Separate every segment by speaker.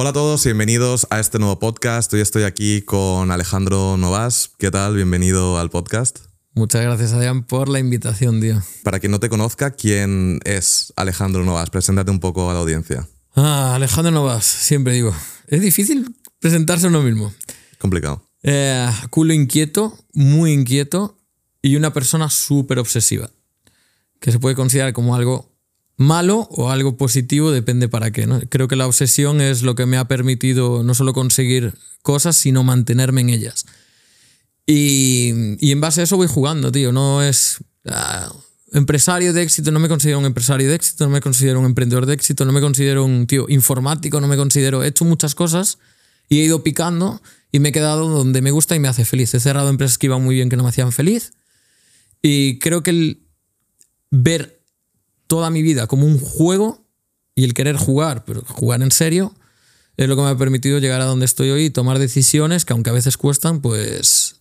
Speaker 1: Hola a todos, bienvenidos a este nuevo podcast. Hoy estoy aquí con Alejandro Novas. ¿Qué tal? Bienvenido al podcast.
Speaker 2: Muchas gracias, Adrián, por la invitación, tío.
Speaker 1: Para quien no te conozca, ¿quién es Alejandro Novas? Preséntate un poco a la audiencia.
Speaker 2: Ah, Alejandro Novas, siempre digo. Es difícil presentarse a uno mismo.
Speaker 1: Complicado.
Speaker 2: Eh, culo inquieto, muy inquieto y una persona súper obsesiva. Que se puede considerar como algo malo o algo positivo, depende para qué. ¿no? Creo que la obsesión es lo que me ha permitido no solo conseguir cosas, sino mantenerme en ellas. Y, y en base a eso voy jugando, tío. No es ah, empresario de éxito, no me considero un empresario de éxito, no me considero un emprendedor de éxito, no me considero un tío informático, no me considero... He hecho muchas cosas y he ido picando y me he quedado donde me gusta y me hace feliz. He cerrado empresas que iban muy bien que no me hacían feliz. Y creo que el ver toda mi vida como un juego y el querer jugar, pero jugar en serio, es lo que me ha permitido llegar a donde estoy hoy y tomar decisiones que aunque a veces cuestan, pues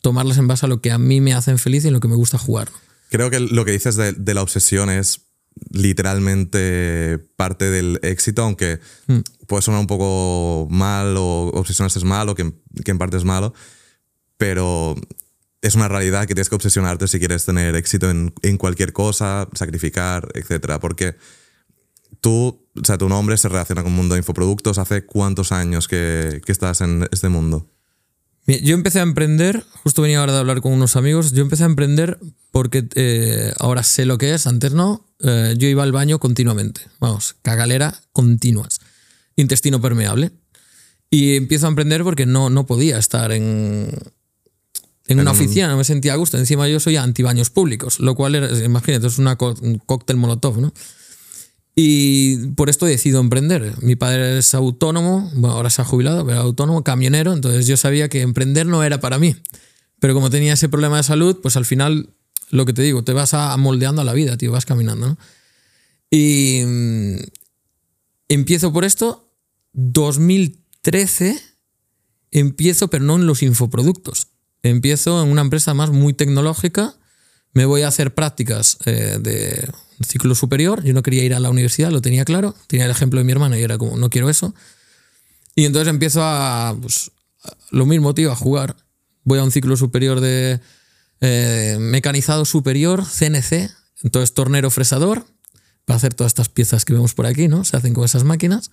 Speaker 2: tomarlas en base a lo que a mí me hacen feliz y en lo que me gusta jugar.
Speaker 1: Creo que lo que dices de, la obsesión es literalmente parte del éxito, aunque mm. puede sonar un poco mal o obsesionarse es malo, que, que en parte es malo, pero es una realidad que tienes que obsesionarte si quieres tener éxito en, en cualquier cosa, sacrificar, etc. Porque tú, o sea, tu nombre se relaciona con el mundo de infoproductos. ¿Hace cuántos años que, que estás en este mundo?
Speaker 2: Yo empecé a emprender, justo venía ahora de hablar con unos amigos, yo empecé a emprender porque eh, ahora sé lo que es, antes no, eh, yo iba al baño continuamente, vamos, cagalera continuas, intestino permeable. Y empiezo a emprender porque no, no podía estar en, en una oficina, no me sentía a gusto. Encima yo soy anti-baños públicos, lo cual, era, imagínate, es una un cóctel molotov, ¿no? Y por esto decido emprender. Mi padre es autónomo, bueno, ahora se ha jubilado, pero autónomo, camionero, entonces yo sabía que emprender no era para mí. Pero como tenía ese problema de salud, pues al final, lo que te digo, te vas moldeando a la vida, tío, vas caminando, ¿no? Y mm, empiezo por esto, 2013 empiezo, pero no en los infoproductos empiezo en una empresa más muy tecnológica, me voy a hacer prácticas eh, de ciclo superior, yo no quería ir a la universidad, lo tenía claro, tenía el ejemplo de mi hermana y era como, no quiero eso. Y entonces empiezo a, pues, lo mismo, tío, a jugar. Voy a un ciclo superior de eh, mecanizado superior, CNC, entonces tornero fresador, para hacer todas estas piezas que vemos por aquí, ¿no? Se hacen con esas máquinas.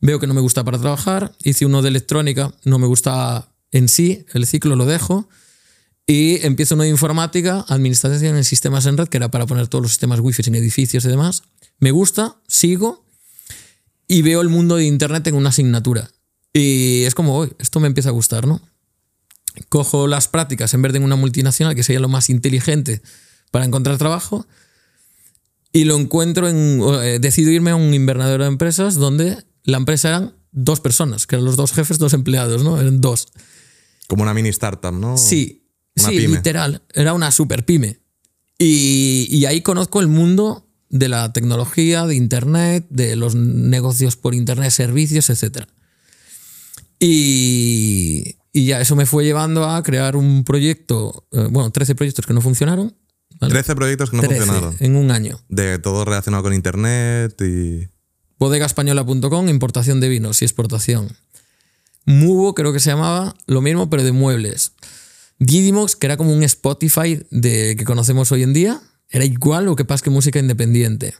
Speaker 2: Veo que no me gusta para trabajar, hice uno de electrónica, no me gusta en sí, el ciclo lo dejo y empiezo uno de informática, administración en sistemas en red, que era para poner todos los sistemas wifi en edificios y demás. Me gusta, sigo y veo el mundo de Internet en una asignatura. Y es como, hoy esto me empieza a gustar, ¿no? Cojo las prácticas en vez de en una multinacional, que sería lo más inteligente para encontrar trabajo, y lo encuentro en. Eh, decido irme a un invernadero de empresas donde la empresa eran dos personas, que eran los dos jefes, dos empleados, ¿no? Eran dos.
Speaker 1: Como una mini startup, ¿no?
Speaker 2: Sí, sí, literal. Era una super pyme. Y, ahí conozco el mundo de la tecnología, de Internet, de los negocios por Internet, servicios, etc. Y, ya eso me fue llevando a crear un proyecto, eh, bueno, 13 proyectos que no funcionaron.
Speaker 1: 13 proyectos que no funcionaron.
Speaker 2: En un año.
Speaker 1: De todo relacionado con Internet y.
Speaker 2: Bodegaespañola.com, importación de vinos y exportación. Mubo, creo que se llamaba, lo mismo, pero de muebles. Didimox, que era como un Spotify de, que conocemos hoy en día, era igual, lo que pasa que música independiente.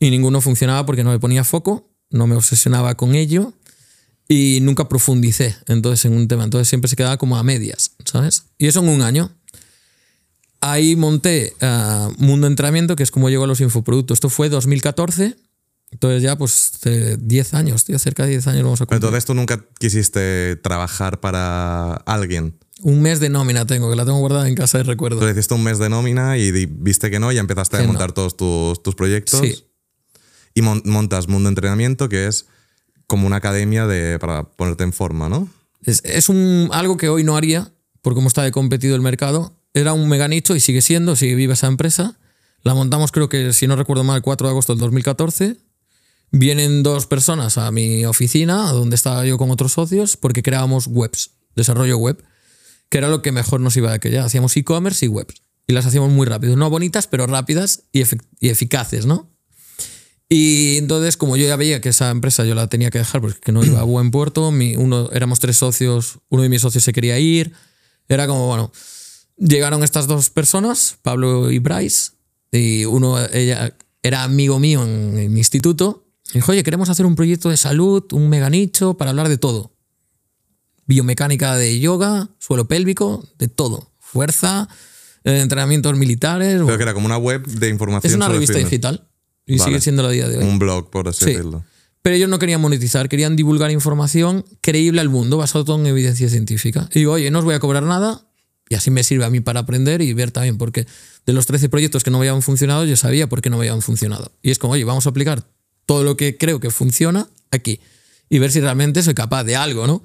Speaker 2: Y ninguno funcionaba porque no me ponía foco, no me obsesionaba con ello y nunca profundicé entonces en un tema. Entonces siempre se quedaba como a medias, ¿sabes? Y eso en un año. Ahí monté uh, Mundo Entrenamiento, que es como llegó a los infoproductos. Esto fue 2014 entonces ya, pues, 10 años, tío, cerca de 10 años vamos a cumplir.
Speaker 1: Entonces tú nunca quisiste trabajar para alguien.
Speaker 2: Un mes de nómina tengo, que la tengo guardada en casa de recuerdo.
Speaker 1: Entonces hiciste un mes de nómina y viste que no y empezaste a montar todos tus, tus, proyectos. Sí. Y montas Mundo Entrenamiento, que es como una academia de, para ponerte en forma, ¿no?
Speaker 2: Es, es un, algo que hoy no haría, por cómo está de competido el mercado. Era un mega nicho y sigue siendo, sigue viva esa empresa. La montamos, creo que, si no recuerdo mal, el 4 de agosto del 2014 Vienen dos personas a mi oficina, donde estaba yo con otros socios, porque creábamos webs, desarrollo web, que era lo que mejor nos iba de aquella. Hacíamos e-commerce y webs. Y las hacíamos muy rápido. No bonitas, pero rápidas y, eficaces, ¿no? Y entonces, como yo ya veía que esa empresa yo la tenía que dejar porque no iba a buen puerto, mi, uno, éramos tres socios, uno de mis socios se quería ir, era como, bueno, llegaron estas dos personas, Pablo y Bryce, y uno, ella era amigo mío en, en mi instituto, y dijo, oye, queremos hacer un proyecto de salud, un mega nicho para hablar de todo. Biomecánica de yoga, suelo pélvico, de todo. Fuerza, eh, entrenamientos militares.
Speaker 1: Pero que era como una web de información.
Speaker 2: Es una
Speaker 1: sobre
Speaker 2: revista
Speaker 1: fitness.
Speaker 2: digital y
Speaker 1: Vale.
Speaker 2: sigue siendo la día de hoy.
Speaker 1: Un blog, por así
Speaker 2: Sí.
Speaker 1: decirlo.
Speaker 2: Pero ellos no querían monetizar, querían divulgar información creíble al mundo, basado todo en evidencia científica. Y digo, oye, no os voy a cobrar nada, y así me sirve a mí para aprender y ver también, porque de los 13 proyectos que no habían funcionado, yo sabía por qué no habían funcionado. Y es como, oye, vamos a aplicar todo lo que creo que funciona aquí y ver si realmente soy capaz de algo, ¿no?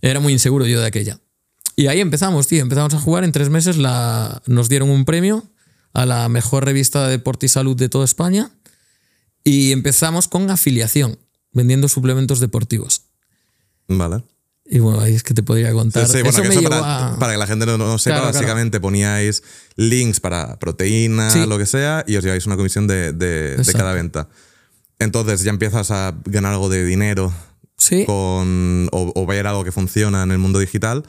Speaker 2: Era muy inseguro yo de aquella. Y ahí empezamos, tío, empezamos a jugar. En tres meses la, nos dieron un premio a la mejor revista de deporte y salud de toda España. Y empezamos con afiliación, vendiendo suplementos deportivos.
Speaker 1: Vale.
Speaker 2: Y bueno, ahí es que te podría
Speaker 1: Sí,
Speaker 2: contar.
Speaker 1: sí, bueno,
Speaker 2: Eso me
Speaker 1: eso
Speaker 2: llevó
Speaker 1: para,
Speaker 2: a-
Speaker 1: para que la gente no, no sepa,
Speaker 2: Claro, claro.
Speaker 1: básicamente poníais links para proteína,
Speaker 2: Sí.
Speaker 1: lo que sea, y os lleváis una comisión de, de- de cada venta. Entonces ya empiezas a ganar algo de dinero
Speaker 2: Sí,
Speaker 1: con, o, o ver algo que funciona en el mundo digital.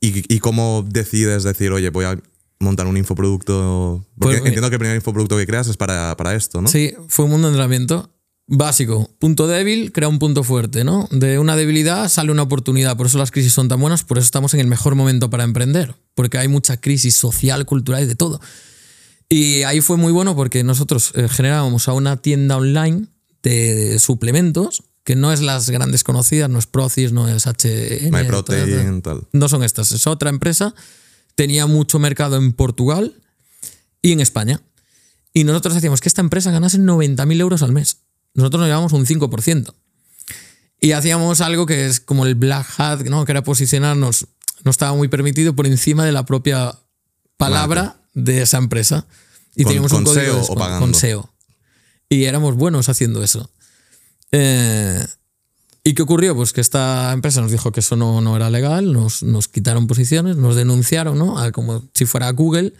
Speaker 1: Y, y cómo decides decir, oye, voy a montar un infoproducto. Porque
Speaker 2: Pues,
Speaker 1: entiendo que el primer infoproducto que creas es para, para esto, ¿no?
Speaker 2: sí, fue un mundo de entrenamiento básico. Punto débil crea un punto fuerte, ¿no? De una debilidad sale una oportunidad. Por eso las crisis son tan buenas, por eso estamos en el mejor momento para emprender. Porque hay mucha crisis social, cultural y de todo. Y ahí fue muy bueno porque nosotros eh, generábamos a una tienda online de suplementos, que no es las grandes conocidas, no es Procis, no es HN. todas-
Speaker 1: MyProtein, tal.
Speaker 2: no son estas, es otra empresa. Tenía mucho mercado en Portugal y en España. Y nosotros hacíamos que esta empresa ganase 90.000 euros al mes. Nosotros nos llevábamos un 5%. Y hacíamos algo que es como el black hat, ¿no? que era posicionarnos, no estaba muy permitido, por encima de la propia palabra de esa empresa. Y
Speaker 1: Con-
Speaker 2: teníamos un
Speaker 1: con
Speaker 2: código
Speaker 1: SEO
Speaker 2: de
Speaker 1: o
Speaker 2: descuento,
Speaker 1: pagando.
Speaker 2: con SEO. Y éramos buenos haciendo eso. Eh, ¿Y qué ocurrió? Pues que esta empresa nos dijo que eso no, no era legal, nos, nos quitaron posiciones, nos denunciaron, ¿no? A como si fuera Google.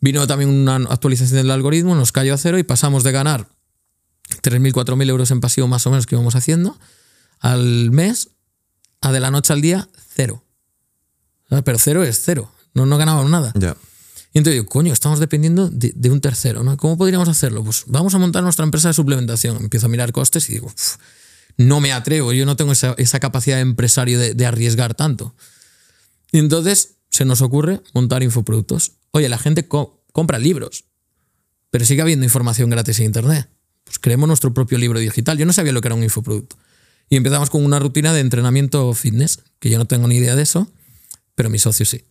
Speaker 2: Vino también una actualización del algoritmo, nos cayó a cero y pasamos de ganar 3.000, 4.000 euros en pasivo más o menos que íbamos haciendo al mes a de la noche al día cero. Ah, Pero cero es cero, no, no ganábamos nada.
Speaker 1: Ya.
Speaker 2: Y entonces digo, coño, estamos dependiendo de, un tercero, ¿no? ¿Cómo podríamos hacerlo? Pues vamos a montar nuestra empresa de suplementación. Empiezo a mirar costes y digo, "Uf, no me atrevo, yo no tengo esa, capacidad de empresario de, arriesgar tanto. Y entonces se nos ocurre montar infoproductos. Oye, la gente co- compra libros, pero sigue habiendo información gratis en Internet. Pues creemos nuestro propio libro digital. Yo no sabía lo que era un infoproducto. Y empezamos con una rutina de entrenamiento fitness, que yo no tengo ni idea de eso, pero mi socio sí.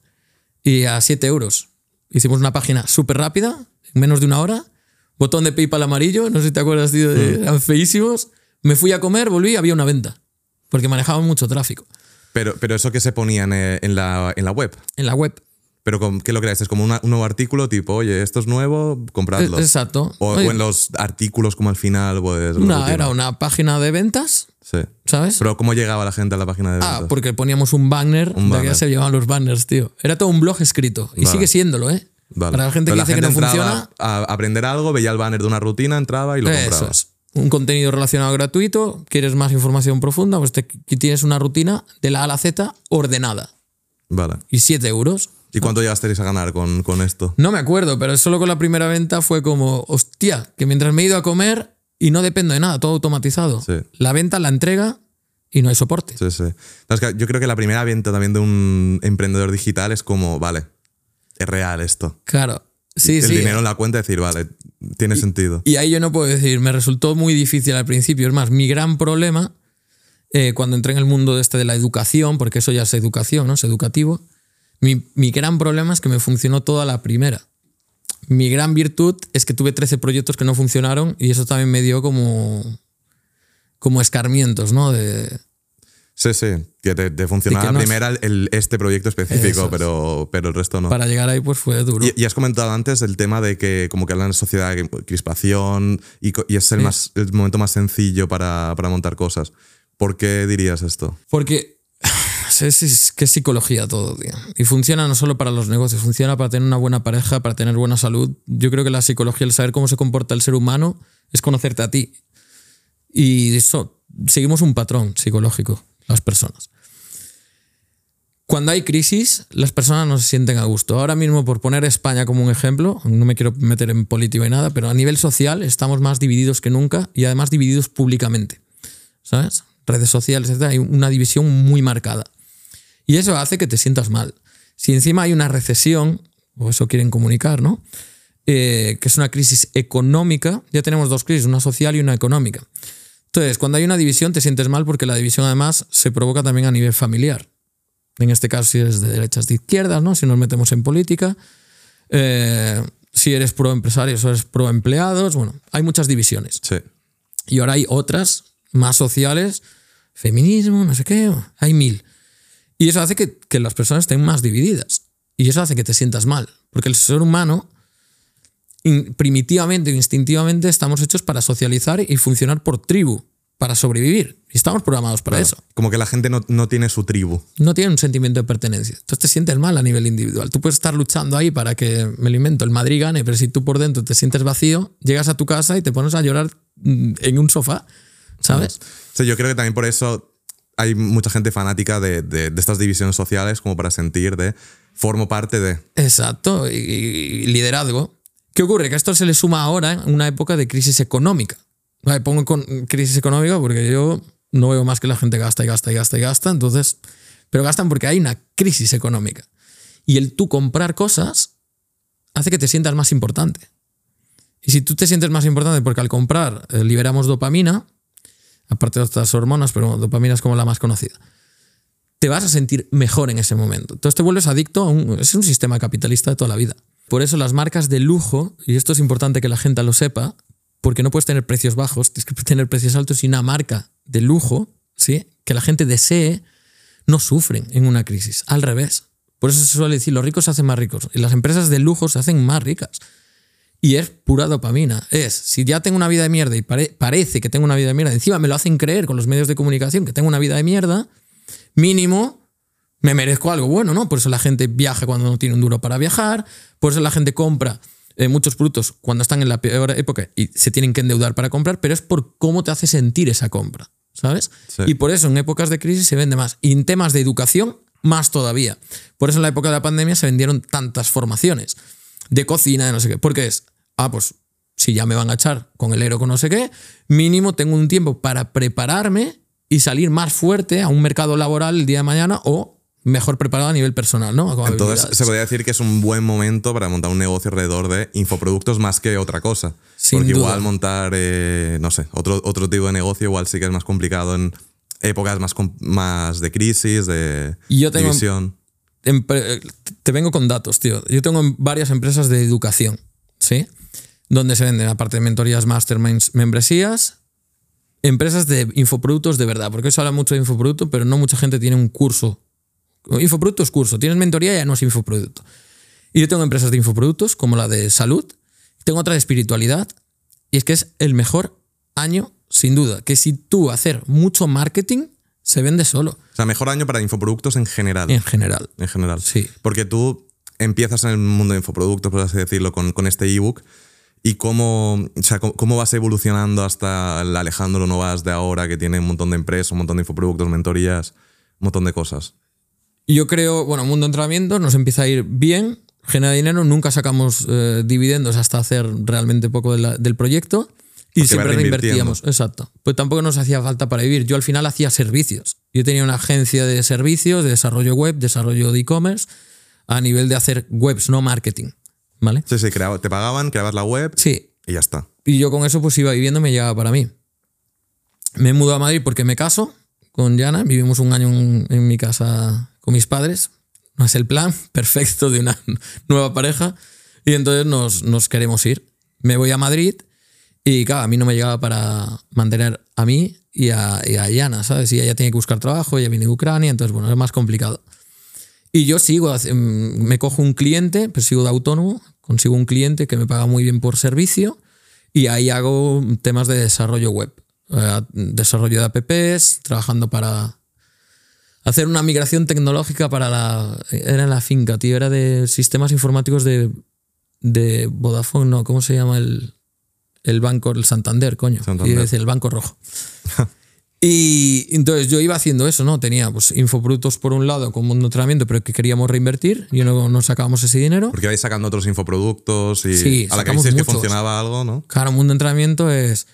Speaker 2: Y a 7 euros. Hicimos una página súper rápida, en menos de una hora. Botón de PayPal amarillo, no sé si te acuerdas, tío, de- eran feísimos. Me fui a comer, volví y había una venta. Porque manejaban mucho tráfico
Speaker 1: Pero, pero eso que se ponía en, eh, en la, en la web.
Speaker 2: en la web.
Speaker 1: Pero con, ¿qué lo creáis? Es como una- un nuevo artículo tipo, oye, esto es nuevo, compradlo.
Speaker 2: Eh, Exacto.
Speaker 1: O,
Speaker 2: Oye,
Speaker 1: o en los artículos como al final, pues... la rutina.
Speaker 2: era una página de ventas,
Speaker 1: Sí.
Speaker 2: ¿sabes?
Speaker 1: Pero ¿cómo llegaba la gente a la página de ventas?
Speaker 2: Ah, porque poníamos un banner,
Speaker 1: Un
Speaker 2: de que ya
Speaker 1: banner.
Speaker 2: se llevaban los banners, tío. Era todo un blog escrito. Y
Speaker 1: Vale.
Speaker 2: sigue siéndolo, ¿eh?
Speaker 1: Vale.
Speaker 2: Para la gente
Speaker 1: Pero
Speaker 2: que dice que no funciona,
Speaker 1: A aprender algo, veía el banner de una rutina, entraba y lo
Speaker 2: eso
Speaker 1: compraba.
Speaker 2: es. Un contenido relacionado gratuito. ¿Quieres más información profunda? Pues te, aquí tienes una rutina de la A a la Z ordenada.
Speaker 1: Vale.
Speaker 2: Y 7 euros.
Speaker 1: ¿Y cuánto llegasteis a ganar con, con esto?
Speaker 2: No me acuerdo, pero solo con la primera venta fue como, hostia, que mientras me he ido a comer y no dependo de nada, todo automatizado.
Speaker 1: Sí.
Speaker 2: La venta, la entrega y no hay soporte.
Speaker 1: Sí, sí. No, es que yo creo que la primera venta también de un emprendedor digital es como, vale, es real esto.
Speaker 2: Claro. Sí,
Speaker 1: el
Speaker 2: sí.
Speaker 1: dinero en la cuenta, decir, vale, tiene sentido.
Speaker 2: Y ahí yo no puedo decir, me resultó muy difícil al principio. Es más, mi gran problema eh, cuando entré en el mundo este de la educación, porque eso ya es educación, ¿no? Es educativo. Mi, mi gran problema es que me funcionó toda la primera. Mi gran virtud es que tuve 13 proyectos que no funcionaron y eso también me dio como, como escarmientos, ¿no? De,
Speaker 1: Sí, sí, que te, te funcionaba
Speaker 2: no
Speaker 1: el, este proyecto específico,
Speaker 2: es.
Speaker 1: pero, pero el resto no.
Speaker 2: para llegar ahí pues fue duro.
Speaker 1: Y, y has comentado antes el tema de que como que hablan en sociedad crispación y, y es el,
Speaker 2: Sí.
Speaker 1: más, el momento más sencillo para, para montar cosas. ¿Por qué dirías esto?
Speaker 2: Porque es, que es psicología todo, tío. Y funciona no solo para los negocios, funciona para tener una buena pareja, para tener buena salud. Yo creo que la psicología, el saber cómo se comporta el ser humano, es conocerte a ti. Y eso, seguimos un patrón psicológico, las personas. Cuando hay crisis, las personas no se sienten a gusto. Ahora mismo, por poner España como un ejemplo, no me quiero meter en política y nada, pero a nivel social estamos más divididos que nunca y además divididos públicamente. ¿Sabes? Redes sociales, etc. Hay una división muy marcada. Y eso hace que te sientas mal. Si encima hay una recesión, o eso quieren comunicar, ¿no? Eh, que es una crisis económica, ya tenemos dos crisis, una social y una económica. Entonces, cuando hay una división te sientes mal porque la división además se provoca también a nivel familiar. En este caso, si eres de derechas, de izquierdas, ¿no? Si nos metemos en política. Eh, si eres pro empresarios o eres pro empleados. Bueno, hay muchas divisiones.
Speaker 1: Sí.
Speaker 2: Y ahora hay otras más sociales, feminismo, no sé qué, hay mil. Y eso hace que, que las personas estén más divididas. Y eso hace que te sientas mal. Porque el ser humano, primitivamente o instintivamente, estamos hechos para socializar y funcionar por tribu, para sobrevivir. Y estamos programados para
Speaker 1: Claro.
Speaker 2: eso.
Speaker 1: Como que la gente no, no tiene su tribu.
Speaker 2: No tiene un sentimiento de pertenencia. Entonces te sientes mal a nivel individual. Tú puedes estar luchando ahí para que, me lo invento, el Madrid gane, pero si tú por dentro te sientes vacío, llegas a tu casa y te pones a llorar mm, en un sofá, ¿sabes?
Speaker 1: Sí, yo creo que también por eso hay mucha gente fanática de, de- estas divisiones sociales, como para sentir de formo parte de.
Speaker 2: Exacto, y, liderazgo. ¿Qué ocurre? Que esto se le suma ahora en una época de crisis económica. Pongo crisis económica porque yo no veo más que la gente gasta y gasta y gasta y gasta, entonces, pero gastan porque hay una crisis económica. Y el tú comprar cosas hace que te sientas más importante. Y si tú te sientes más importante porque al comprar eh, liberamos dopamina, aparte de otras hormonas, pero dopamina es como la más conocida te vas a sentir mejor en ese momento. Entonces te vuelves adicto a un, es un sistema capitalista de toda la vida. Por eso las marcas de lujo, y esto es importante que la gente lo sepa, porque no puedes tener precios bajos, tienes que tener precios altos y una marca de lujo, ¿sí? que la gente desee, no sufren en una crisis. Al revés. Por eso se suele decir, los ricos se hacen más ricos y las empresas de lujo se hacen más ricas. Y es pura dopamina. Es, si ya tengo una vida de mierda y pare- parece que tengo una vida de mierda, encima me lo hacen creer con los medios de comunicación que tengo una vida de mierda, mínimo me merezco algo bueno, ¿no? Por eso la gente viaja cuando no tiene un duro para viajar, por eso la gente compra eh, muchos productos cuando están en la peor época y se tienen que endeudar para comprar, pero es por cómo te hace sentir esa compra, ¿sabes?
Speaker 1: Sí.
Speaker 2: Y por eso en épocas de crisis se vende más. Y en temas de educación, más todavía. Por eso en la época de la pandemia se vendieron tantas formaciones de cocina, de no sé qué. Porque es, ah, pues si ya me van a echar con el ero con no sé qué, mínimo tengo un tiempo para prepararme y salir más fuerte a un mercado laboral el día de mañana o mejor preparado a nivel personal, ¿no?
Speaker 1: Entonces se podría decir que es un buen momento para montar un negocio alrededor de infoproductos más que otra cosa.
Speaker 2: Sin
Speaker 1: Porque
Speaker 2: duda.
Speaker 1: igual montar, eh, no sé, otro, otro tipo de negocio igual sí que es más complicado en épocas más, más de crisis, de
Speaker 2: yo tengo-
Speaker 1: división.
Speaker 2: Te vengo con datos, tío. Yo tengo varias empresas de educación, ¿sí? Donde se venden, aparte de mentorías, masterminds, membresías, empresas de infoproductos de verdad. Porque hoy se habla mucho de infoproducto, pero no mucha gente tiene un curso. Infoproducto es curso. Tienes mentoría, ya no es infoproducto. Y yo tengo empresas de infoproductos, como la de salud. Tengo otra de espiritualidad. Y es que es el mejor año, sin duda. Que si tú hacer mucho marketing, se vende solo,
Speaker 1: O sea, mejor año para infoproductos en general.
Speaker 2: en general.
Speaker 1: En general.
Speaker 2: Sí.
Speaker 1: Porque tú empiezas en el mundo de infoproductos, por así decirlo, con, con este ebook. ¿Y cómo, o sea, cómo, vas evolucionando hasta el Alejandro Novas de ahora, que tiene un montón de empresas, un montón de infoproductos, mentorías, un montón de cosas?
Speaker 2: Yo creo, bueno, mundo de entrenamiento nos empieza a ir bien, genera dinero, nunca sacamos eh, dividendos hasta hacer realmente poco de la- del proyecto y
Speaker 1: Porque
Speaker 2: siempre reinvertíamos. Exacto. Pues tampoco nos hacía falta para vivir. Yo al final hacía servicios. Yo tenía una agencia de servicios, de desarrollo web, desarrollo de e-commerce, a nivel de hacer webs, no marketing. ¿Vale?
Speaker 1: Sí, sí, creaba- te pagaban, creabas la web
Speaker 2: Sí,
Speaker 1: y ya está.
Speaker 2: y yo con eso pues iba viviendo, me llegaba para mí. Me mudo a Madrid porque me caso con Yana, vivimos un año en, en mi casa con mis padres. No es el plan perfecto de una nueva pareja. Y entonces nos, nos queremos ir. Me voy a Madrid y claro, a mí no me llegaba para mantener a mí y a, y a Yana, ¿sabes? Y ella tiene que buscar trabajo, ella viene de Ucrania, entonces bueno, es más complicado. Y yo sigo, mm, me cojo un cliente, pues sigo de autónomo, consigo un cliente que me paga muy bien por servicio y ahí hago temas de desarrollo web, eh, desarrollo de apps, trabajando para hacer una migración tecnológica para la. Era en la finca, tío. Era de sistemas informáticos de, de Vodafone, no, ¿cómo se llama el, el banco? El Santander, coño.
Speaker 1: Santander.
Speaker 2: Y decir, el banco rojo. y entonces yo iba haciendo eso, ¿no? Tenía pues infoproductos por un lado con mundo de entrenamiento, pero que queríamos reinvertir y no, no sacábamos ese dinero.
Speaker 1: Porque vais sacando otros infoproductos y
Speaker 2: Sí,
Speaker 1: a la que visteis que funcionaba algo, ¿no?
Speaker 2: Claro, mundo de entrenamiento es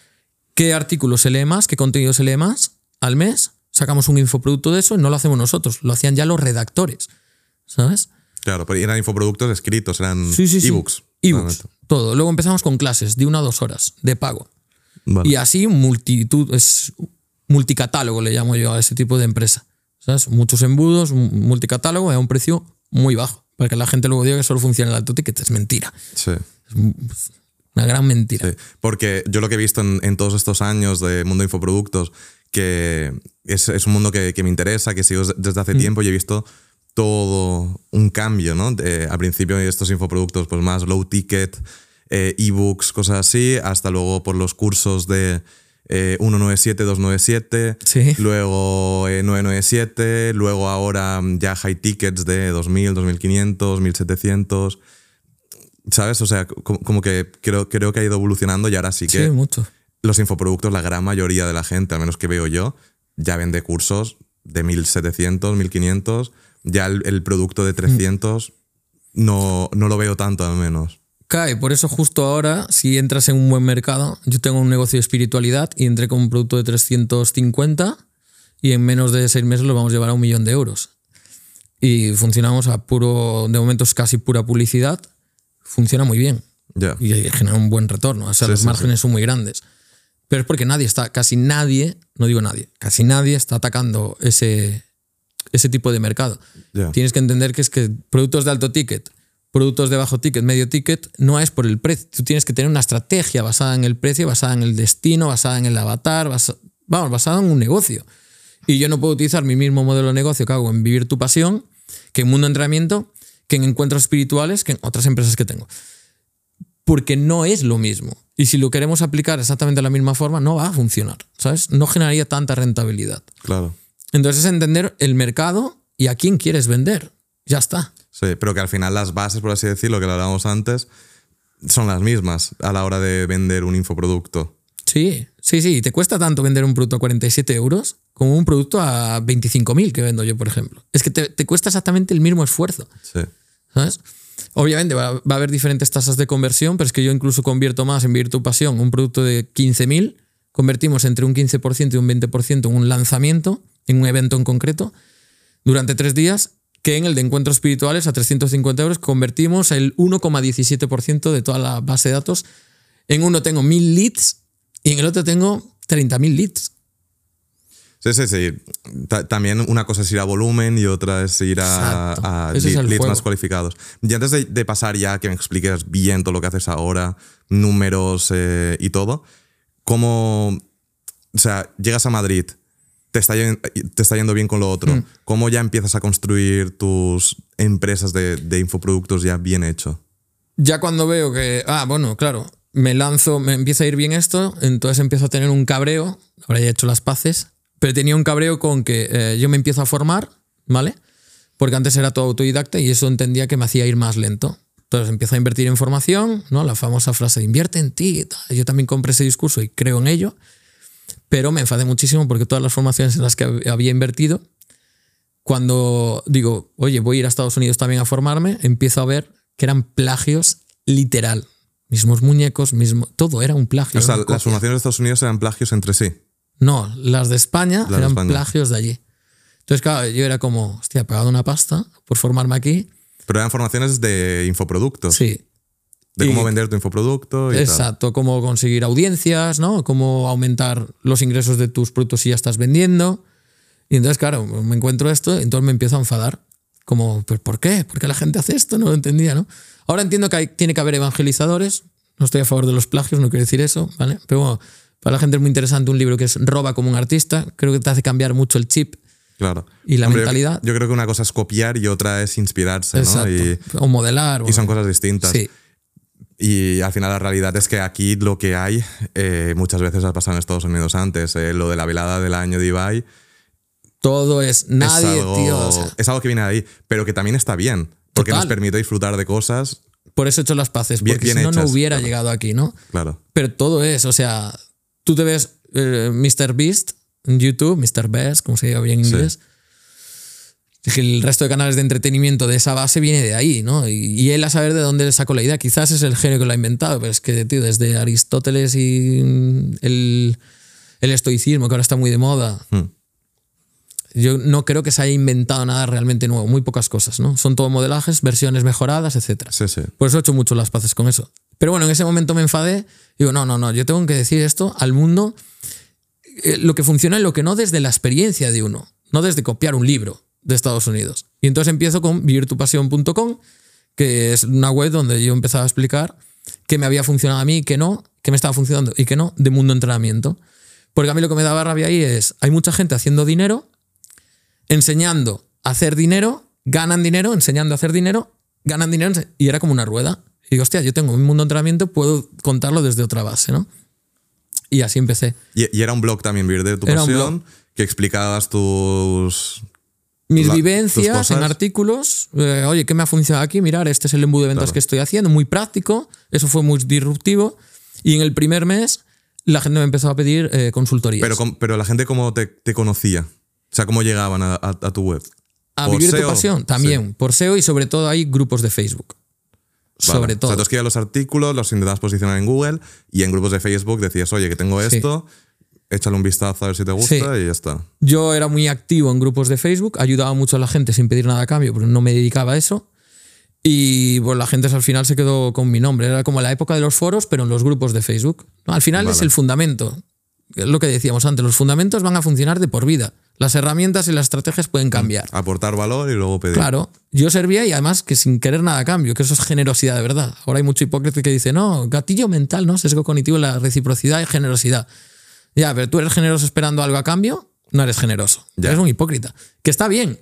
Speaker 2: qué artículos se lee más, qué contenido se lee más al mes. Sacamos un infoproducto de eso y no lo hacemos nosotros, lo hacían ya los redactores, ¿sabes?
Speaker 1: Claro, pero eran infoproductos escritos, eran
Speaker 2: Sí, sí, sí.
Speaker 1: ebooks.
Speaker 2: Ebooks, todo. Luego empezamos con clases de una a dos horas de pago.
Speaker 1: Vale.
Speaker 2: Y así multitud, es multicatálogo le llamo yo a ese tipo de empresa. ¿Sabes? Muchos embudos, multicatálogo a un precio muy bajo. Para que la gente luego diga que solo funciona el alto ticket. Es mentira.
Speaker 1: Sí.
Speaker 2: Es una gran mentira.
Speaker 1: Sí, porque yo lo que he visto en, en todos estos años de mundo de infoproductos, que es, es un mundo que, que me interesa, que sigo desde hace tiempo y he visto todo un cambio, ¿no? De- al principio de estos infoproductos, pues más low ticket, eh, ebooks, cosas así, hasta luego por los cursos de eh, 197, 297,
Speaker 2: Sí.
Speaker 1: luego eh, 997, luego ahora mm, ya high tickets de 2000, 2500, 1700. ¿Sabes? O sea, como, como que creo, creo que ha ido evolucionando y ahora sí que
Speaker 2: Sí, mucho.
Speaker 1: los infoproductos, la gran mayoría de la gente, al menos que veo yo, ya vende cursos de 1700, 1500. Ya el, el producto de 300 no, no lo veo tanto, al menos.
Speaker 2: Cae, por eso justo ahora, si entras en un buen mercado, yo tengo un negocio de espiritualidad y entré con un producto de 350 y en menos de seis meses lo vamos a llevar a un millón de euros. Y funcionamos a puro, de momento es casi pura publicidad, funciona muy bien
Speaker 1: Ya.
Speaker 2: y genera un buen retorno, o sea,
Speaker 1: Sí,
Speaker 2: los
Speaker 1: sí,
Speaker 2: márgenes son muy grandes. Pero es porque nadie está, casi nadie, no digo nadie, casi nadie está atacando ese, ese tipo de mercado. Tienes que entender que es que productos de alto ticket, productos de bajo ticket, medio ticket, no es por el precio. Tú tienes que tener una estrategia basada en el precio, basada en el destino, basada en el avatar, basa- vamos, basada en un negocio. Y yo no puedo utilizar mi mismo modelo de negocio que hago en Vivir tu Pasión, que en Mundo de Entrenamiento, que en Encuentros Espirituales, que en otras empresas que tengo. Porque no es lo mismo. Y si lo queremos aplicar exactamente de la misma forma, no va a funcionar, ¿sabes? No generaría tanta rentabilidad.
Speaker 1: Claro.
Speaker 2: Entonces es entender el mercado y a quién quieres vender. Ya está.
Speaker 1: Sí, pero que al final las bases, por así decirlo, que lo hablábamos antes, son las mismas a la hora de vender un infoproducto.
Speaker 2: Sí, sí, sí. Te cuesta tanto vender un producto a 47 euros como un producto a 25.000 que vendo yo, por ejemplo. Es que te, te cuesta exactamente el mismo esfuerzo.
Speaker 1: Sí.
Speaker 2: ¿Sabes? Obviamente va, va a haber diferentes tasas de conversión, pero es que yo incluso convierto más en Vivir tu Pasión un producto de 15.000, convertimos entre un 15% y un 20% en un lanzamiento, en un evento en concreto, durante tres días, que en el de encuentros espirituales a 350 euros convertimos el 1,17% de toda la base de datos. En uno tengo 1.000 leads y en el otro tengo 30.000 leads.
Speaker 1: Sí, sí, sí. Ta- también una cosa es ir a volumen y otra es ir a,
Speaker 2: es
Speaker 1: leads
Speaker 2: juego.
Speaker 1: más cualificados. Y antes de, de pasar ya que me expliques bien todo lo que haces ahora, números eh, y todo, ¿cómo, o sea, llegas a Madrid, te está, te está yendo bien con lo otro,
Speaker 2: Mm.
Speaker 1: ¿cómo ya empiezas a construir tus empresas de, de infoproductos ya bien hecho?
Speaker 2: Ya cuando veo que, ah, bueno, claro, me lanzo, me empieza a ir bien esto, entonces empiezo a tener un cabreo, ahora ya he hecho las paces, pero tenía un cabreo con que eh, yo me empiezo a formar, ¿vale? Porque antes era todo autodidacta y eso entendía que me hacía ir más lento. Entonces empiezo a invertir en formación, ¿no? La famosa frase invierte en ti. Yo también compré ese discurso y creo en ello, pero me enfadé muchísimo porque todas las formaciones en las que hab- había invertido, cuando digo, oye, voy a ir a Estados Unidos también a formarme, empiezo a ver que eran plagios literal. Mismos muñecos, mismo, todo era un plagio.
Speaker 1: O sea, las
Speaker 2: copia.
Speaker 1: formaciones de Estados Unidos eran plagios entre sí.
Speaker 2: No, las de España eran
Speaker 1: España.
Speaker 2: plagios de allí. Entonces, claro, yo era como, hostia, he pagado una pasta por formarme aquí.
Speaker 1: Pero eran formaciones de infoproductos.
Speaker 2: Sí,
Speaker 1: De cómo
Speaker 2: Y-
Speaker 1: vender tu infoproducto y tal.
Speaker 2: exacto. Cómo conseguir audiencias, ¿no? Cómo aumentar los ingresos de tus productos si ya estás vendiendo. Y entonces, claro, me encuentro esto y entonces me empiezo a enfadar. Como, ¿pero por qué? ¿Por qué la gente hace esto? No lo entendía, ¿no? Ahora entiendo que hay- tiene que haber evangelizadores. No estoy a favor de los plagios, no quiero decir eso, ¿vale? Pero bueno, para la gente es muy interesante un libro que es Roba como un artista. Creo que te hace cambiar mucho el chip
Speaker 1: Claro.
Speaker 2: Y la
Speaker 1: Hombre, yo-
Speaker 2: mentalidad.
Speaker 1: Yo, creo que una cosa es copiar y otra es inspirarse, ¿no?
Speaker 2: Exacto.
Speaker 1: Y,
Speaker 2: o modelar.
Speaker 1: y son cosas distintas.
Speaker 2: Sí,
Speaker 1: Y al final la realidad es que aquí lo que hay, eh, muchas veces ha pasado en Estados Unidos antes, eh, lo de la velada del año de Ibai,
Speaker 2: Todo es nadie,
Speaker 1: es algo,
Speaker 2: tío. o sea,
Speaker 1: es algo que viene de ahí, pero que también está bien, porque
Speaker 2: Total.
Speaker 1: nos permite disfrutar de cosas,
Speaker 2: por eso he hecho las paces, porque
Speaker 1: bien
Speaker 2: si no, no hubiera
Speaker 1: claro.
Speaker 2: llegado aquí, ¿no?
Speaker 1: claro.
Speaker 2: Pero todo es, o sea, tú te ves eh, Mr. Beast en YouTube, Mr. Beast, como se diga bien en inglés. El resto de canales de entretenimiento de esa base viene de ahí, ¿no? Y, y él a saber de dónde le sacó la idea. Quizás es el genio que lo ha inventado, pero es que, tío, desde Aristóteles y mm, el, el estoicismo, que ahora está muy de moda,
Speaker 1: Hmm.
Speaker 2: yo no creo que se haya inventado nada realmente nuevo, muy pocas cosas, ¿no? Son todo modelajes, versiones mejoradas, etcétera.
Speaker 1: Sí, sí.
Speaker 2: Por eso he hecho mucho las paces con eso. Pero bueno, en ese momento me enfadé. Digo, no, no, no, yo tengo que decir esto al mundo, eh, lo que funciona y lo que no desde la experiencia de uno, no desde copiar un libro de Estados Unidos. Y entonces empiezo con vivirtupasión.com, que es una web donde yo empezaba a explicar qué me había funcionado a mí, qué no, qué me estaba funcionando y qué no de mundo entrenamiento. Porque a mí lo que me daba rabia ahí es, hay mucha gente haciendo dinero, enseñando a hacer dinero, ganan dinero, enseñando a hacer dinero, ganan dinero, y era como una rueda. Y digo, hostia, yo tengo un mundo de entrenamiento, puedo contarlo desde otra base, ¿no? Y así empecé.
Speaker 1: Y, y era un blog también, Vivir de tu
Speaker 2: Era un
Speaker 1: pasión, que explicabas tus...
Speaker 2: Mis
Speaker 1: La-
Speaker 2: vivencias en artículos, eh, oye, ¿qué me ha funcionado aquí? Mirar, este es el embudo de ventas
Speaker 1: Claro.
Speaker 2: que estoy haciendo, muy práctico, eso fue muy disruptivo. Y en el primer mes la gente me empezó a pedir eh, consultorías.
Speaker 1: Pero, pero la gente cómo te, te conocía, o sea, cómo llegaban a, a- a tu web.
Speaker 2: a
Speaker 1: ¿Por
Speaker 2: vivir tu
Speaker 1: SEO?
Speaker 2: pasión, también, por SEO y sobre todo hay grupos de Facebook.
Speaker 1: Vale.
Speaker 2: Sobre
Speaker 1: O
Speaker 2: todo.
Speaker 1: sea, tú escribías los artículos, los intentabas posicionar en Google y en grupos de Facebook decías, oye, que tengo
Speaker 2: Sí.
Speaker 1: esto, échale un vistazo a ver si te gusta
Speaker 2: Sí.
Speaker 1: y ya está.
Speaker 2: Yo era muy activo en grupos de Facebook, ayudaba mucho a la gente sin pedir nada a cambio, porque no me dedicaba a eso. Y pues la gente al final se quedó con mi nombre. Era como la época de los foros, pero en los grupos de Facebook. Al final es el fundamento. Es lo que decíamos antes, los fundamentos van a funcionar de por vida. Las herramientas y las estrategias pueden cambiar.
Speaker 1: Aportar valor y luego pedir.
Speaker 2: Claro, yo servía y además que sin querer nada a cambio, que eso es generosidad de verdad. Ahora hay mucho hipócrita que dice, no, gatillo mental, ¿no? Sesgo cognitivo, la reciprocidad y generosidad. Ya, pero tú eres generoso esperando algo a cambio, no eres generoso.
Speaker 1: Ya.
Speaker 2: Eres un hipócrita. Que está bien,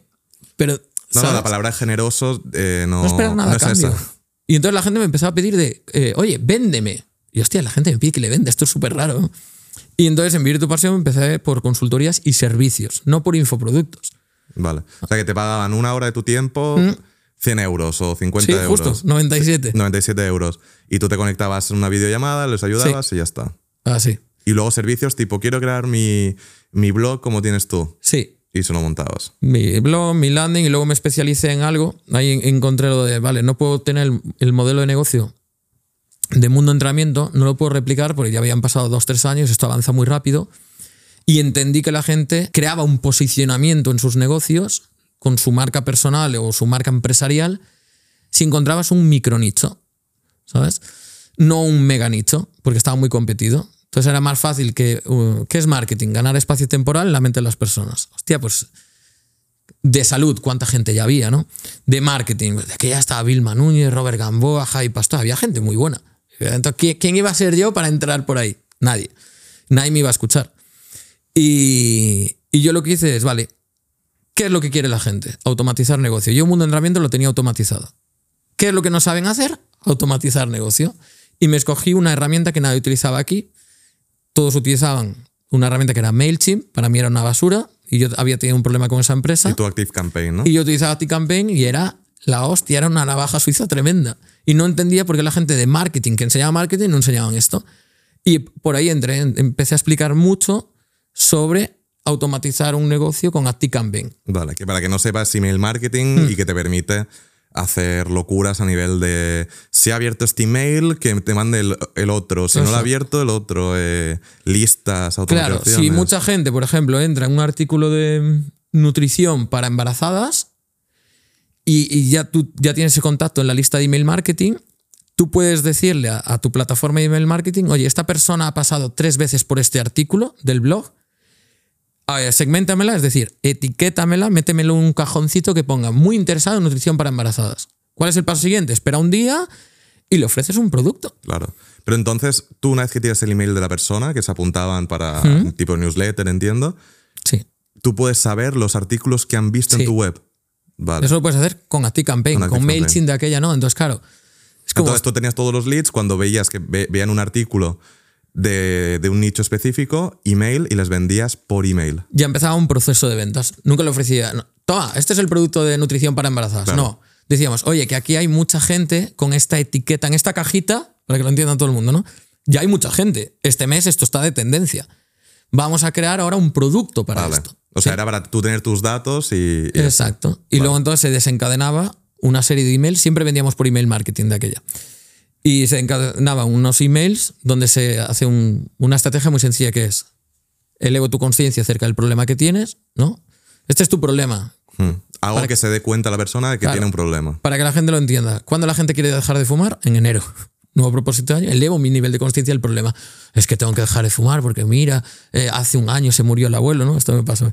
Speaker 2: pero.
Speaker 1: No, no, la palabra generoso eh, no,
Speaker 2: No esperas nada
Speaker 1: no
Speaker 2: a
Speaker 1: es
Speaker 2: cambio.
Speaker 1: esa.
Speaker 2: Y entonces la gente me empezó a pedir de, eh, oye, véndeme. Y hostia, la gente me pide que le venda, esto es súper raro. Y entonces en Vivir tu Pasión empecé por consultorías y servicios, no por infoproductos.
Speaker 1: Vale. O sea, que te pagaban una hora de tu tiempo, 100 euros o 50
Speaker 2: Mm. Sí,
Speaker 1: euros.
Speaker 2: justo, 97.
Speaker 1: 97 euros. Y tú te conectabas en una videollamada, les ayudabas y ya está.
Speaker 2: Ah, sí.
Speaker 1: Y luego servicios tipo, quiero crear mi, mi blog como tienes tú.
Speaker 2: Sí,
Speaker 1: Y se lo montabas.
Speaker 2: mi blog, mi landing y luego me especialicé en algo. Ahí en- encontré lo de, vale, no puedo tener el, el modelo de negocio de mundo entrenamiento, no lo puedo replicar porque ya habían pasado dos, tres años, esto avanza muy rápido. Y entendí que la gente creaba un posicionamiento en sus negocios con su marca personal o su marca empresarial si encontrabas un micronicho, ¿sabes? No un mega nicho, porque estaba muy competido. Entonces era más fácil que. uh, ¿Qué es marketing? Ganar espacio temporal en la mente de las personas. Hostia, pues de salud, cuánta gente ya había, ¿no? De marketing, de que ya estaba Vilma Núñez, Robert Gamboa, Javi Pastor, había gente muy buena. Entonces, ¿quién- ¿quién iba a ser yo para entrar por ahí? Nadie. Nadie me iba a escuchar. Y, yo lo que hice es, vale, ¿qué es lo que quiere la gente? Automatizar negocio. Yo Mundo Entrenamiento lo tenía automatizado. ¿Qué es lo que no saben hacer? Automatizar negocio. Y me escogí una herramienta que nadie utilizaba aquí. Todos utilizaban una herramienta que era MailChimp, para mí era una basura, y yo había tenido un problema con esa empresa.
Speaker 1: Y tu Active Campaign, ¿no?
Speaker 2: Y yo utilizaba T-Campaign y era la hostia, era una navaja suiza tremenda. Y no entendía por qué la gente de marketing, que enseñaba marketing, no enseñaban esto. Y por ahí entré, empecé a explicar mucho sobre automatizar un negocio con ActiCampaign.
Speaker 1: Vale, que para que no sepas email marketing
Speaker 2: Hmm.
Speaker 1: y que te permite hacer locuras a nivel de si ha abierto este email, que te mande el, el otro. Si no lo ha abierto, el otro. eh, listas,
Speaker 2: Claro, si mucha gente, por ejemplo, entra en un artículo de nutrición para embarazadas y, y ya tú ya tienes ese contacto en la lista de email marketing, tú puedes decirle a, a tu plataforma de email marketing, oye, esta persona ha pasado tres veces por este artículo del blog, eh, segméntamela, es decir, etiquétamela, métemelo en un cajoncito que ponga muy interesado en nutrición para embarazadas. ¿Cuál es el paso siguiente? Espera un día y le ofreces un producto.
Speaker 1: Claro. Pero entonces, tú una vez que tienes el email de la persona, que se apuntaban para tipo newsletter, entiendo,
Speaker 2: Sí.
Speaker 1: tú puedes saber los artículos que han visto
Speaker 2: Sí.
Speaker 1: en tu web. Vale.
Speaker 2: Eso lo puedes hacer con ActiCampaign,
Speaker 1: Con
Speaker 2: con. MailChimp de aquella no. Entonces, claro, es como
Speaker 1: Entonces tú tenías todos los leads cuando veías que ve- veían un artículo de, de un nicho específico, email, y les vendías por email.
Speaker 2: Ya empezaba un proceso de ventas. Nunca le ofrecía, no, toma, este es el producto de nutrición para embarazadas.
Speaker 1: Claro.
Speaker 2: No. Decíamos, oye, que aquí hay mucha gente con esta etiqueta, en esta cajita, para que lo entienda todo el mundo, ¿no? Ya hay mucha gente. Este mes esto está de tendencia. Vamos a crear ahora un producto para
Speaker 1: Vale.
Speaker 2: esto.
Speaker 1: O sea,
Speaker 2: Sí.
Speaker 1: era para tú tener tus datos y. y
Speaker 2: Exacto. Y luego entonces se desencadenaba una serie de emails. Siempre vendíamos por email marketing de aquella. Y se encadenaban unos emails donde se hace un- una estrategia muy sencilla que es elevo tu conciencia acerca del problema que tienes, ¿no? Este es tu problema.
Speaker 1: Hmm. Algo
Speaker 2: Para
Speaker 1: que se dé cuenta la persona de que
Speaker 2: Claro.
Speaker 1: tiene un problema.
Speaker 2: Para que la gente lo entienda. ¿Cuándo la gente quiere dejar de fumar? En enero. Nuevo propósito de año. Elevo mi nivel de conciencia del problema. Es que tengo que dejar de fumar porque mira, eh, hace un año se murió el abuelo, ¿no? Esto me pasó.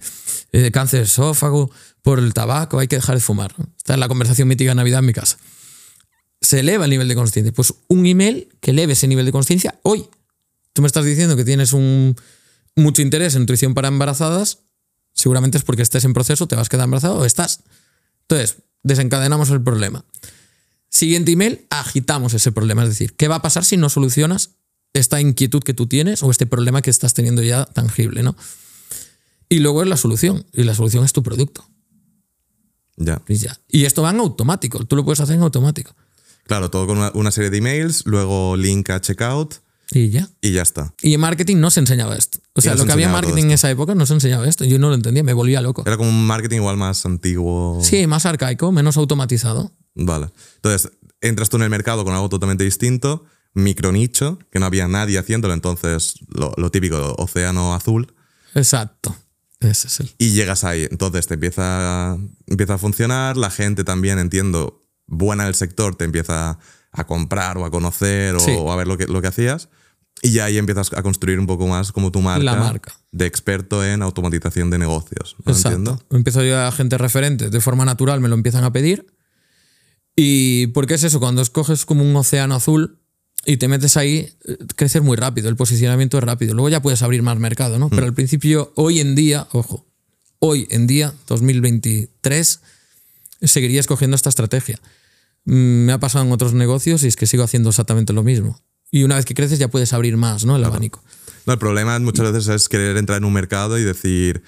Speaker 2: Eh, de cáncer de esófago, por el tabaco, hay que dejar de fumar. ¿no? Está en la conversación mítica de Navidad en mi casa. Se eleva el nivel de conciencia. Pues un email que eleve ese nivel de conciencia hoy. Tú me estás diciendo que tienes un, mucho interés en nutrición para embarazadas. Seguramente es porque estés en proceso, te vas a quedar embarazado o estás. Entonces, desencadenamos el problema. Siguiente email, agitamos ese problema. Es decir, ¿qué va a pasar si no solucionas esta inquietud que tú tienes o este problema que estás teniendo ya tangible? ¿no? Y luego es la solución. Y la solución es tu producto.
Speaker 1: Ya.
Speaker 2: Y, ya. y esto va en automático. Tú lo puedes hacer en automático.
Speaker 1: Claro, todo con una, una serie de emails, luego link a checkout
Speaker 2: Y ya.
Speaker 1: y ya está.
Speaker 2: Y en marketing no se enseñaba esto. O sea, lo que había en marketing en esa época no se enseñaba esto. Yo no lo entendía, me volvía loco.
Speaker 1: Era como un marketing igual más antiguo.
Speaker 2: Sí, más arcaico, menos automatizado.
Speaker 1: Vale. Entonces, entras tú en el mercado con algo totalmente distinto, micronicho, que no había nadie haciéndolo, entonces lo, lo típico, océano azul,
Speaker 2: Exacto. Ese es el.
Speaker 1: y llegas ahí. Entonces te empieza, empieza a funcionar, la gente también, entiendo, buena del sector, te empieza a comprar o a conocer o,
Speaker 2: Sí.
Speaker 1: o a ver lo que, lo que hacías. Y ya ahí empiezas a construir un poco más como tu marca,
Speaker 2: La marca.
Speaker 1: de experto en automatización de negocios. ¿no?
Speaker 2: Exacto.
Speaker 1: Entiendo.
Speaker 2: Empiezo yo a gente referente, de forma natural me lo empiezan a pedir. ¿Y por qué es eso? Cuando escoges como un océano azul y te metes ahí, creces muy rápido, el posicionamiento es rápido. Luego ya puedes abrir más mercado, ¿no? Pero al principio, hoy en día, ojo, hoy en día, 2023, seguiría escogiendo esta estrategia. Mm, Me ha pasado en otros negocios y es que sigo haciendo exactamente lo mismo. Y una vez que creces ya puedes abrir más, ¿no? El abanico.
Speaker 1: No, el problema muchas veces es querer entrar en un mercado y decir,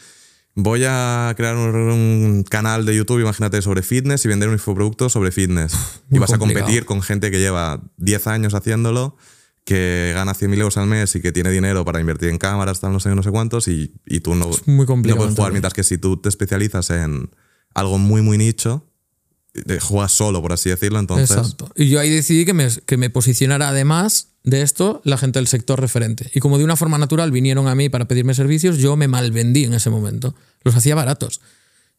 Speaker 1: voy a crear un, un canal de YouTube, imagínate, sobre fitness y vender un infoproducto sobre fitness. y vas a competir con gente que lleva 10 años haciéndolo, que gana 100.000 euros al mes y que tiene dinero para invertir en cámaras, tal, no sé, no sé cuántos, y, y tú no,
Speaker 2: muy complicado
Speaker 1: no puedes jugar. Mientras que si tú te especializas en algo muy, muy nicho, juegas solo, por así decirlo, entonces...
Speaker 2: Exacto. Y yo ahí decidí que me, que me posicionara además de esto la gente del sector referente. Y como de una forma natural vinieron a mí para pedirme servicios, yo me malvendí en ese momento. Los hacía baratos.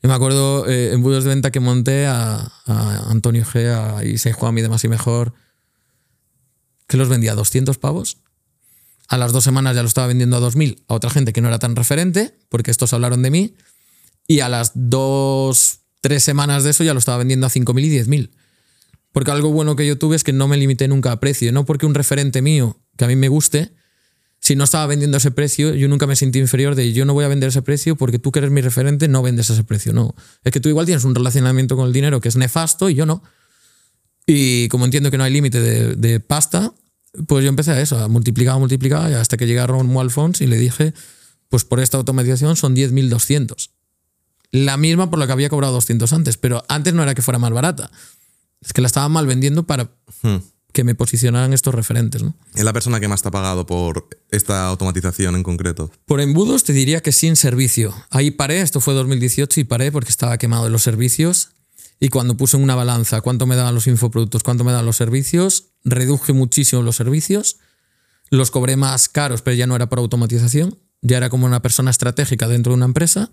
Speaker 2: Yo me acuerdo eh, en budos de venta que monté a, Antonio G, a Isai Juan y demás y mejor, que los vendía a 200 pavos. A las dos semanas ya lo estaba vendiendo a 2.000 a otra gente que no era tan referente, porque estos hablaron de mí. Y a las dos, tres semanas de eso ya lo estaba vendiendo a 5.000 y 10.000. Porque algo bueno que yo tuve es que no me limité nunca a precio. No porque un referente mío, que a mí me guste, si no estaba vendiendo ese precio, yo nunca me sentí inferior de yo no voy a vender ese precio porque tú que eres mi referente no vendes ese precio. No. Es que tú igual tienes un relacionamiento con el dinero que es nefasto y yo no. Y como entiendo que no hay límite de, pasta, pues yo empecé a eso, a multiplicar, multiplicar, hasta que llegué a Ron Alfons y le dije, pues por esta automatización son 10.200. La misma por la que había cobrado 200 antes, pero antes no era que fuera más barata. Es que la estaba mal vendiendo para
Speaker 1: Hmm.
Speaker 2: que me posicionaran estos referentes. ¿no?
Speaker 1: Es la persona que más te ha pagado por esta automatización en concreto.
Speaker 2: Por embudos te diría que sin servicio. Ahí paré, esto fue 2018 y paré porque estaba quemado de los servicios. Y cuando puse en una balanza cuánto me daban los infoproductos, cuánto me daban los servicios, reduje muchísimo los servicios. Los cobré más caros, pero ya no era por automatización. Ya era como una persona estratégica dentro de una empresa.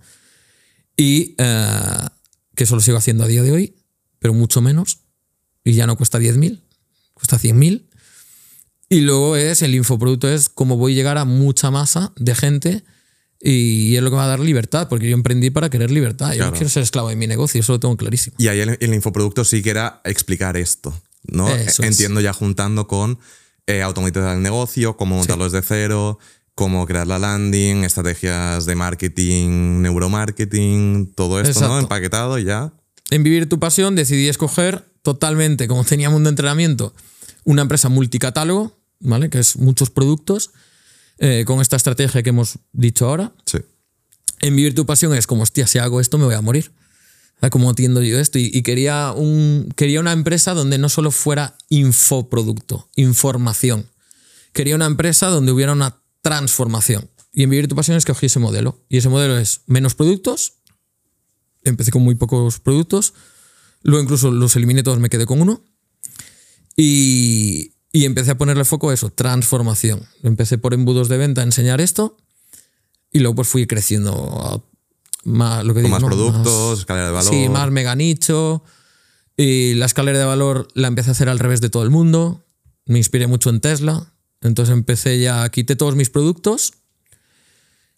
Speaker 2: Y eh, que eso lo sigo haciendo a día de hoy, pero mucho menos. Y ya no cuesta 10.000, cuesta 100.000. Y luego es el infoproducto, es cómo voy a llegar a mucha masa de gente y es lo que me va a dar libertad, porque yo emprendí para querer libertad. Yo
Speaker 1: Claro.
Speaker 2: no quiero ser esclavo de mi negocio, eso lo tengo clarísimo.
Speaker 1: Y ahí el, el infoproducto sí que era explicar esto, ¿no?
Speaker 2: Eso es.
Speaker 1: Entiendo ya juntando con eh, automatizar el negocio, cómo montarlo desde cero, cómo crear la landing, estrategias de marketing, neuromarketing, todo esto, ¿no? Empaquetado y ya.
Speaker 2: En Vivir tu Pasión decidí escoger totalmente, como tenía mundo de entrenamiento, una empresa multicatálogo, ¿vale? Que es muchos productos. eh, con esta estrategia que hemos dicho ahora.
Speaker 1: Sí.
Speaker 2: En vivir tu pasión es como, hostia, si hago esto me voy a morir. ¿Cómo atiendo yo esto? Y, y quería, un, quería una empresa donde no solo fuera infoproducto, información. Quería una empresa donde hubiera una transformación. Y en Vivir tu Pasión escogí ese modelo. Y ese modelo es menos productos. Empecé con muy pocos productos. Luego incluso los eliminé todos, me quedé con uno. Y, y empecé a ponerle foco a eso, transformación. Empecé por embudos de venta a enseñar esto. Y luego pues fui creciendo a más, lo que
Speaker 1: Con
Speaker 2: digo,
Speaker 1: más
Speaker 2: ¿no?
Speaker 1: productos, escalera de valor.
Speaker 2: Sí, más mega nicho. Y la escalera de valor la empecé a hacer al revés de todo el mundo. Me inspiré mucho en Tesla. Entonces empecé ya, quité todos mis productos.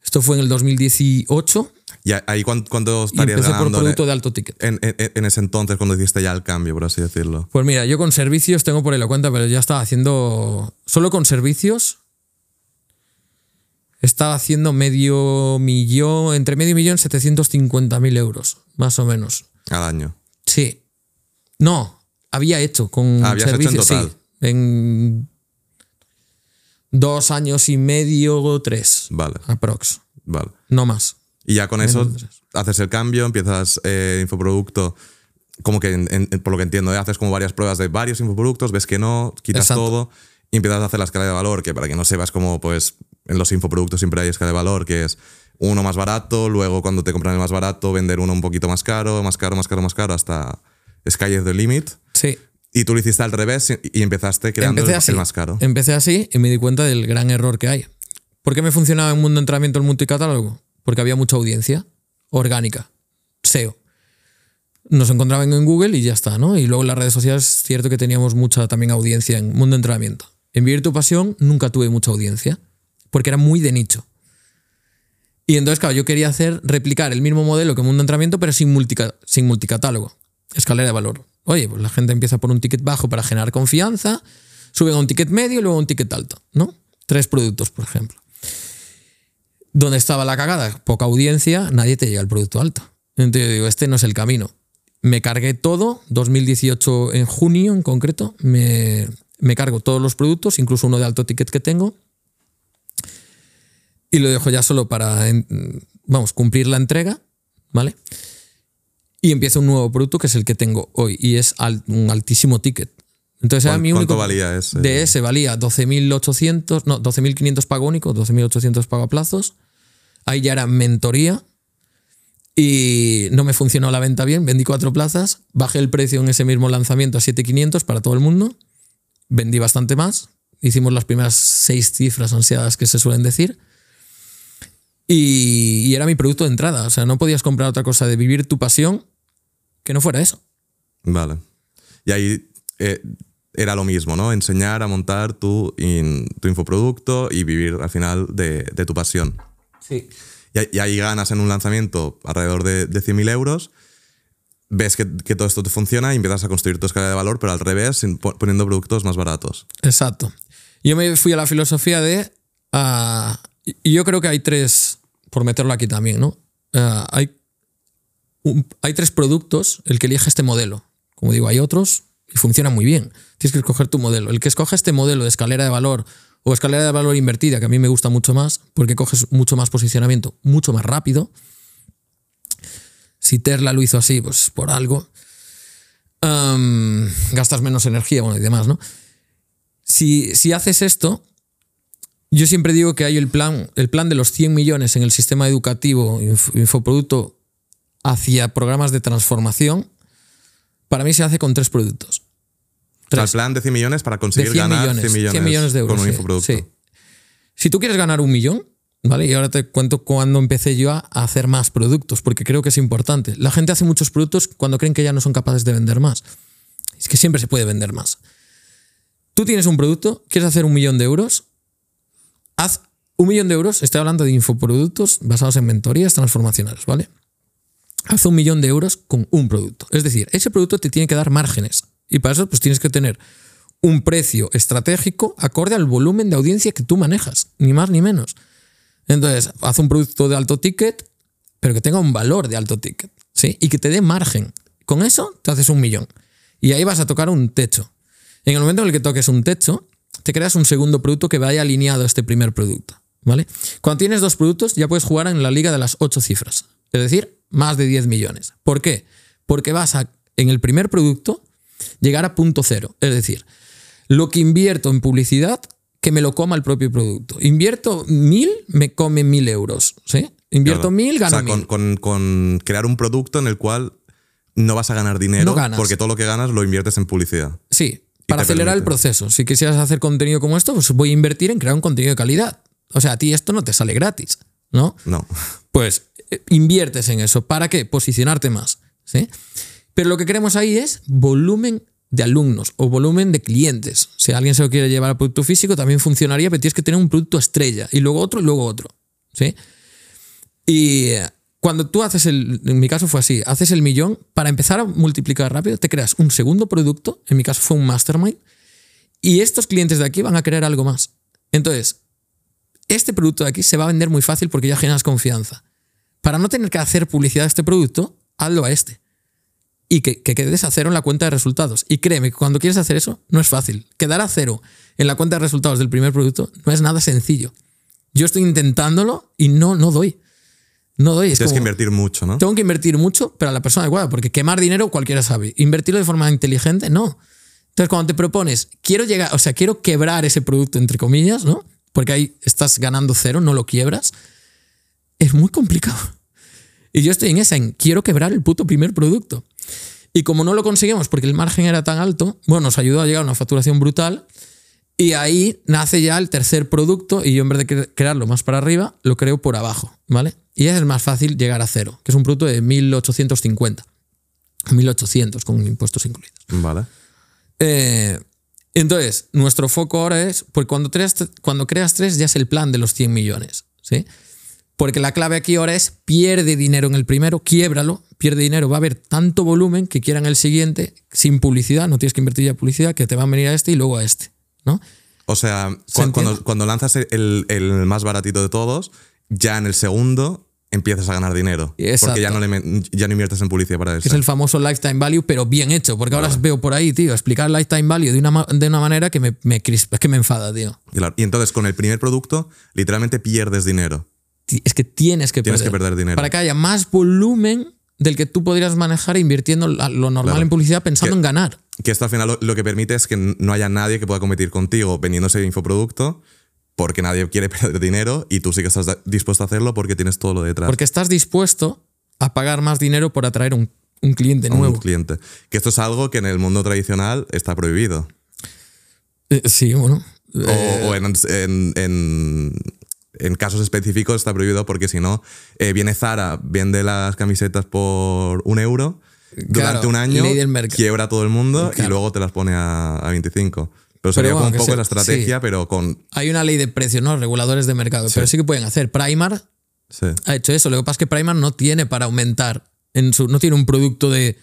Speaker 2: Esto fue en el 2018
Speaker 1: ¿Y ahí cuánto, cuánto
Speaker 2: y
Speaker 1: estarías
Speaker 2: empecé por
Speaker 1: en,
Speaker 2: producto de alto ticket.
Speaker 1: en- en- en ese entonces cuando hiciste ya el cambio, por así decirlo?
Speaker 2: Pues mira, yo con servicios tengo por ahí la cuenta, pero ya estaba haciendo. Solo con servicios. Estaba haciendo medio millón, entre medio millón 750 mil euros, más o menos.
Speaker 1: Al año.
Speaker 2: Sí. No, había hecho con
Speaker 1: Ah, habías hecho en
Speaker 2: servicios,
Speaker 1: total.
Speaker 2: sí. En dos años y medio, tres.
Speaker 1: Vale,
Speaker 2: Aprox.
Speaker 1: vale.
Speaker 2: No más.
Speaker 1: Y ya con eso haces el cambio, empiezas eh, infoproducto. Como que, en- en- por lo que entiendo, ¿eh? haces como varias pruebas de varios infoproductos, ves que no, quitas
Speaker 2: Exacto.
Speaker 1: todo y empiezas a hacer la escala de valor, que para que no sepas como, pues, en los infoproductos siempre hay escala de valor, que es uno más barato, luego cuando te compran el más barato, vender uno un poquito más caro, más caro, más caro, más caro, hasta sky is the limit.
Speaker 2: Sí.
Speaker 1: Y tú lo hiciste al revés y empezaste creando
Speaker 2: Empecé
Speaker 1: el,
Speaker 2: así.
Speaker 1: el más caro.
Speaker 2: Empecé así y me di cuenta del gran error que hay. ¿Por qué me funcionaba en mundo de entrenamiento el multicatálogo? Porque había mucha audiencia orgánica, SEO. Nos encontraban en Google y ya está, ¿no? Y luego en las redes sociales es cierto que teníamos mucha también audiencia en mundo de entrenamiento. En Vivir tu Pasión nunca tuve mucha audiencia, porque era muy de nicho. Y entonces, claro, yo quería hacer, replicar el mismo modelo que Mundo de Entrenamiento, pero sin, multica- sin multicatálogo. Escalera de valor. Oye, pues la gente empieza por un ticket bajo para generar confianza, sube a un ticket medio y luego a un ticket alto, ¿no? Tres productos, por ejemplo. ¿Dónde estaba la cagada? Poca audiencia, nadie te llega al producto alto. Entonces yo digo, este no es el camino. Me cargué todo, 2018 en junio en concreto, me, cargo todos los productos, incluso uno de alto ticket que tengo, y lo dejo ya solo para, vamos, cumplir la entrega, ¿vale? Y empiezo un nuevo producto que es el que tengo hoy y es un altísimo ticket. Entonces era
Speaker 1: ¿Cuán-
Speaker 2: mi
Speaker 1: ¿Cuánto
Speaker 2: único...
Speaker 1: valía ese?
Speaker 2: De ese valía 12.800, no, 12.500 pago único, 12.800 pago a plazos. Ahí ya era mentoría y no me funcionó la venta bien, vendí cuatro plazas, bajé el precio en ese mismo lanzamiento a 7.500 para todo el mundo, vendí bastante más, hicimos las primeras seis cifras ansiadas que se suelen decir y, y era mi producto de entrada, o sea, no podías comprar otra cosa de vivir tu pasión que no fuera eso.
Speaker 1: Vale. Y ahí eh, era lo mismo, ¿no? Enseñar a montar tu, in- tu infoproducto y vivir al final de, de tu pasión.
Speaker 2: Sí.
Speaker 1: Y, ahí- y ahí ganas en un lanzamiento alrededor de, de 100.000 euros, ves que, que todo esto te funciona y empiezas a construir tu escala de valor, pero al revés, poniendo productos más baratos.
Speaker 2: Exacto. Yo me fui a la filosofía de. ah, y yo creo que hay tres, por meterlo aquí también, ¿no? Ah, hay, hay tres productos, el que elige este modelo. Como digo, hay otros y funcionan muy bien. Tienes que escoger tu modelo. El que escoge este modelo de escalera de valor o escalera de valor invertida, que a mí me gusta mucho más, porque coges mucho más posicionamiento, mucho más rápido. Si Tesla lo hizo así, pues por algo. Gastas menos energía, bueno, y demás, ¿no? Si, si haces esto, yo siempre digo que hay el plan, el plan de los 100 millones en el sistema educativo, inf- infoproducto, hacia programas de transformación, para mí se hace con tres productos.
Speaker 1: O sea, el
Speaker 2: Tres.
Speaker 1: plan de 100 millones para conseguir
Speaker 2: de 100
Speaker 1: ganar
Speaker 2: millones,
Speaker 1: 100 millones,
Speaker 2: 100 millones de euros.
Speaker 1: con un
Speaker 2: sí,
Speaker 1: infoproducto.
Speaker 2: sí. Si tú quieres ganar un millón, ¿vale? Y ahora te cuento cuando empecé yo a hacer más productos, porque creo que es importante. La gente hace muchos productos cuando creen que ya no son capaces de vender más. Es que siempre se puede vender más. Tú tienes un producto, quieres hacer un millón de euros, haz un millón de euros, estoy hablando de infoproductos basados en mentorías transformacionales, ¿vale? Haz un millón de euros con un producto. Es decir, ese producto te tiene que dar márgenes. Y para eso pues tienes que tener un precio estratégico acorde al volumen de audiencia que tú manejas, ni más ni menos. Entonces, haz un producto de alto ticket, pero que tenga un valor de alto ticket, ¿sí? Y que te dé margen. Con eso te haces un millón. Y ahí vas a tocar un techo. En el momento en el que toques un techo, te creas un segundo producto que vaya alineado a este primer producto. ¿vale? Cuando tienes dos productos ya puedes jugar en la liga de las ocho cifras, es decir, más de 10 millones. ¿Por qué? Porque vas a, en el primer producto, llegar a punto cero, es decir, lo que invierto en publicidad, que me lo coma el propio producto. Invierto mil, me come mil euros, ¿sí? Invierto
Speaker 1: Claro.
Speaker 2: mil,
Speaker 1: O
Speaker 2: gano
Speaker 1: sea,
Speaker 2: mil.
Speaker 1: con, con- con crear un producto en el cual no vas a ganar dinero
Speaker 2: No ganas.
Speaker 1: porque todo lo que ganas lo inviertes en publicidad.
Speaker 2: Sí, para acelerar el proceso. Si quisieras hacer contenido como esto, pues voy a invertir en crear un contenido de calidad. O sea, a ti esto no te sale gratis, ¿no?
Speaker 1: No.
Speaker 2: Pues eh, inviertes en eso. ¿Para qué? Posicionarte más. ¿sí? Pero lo que queremos ahí es volumen de alumnos o volumen de clientes. Si alguien se lo quiere llevar al producto físico, también funcionaría, pero tienes que tener un producto estrella y luego otro y luego otro. ¿sí? Y eh, cuando tú haces el, en mi caso fue así, haces el millón, para empezar a multiplicar rápido, te creas un segundo producto, en mi caso fue un mastermind, y estos clientes de aquí van a querer algo más. Entonces, este producto de aquí se va a vender muy fácil porque ya generas confianza. Para no tener que hacer publicidad a este producto, hazlo a este. Y que, que quedes a cero en la cuenta de resultados. Y créeme que cuando quieres hacer eso, no es fácil. Quedar a cero en la cuenta de resultados del primer producto no es nada sencillo. Yo estoy intentándolo y no, no doy. No doy. Es
Speaker 1: Tienes que invertir mucho, ¿no?
Speaker 2: tengo que invertir mucho, pero a la persona adecuada, porque quemar dinero cualquiera sabe. Invertirlo de forma inteligente, no. Entonces, cuando te propones, quiero llegar, o sea, quiero quebrar ese producto, entre comillas, ¿no? Porque ahí estás ganando cero, no lo quiebras, es muy complicado. Y yo estoy en esa, en quiero quebrar el puto primer producto. Y como no lo conseguimos porque el margen era tan alto, bueno, nos ayudó a llegar a una facturación brutal. Y ahí nace ya el tercer producto y yo en vez de cre- crearlo más para arriba, lo creo por abajo, ¿vale? Y es más fácil llegar a cero, que es un producto de 1850. 1800 con impuestos incluidos.
Speaker 1: Vale.
Speaker 2: Eh, entonces, nuestro foco ahora es, porque cuando creas, cuando creas tres ya es el plan de los 100 millones, ¿sí? Porque la clave aquí ahora es pierde dinero en el primero, quiébralo, pierde dinero, va a haber tanto volumen que quieran el siguiente sin publicidad, no tienes que invertir ya publicidad, que te van a venir a este y luego a este, ¿no?
Speaker 1: O sea, cuando, cuando lanzas el, el más baratito de todos, ya en el segundo empiezas a ganar dinero.
Speaker 2: Exacto.
Speaker 1: Porque ya no, le, ya no inviertes en publicidad para
Speaker 2: Que
Speaker 1: eso.
Speaker 2: es el famoso lifetime value, pero bien hecho, porque ahora veo por ahí, tío, explicar lifetime value de una, de una manera que me, me crispa, es que me enfada, tío.
Speaker 1: Claro. Y entonces con el primer producto, literalmente pierdes dinero.
Speaker 2: Es que tienes que
Speaker 1: Tienes
Speaker 2: perder.
Speaker 1: que perder dinero.
Speaker 2: Para que haya más volumen del que tú podrías manejar invirtiendo lo normal
Speaker 1: Claro.
Speaker 2: en publicidad pensando
Speaker 1: Que-
Speaker 2: en ganar.
Speaker 1: Que esto al final lo, lo que permite es que no haya nadie que pueda competir contigo vendiendo ese infoproducto porque nadie quiere perder dinero y tú sí que estás dispuesto a hacerlo porque tienes todo lo detrás.
Speaker 2: Porque estás dispuesto a pagar más dinero por atraer un, un cliente
Speaker 1: a un
Speaker 2: nuevo.
Speaker 1: cliente. Que esto es algo que en el mundo tradicional está prohibido.
Speaker 2: Eh, sí, bueno.
Speaker 1: O,
Speaker 2: Eh,
Speaker 1: o en, en- en- en casos específicos está prohibido porque si no, eh, viene Zara, vende las camisetas por un euro durante
Speaker 2: Claro,
Speaker 1: un año, quiebra a todo el mundo y luego te las pone a, a 25. Pero sería
Speaker 2: bueno,
Speaker 1: como un poco esa estrategia,
Speaker 2: sí.
Speaker 1: pero con...
Speaker 2: hay una ley de precios, ¿no? Reguladores de mercado, pero sí que pueden hacer. Primar
Speaker 1: sí.
Speaker 2: ha hecho eso. Lo que pasa es que Primar no tiene para aumentar. En su, no tiene un producto de.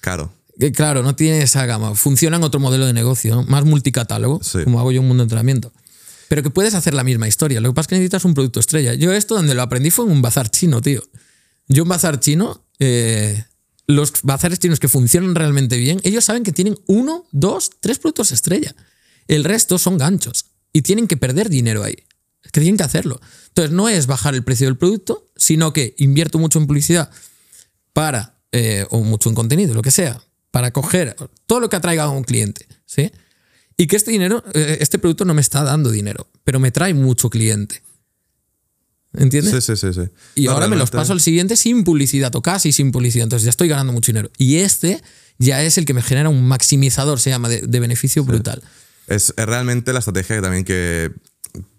Speaker 1: Claro.
Speaker 2: que, claro, no tiene esa gama. Funciona en otro modelo de negocio, ¿no? más multicatálogo,
Speaker 1: Sí.
Speaker 2: como hago yo en Mundo de Entrenamiento. Pero que puedes hacer la misma historia. Lo que pasa es que necesitas un producto estrella. Yo esto donde lo aprendí fue en un bazar chino, tío. Yo en bazar chino, eh, los bazares chinos que funcionan realmente bien, ellos saben que tienen uno, dos, tres productos estrella. El resto son ganchos y tienen que perder dinero ahí. Que tienen que hacerlo. Entonces no es bajar el precio del producto, sino que invierto mucho en publicidad para, eh, o mucho en contenido, lo que sea, para coger todo lo que atraiga a un cliente, ¿sí? Y que este dinero, eh, este producto no me está dando dinero, pero me trae mucho cliente. ¿Entiendes?
Speaker 1: Sí, sí, sí, sí.
Speaker 2: Y
Speaker 1: No,
Speaker 2: ahora me los paso al siguiente sin publicidad o casi sin publicidad. Entonces ya estoy ganando mucho dinero. Y este ya es el que me genera un maximizador, se llama, de, de beneficio brutal.
Speaker 1: Es, es realmente la estrategia que también que,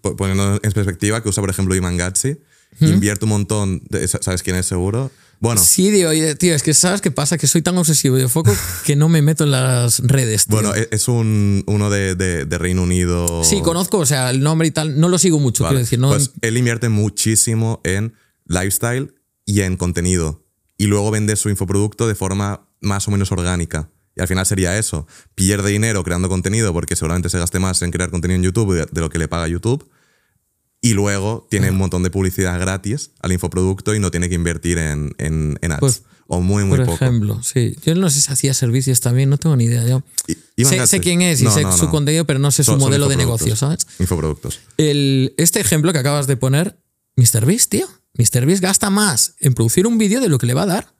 Speaker 1: po- poniendo en perspectiva, que usa, por ejemplo, Iman Gatsi. Invierte un montón. de- ¿Sabes quién es seguro? Bueno,
Speaker 2: Sí, tío, tío, es que sabes qué pasa, que soy tan obsesivo de foco que no me meto en las redes. tío.
Speaker 1: bueno e- es un, uno de, de- de Reino Unido.
Speaker 2: sí, conozco, o sea, el nombre y tal, no lo sigo mucho,
Speaker 1: Vale.
Speaker 2: quiero decir, no.
Speaker 1: Pues él invierte muchísimo en lifestyle y en contenido. Y luego vende su infoproducto de forma más o menos orgánica. Y al final sería eso. Pierde dinero creando contenido porque seguramente se gaste más en crear contenido en YouTube de, de lo que le paga YouTube. Y luego tiene un montón de publicidad gratis al infoproducto y no tiene que invertir en, en, en ads.
Speaker 2: Pues-
Speaker 1: o muy, muy
Speaker 2: por
Speaker 1: poco.
Speaker 2: ejemplo, sí. Yo no sé si hacía servicios también, no tengo ni idea. Yo
Speaker 1: I-
Speaker 2: sé, quién es y
Speaker 1: No,
Speaker 2: sé
Speaker 1: no,
Speaker 2: su
Speaker 1: no.
Speaker 2: contenido, pero no sé su
Speaker 1: Son-
Speaker 2: modelo de negocio, ¿sabes?
Speaker 1: Infoproductos.
Speaker 2: El, este ejemplo que acabas de poner, MrBeast, tío. MrBeast gasta más en producir un vídeo de lo que le va a dar.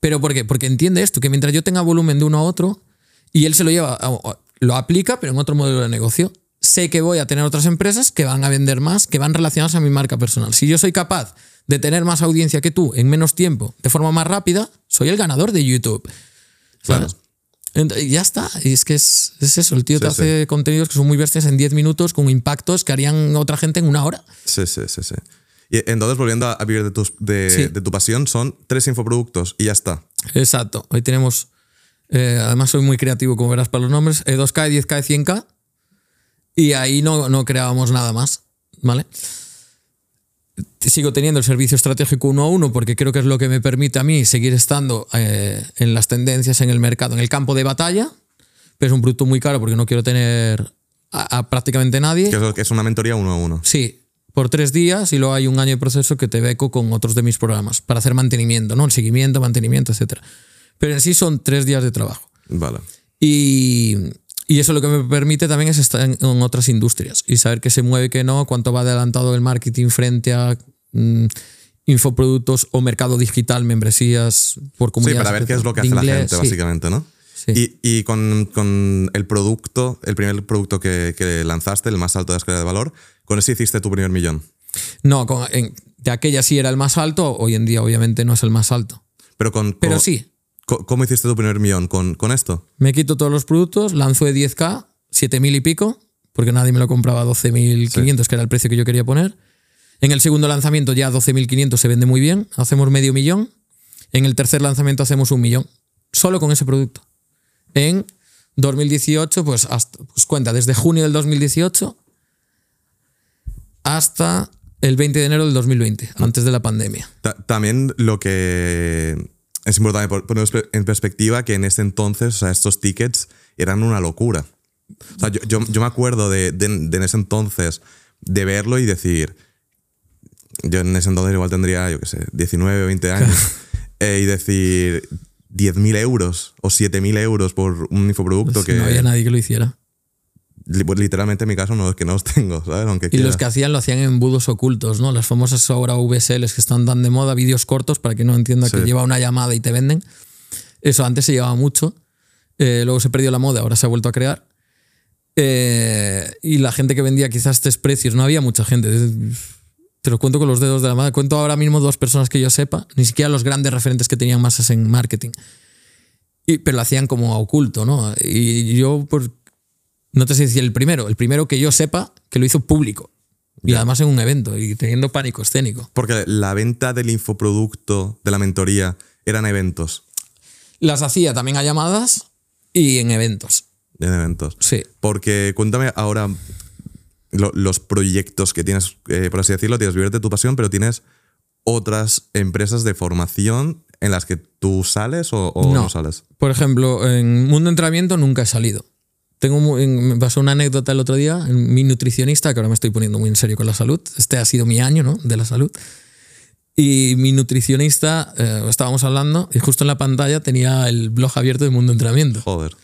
Speaker 2: ¿Pero por qué? Porque entiende esto, que mientras yo tenga volumen de uno a otro y él se lo lleva, a- a- lo aplica, pero en otro modelo de negocio, sé que voy a tener otras empresas que van a vender más, que van relacionadas a mi marca personal. Si yo soy capaz de tener más audiencia que tú en menos tiempo, de forma más rápida, soy el ganador de YouTube.
Speaker 1: Claro.
Speaker 2: ¿Sabes? Ent- Y ya está. Y es que es, es eso. El tío te
Speaker 1: Sí,
Speaker 2: hace contenidos que son muy bestias en 10 minutos con impactos que harían otra gente en una hora.
Speaker 1: Sí, sí, sí, sí. Y entonces, volviendo a vivir de,
Speaker 2: Sí.
Speaker 1: de tu pasión, son tres infoproductos y ya está.
Speaker 2: Exacto. Hoy tenemos. eh, además, soy muy creativo, como verás, para los nombres. eh, 2K, 10K, 100K. Y ahí no, no creábamos nada más. ¿Vale? Sigo teniendo el servicio estratégico uno a uno porque creo que es lo que me permite a mí seguir estando eh, en las tendencias en el mercado, en el campo de batalla. Pero es un producto muy caro porque no quiero tener a, a prácticamente nadie.
Speaker 1: Que es, una mentoría uno a uno.
Speaker 2: Sí, por tres días y luego hay un año de proceso que te beco con otros de mis programas para hacer mantenimiento, ¿no? El seguimiento, mantenimiento, etc. Pero en sí son tres días de trabajo.
Speaker 1: Vale.
Speaker 2: Y, y eso lo que me permite también es estar en, en otras industrias y saber qué se mueve, qué no, cuánto va adelantado el marketing frente a mm, infoproductos o mercado digital, membresías por
Speaker 1: Sí,
Speaker 2: comunidades.
Speaker 1: para ver qué es lo que hace la gente,
Speaker 2: sí,
Speaker 1: básicamente, ¿no?
Speaker 2: sí.
Speaker 1: Y, y con, con el producto, el primer producto que, que lanzaste, el más alto de la escala de valor, con ese hiciste tu primer millón.
Speaker 2: No, con- en- de aquella sí era el más alto, hoy en día obviamente no es el más alto.
Speaker 1: Pero con.
Speaker 2: Pero
Speaker 1: con-
Speaker 2: sí,
Speaker 1: ¿Cómo hiciste tu primer millón? ¿Con, con esto?
Speaker 2: Me quito todos los productos, lanzo de 10K, 7.000 y pico, porque nadie me lo compraba a 12.500, que era el precio que yo quería poner. En el segundo lanzamiento ya 12.500 se vende muy bien, hacemos medio millón. En el tercer lanzamiento hacemos un millón, solo con ese producto. En 2018, pues, hasta, pues cuenta, desde junio del 2018 hasta el 20 de enero del 2020, antes de la pandemia.
Speaker 1: Ta- también lo que es importante por- poner en perspectiva que en ese entonces, o sea, estos tickets eran una locura. O sea, yo, yo- yo me acuerdo de, de- de en ese entonces de verlo y decir, yo en ese entonces igual tendría, yo qué sé, 19 o 20 años, eh, y decir 10.000 euros o 7.000 euros por un infoproducto
Speaker 2: Pues
Speaker 1: que
Speaker 2: No había nadie que lo hiciera.
Speaker 1: Pues literalmente en mi caso no es que no los tengo, ¿sabes? Aunque
Speaker 2: Y
Speaker 1: quiera.
Speaker 2: los que hacían lo hacían en embudos ocultos, ¿no? Las famosas ahora VSLs que están tan de moda, vídeos cortos, para que no entienda que lleva una llamada y te venden. Eso antes se llevaba mucho. Eh, luego se perdió la moda, ahora se ha vuelto a crear. Eh, y la gente que vendía quizás estos precios, no había mucha gente. Te lo cuento con los dedos de la mano. Cuento ahora mismo dos personas que yo sepa, ni siquiera los grandes referentes que tenían masas en marketing. Y, pero lo hacían como a oculto, ¿no? Y yo, pues, no te sé decir el primero, el primero que yo sepa que lo hizo público. Y además en un evento y teniendo pánico escénico.
Speaker 1: Porque la venta del infoproducto de la mentoría eran eventos.
Speaker 2: Las hacía también a llamadas y en eventos.
Speaker 1: En eventos.
Speaker 2: Sí.
Speaker 1: Porque cuéntame ahora lo- los proyectos que tienes, eh, por así decirlo, tienes Vivir de tu pasión, pero tienes otras empresas de formación en las que tú sales o, o no.
Speaker 2: No.
Speaker 1: sales.
Speaker 2: Por ejemplo, en Mundo Entrenamiento nunca he salido. Tengo mu- en- me pasó una anécdota el otro día. Mi nutricionista, que ahora me estoy poniendo muy en serio con la salud. Este ha sido mi año, ¿no? De la salud. Y mi nutricionista, eh, estábamos hablando, y justo en la pantalla tenía el blog abierto de Mundo Entrenamiento.
Speaker 1: Joder.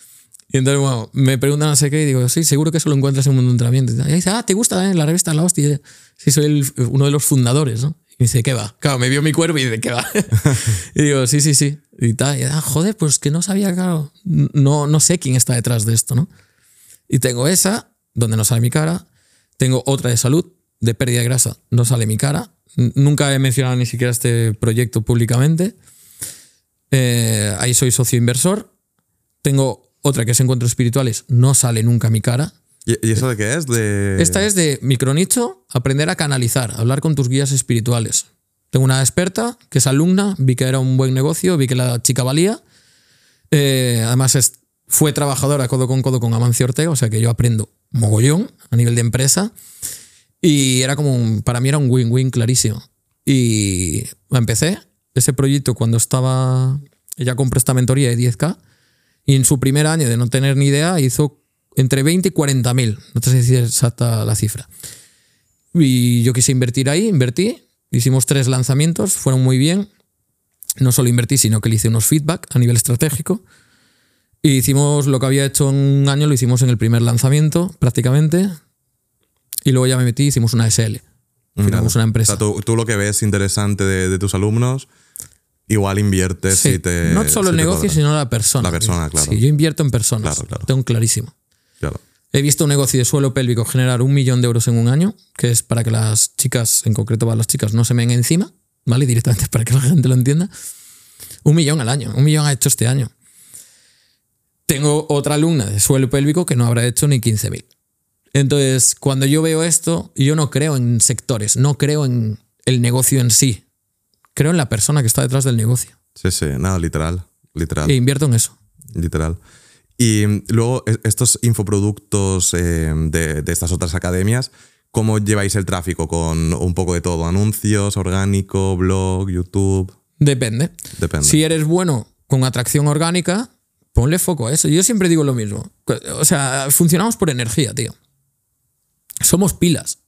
Speaker 2: Y entonces, bueno, me preguntan no sé qué y digo, sí, seguro que eso lo encuentras en Mundo Entrenamiento. Y dice, ah, ¿te gusta eh? la revista La Hostia? Sí, soy el- uno de los fundadores, ¿no? Y dice, ¿qué va? Claro, me vio mi cuerpo y dice, ¿qué va? y digo, sí, sí, sí. Y tal, y, ah, joder, pues que no sabía, claro, no, no sé quién está detrás de esto, ¿no? Y tengo esa, donde no sale mi cara. Tengo otra de salud, de pérdida de grasa, no sale mi cara. Nunca he mencionado ni siquiera este proyecto públicamente. Eh, ahí soy socio inversor. Tengo otra que es encuentros espirituales, no sale nunca mi cara.
Speaker 1: ¿Y, y eso de qué es? De...
Speaker 2: Esta es de micronicho, aprender a canalizar, hablar con tus guías espirituales. Tengo una experta que es alumna, vi que era un buen negocio, vi que la chica valía. Eh, además es- fue trabajadora codo con codo con Amancio Ortega, o sea que yo aprendo mogollón a nivel de empresa. Y era como para mí era un win-win clarísimo. Y empecé ese proyecto cuando estaba, ella compró esta mentoría de 10K y en su primer año de no tener ni idea hizo entre 20 y 40 mil, no te sé decir exacta la cifra. Y yo quise invertir ahí, invertí, hicimos tres lanzamientos, fueron muy bien. no solo invertí, sino que le hice unos feedback a nivel estratégico. Y hicimos lo que había hecho en un año, lo hicimos en el primer lanzamiento, prácticamente. Y luego ya me metí, hicimos una SL. Firmamos una empresa.
Speaker 1: O sea, tú, tú lo que ves interesante de, de tus alumnos, igual inviertes
Speaker 2: Sí,
Speaker 1: y te.
Speaker 2: no solo
Speaker 1: si
Speaker 2: el negocio, sino la persona.
Speaker 1: La persona, claro.
Speaker 2: Sí, yo invierto en personas.
Speaker 1: Claro, claro.
Speaker 2: Tengo clarísimo.
Speaker 1: Claro.
Speaker 2: He visto un negocio de suelo pélvico generar un millón de euros en un año, que es para que las chicas, en concreto para las chicas, no se ven encima, ¿vale? Directamente para que la gente lo entienda. Un millón al año. Un millón ha hecho este año. Tengo otra alumna de suelo pélvico que no habrá hecho ni 15.000. Entonces, cuando yo veo esto, yo no creo en sectores, no creo en el negocio en sí. Creo en la persona que está detrás del negocio.
Speaker 1: Sí, sí, nada, literal. Literal.
Speaker 2: E invierto en eso.
Speaker 1: Literal. Y mm, luego, e- estos infoproductos eh, de, de estas otras academias, ¿cómo lleváis el tráfico? Con un poco de todo: anuncios, orgánico, blog, YouTube.
Speaker 2: Depende.
Speaker 1: Depende.
Speaker 2: Si eres bueno con atracción orgánica, ponle foco a eso. Yo siempre digo lo mismo. O sea, funcionamos por energía, tío. Somos pilas.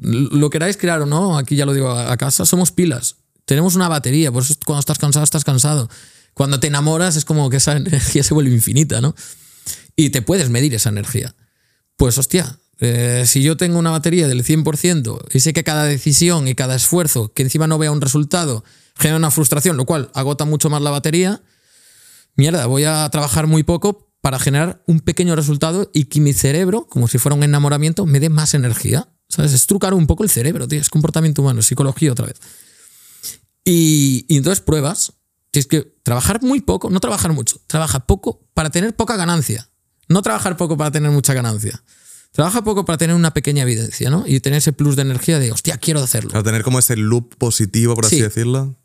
Speaker 2: Lo queráis crear o no, aquí ya lo digo a a casa, somos pilas. Tenemos una batería, por eso cuando estás cansado, estás cansado. Cuando te enamoras es como que esa energía se vuelve infinita, ¿no? Y te puedes medir esa energía. Pues hostia, eh, si yo tengo una batería del 100% y sé que cada decisión y cada esfuerzo, que encima no vea un resultado, genera una frustración, lo cual agota mucho más la batería, mierda, voy a trabajar muy poco para generar un pequeño resultado y que mi cerebro, como si fuera un enamoramiento, me dé más energía. ¿Sabes? Es trucar un poco el cerebro, tío. Es comportamiento humano, es psicología otra vez. Y, y entonces pruebas. Tienes que trabajar muy poco, no trabajar mucho. Trabaja poco para tener poca ganancia. No trabajar poco para tener mucha ganancia. Trabaja poco para tener una pequeña evidencia, ¿no? Y tener ese plus de energía de, hostia, quiero hacerlo.
Speaker 1: Para tener como ese loop positivo, por así
Speaker 2: Sí.
Speaker 1: decirlo.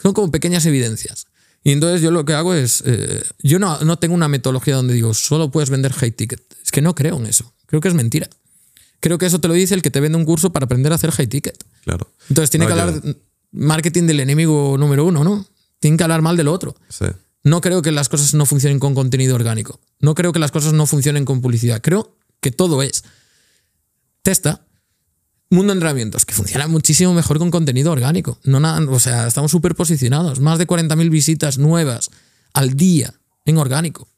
Speaker 2: Son como pequeñas evidencias. Y entonces yo lo que hago es, eh, yo no, no tengo una metodología donde digo, solo puedes vender high ticket. Es que no creo en eso. Creo que es mentira. Creo que eso te lo dice el que te vende un curso para aprender a hacer high ticket.
Speaker 1: Claro.
Speaker 2: Entonces tiene
Speaker 1: No,
Speaker 2: que
Speaker 1: yo-
Speaker 2: hablar marketing del enemigo número uno, ¿no? Tiene que hablar mal del otro.
Speaker 1: Sí.
Speaker 2: No creo que las cosas no funcionen con contenido orgánico. No creo que las cosas no funcionen con publicidad. Creo que todo es. Testa. Mundo de entrenamientos, que funciona muchísimo mejor con contenido orgánico. No nada, o sea, estamos súper posicionados. Más de 40.000 visitas nuevas al día en orgánico.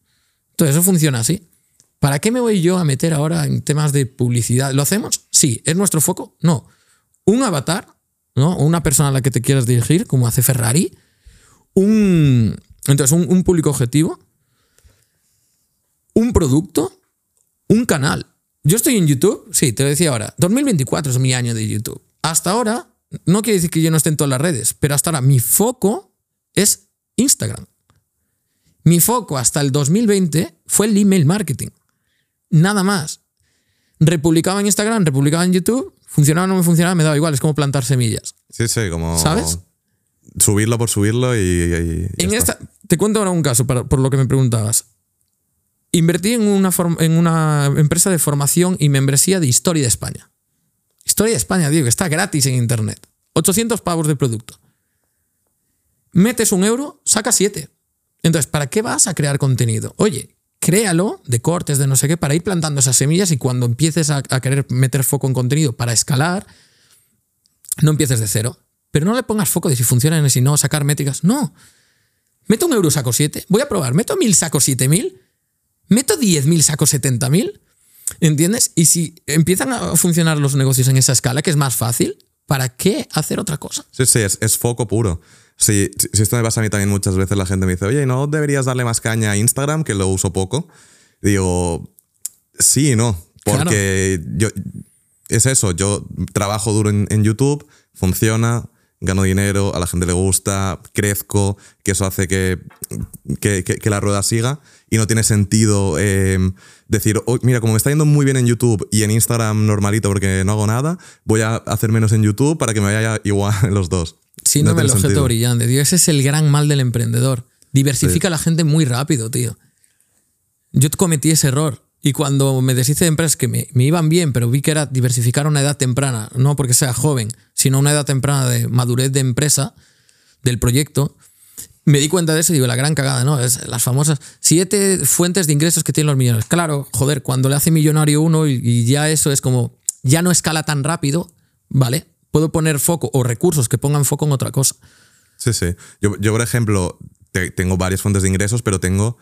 Speaker 2: Entonces, eso funciona así. ¿Para qué me voy yo a meter ahora en temas de publicidad? ¿Lo hacemos? Sí. ¿Es nuestro foco? No. Un avatar, ¿no? Una persona a la que te quieras dirigir, como hace Ferrari. Un. Entonces, un público objetivo. Un producto. Un canal. Yo estoy en YouTube, sí, te lo decía ahora. 2024 es mi año de YouTube. Hasta ahora, no quiere decir que yo no esté en todas las redes, pero hasta ahora mi foco es Instagram. Mi foco hasta el 2020 fue el email marketing. Nada más. Republicaba en Instagram, republicaba en YouTube, funcionaba o no me funcionaba, me daba igual, es como plantar semillas.
Speaker 1: Sí, sí, como.
Speaker 2: ¿Sabes?
Speaker 1: Subirlo por subirlo y. y- y
Speaker 2: En esta, te cuento ahora un caso para- por lo que me preguntabas. Invertí en una, empresa de formación y membresía de Historia de España. Historia de España, digo, que está gratis en internet. 800 pavos de producto. Metes un euro, sacas 7. Entonces, ¿para qué vas a crear contenido? Oye, créalo de cortes, de no sé qué, para ir plantando esas semillas y cuando empieces a, querer meter foco en contenido para escalar, no empieces de cero. Pero no le pongas foco de si funcionan si no, sacar métricas. No. Meto un euro, saco 7. Voy a probar. Meto 1000, saco 7000. Meto 10.000, saco 70.000. ¿Entiendes? Y si empiezan a funcionar los negocios en esa escala, que es más fácil, ¿para qué hacer otra cosa?
Speaker 1: Sí, sí, es, es foco puro. Sí, si si esto me pasa a mí también muchas veces, la gente me dice, oye, ¿no deberías darle más caña a Instagram, que lo uso poco? Y digo, sí y no, porque yo, es eso, yo trabajo duro en, en YouTube, funciona, gano dinero, a la gente le gusta, crezco, que eso hace que, que, que- que la rueda siga y no tiene sentido eh, decir, "Oh, mira, como me está yendo muy bien en YouTube y en Instagram normalito porque no hago nada, voy a hacer menos en YouTube para que me vaya igual en los dos.
Speaker 2: Síndrome
Speaker 1: tiene
Speaker 2: del objeto
Speaker 1: sentido.
Speaker 2: brillante, tío. Ese es el gran mal del emprendedor. Diversifica a la gente muy rápido, tío. Yo cometí ese error. Y cuando me deshice de empresas que me, me iban bien, pero vi que era diversificar a una edad temprana, no porque sea joven, sino una edad temprana de madurez de empresa, del proyecto, me di cuenta de eso y digo, la gran cagada, ¿no? Es las famosas siete fuentes de ingresos que tienen los millonarios. Claro, joder, cuando le hace millonario uno y, y ya eso es como, ya no escala tan rápido, ¿vale? Puedo poner foco o recursos que pongan foco en otra cosa.
Speaker 1: Sí, sí. Yo, yo por ejemplo, te- tengo varias fuentes de ingresos, pero tengo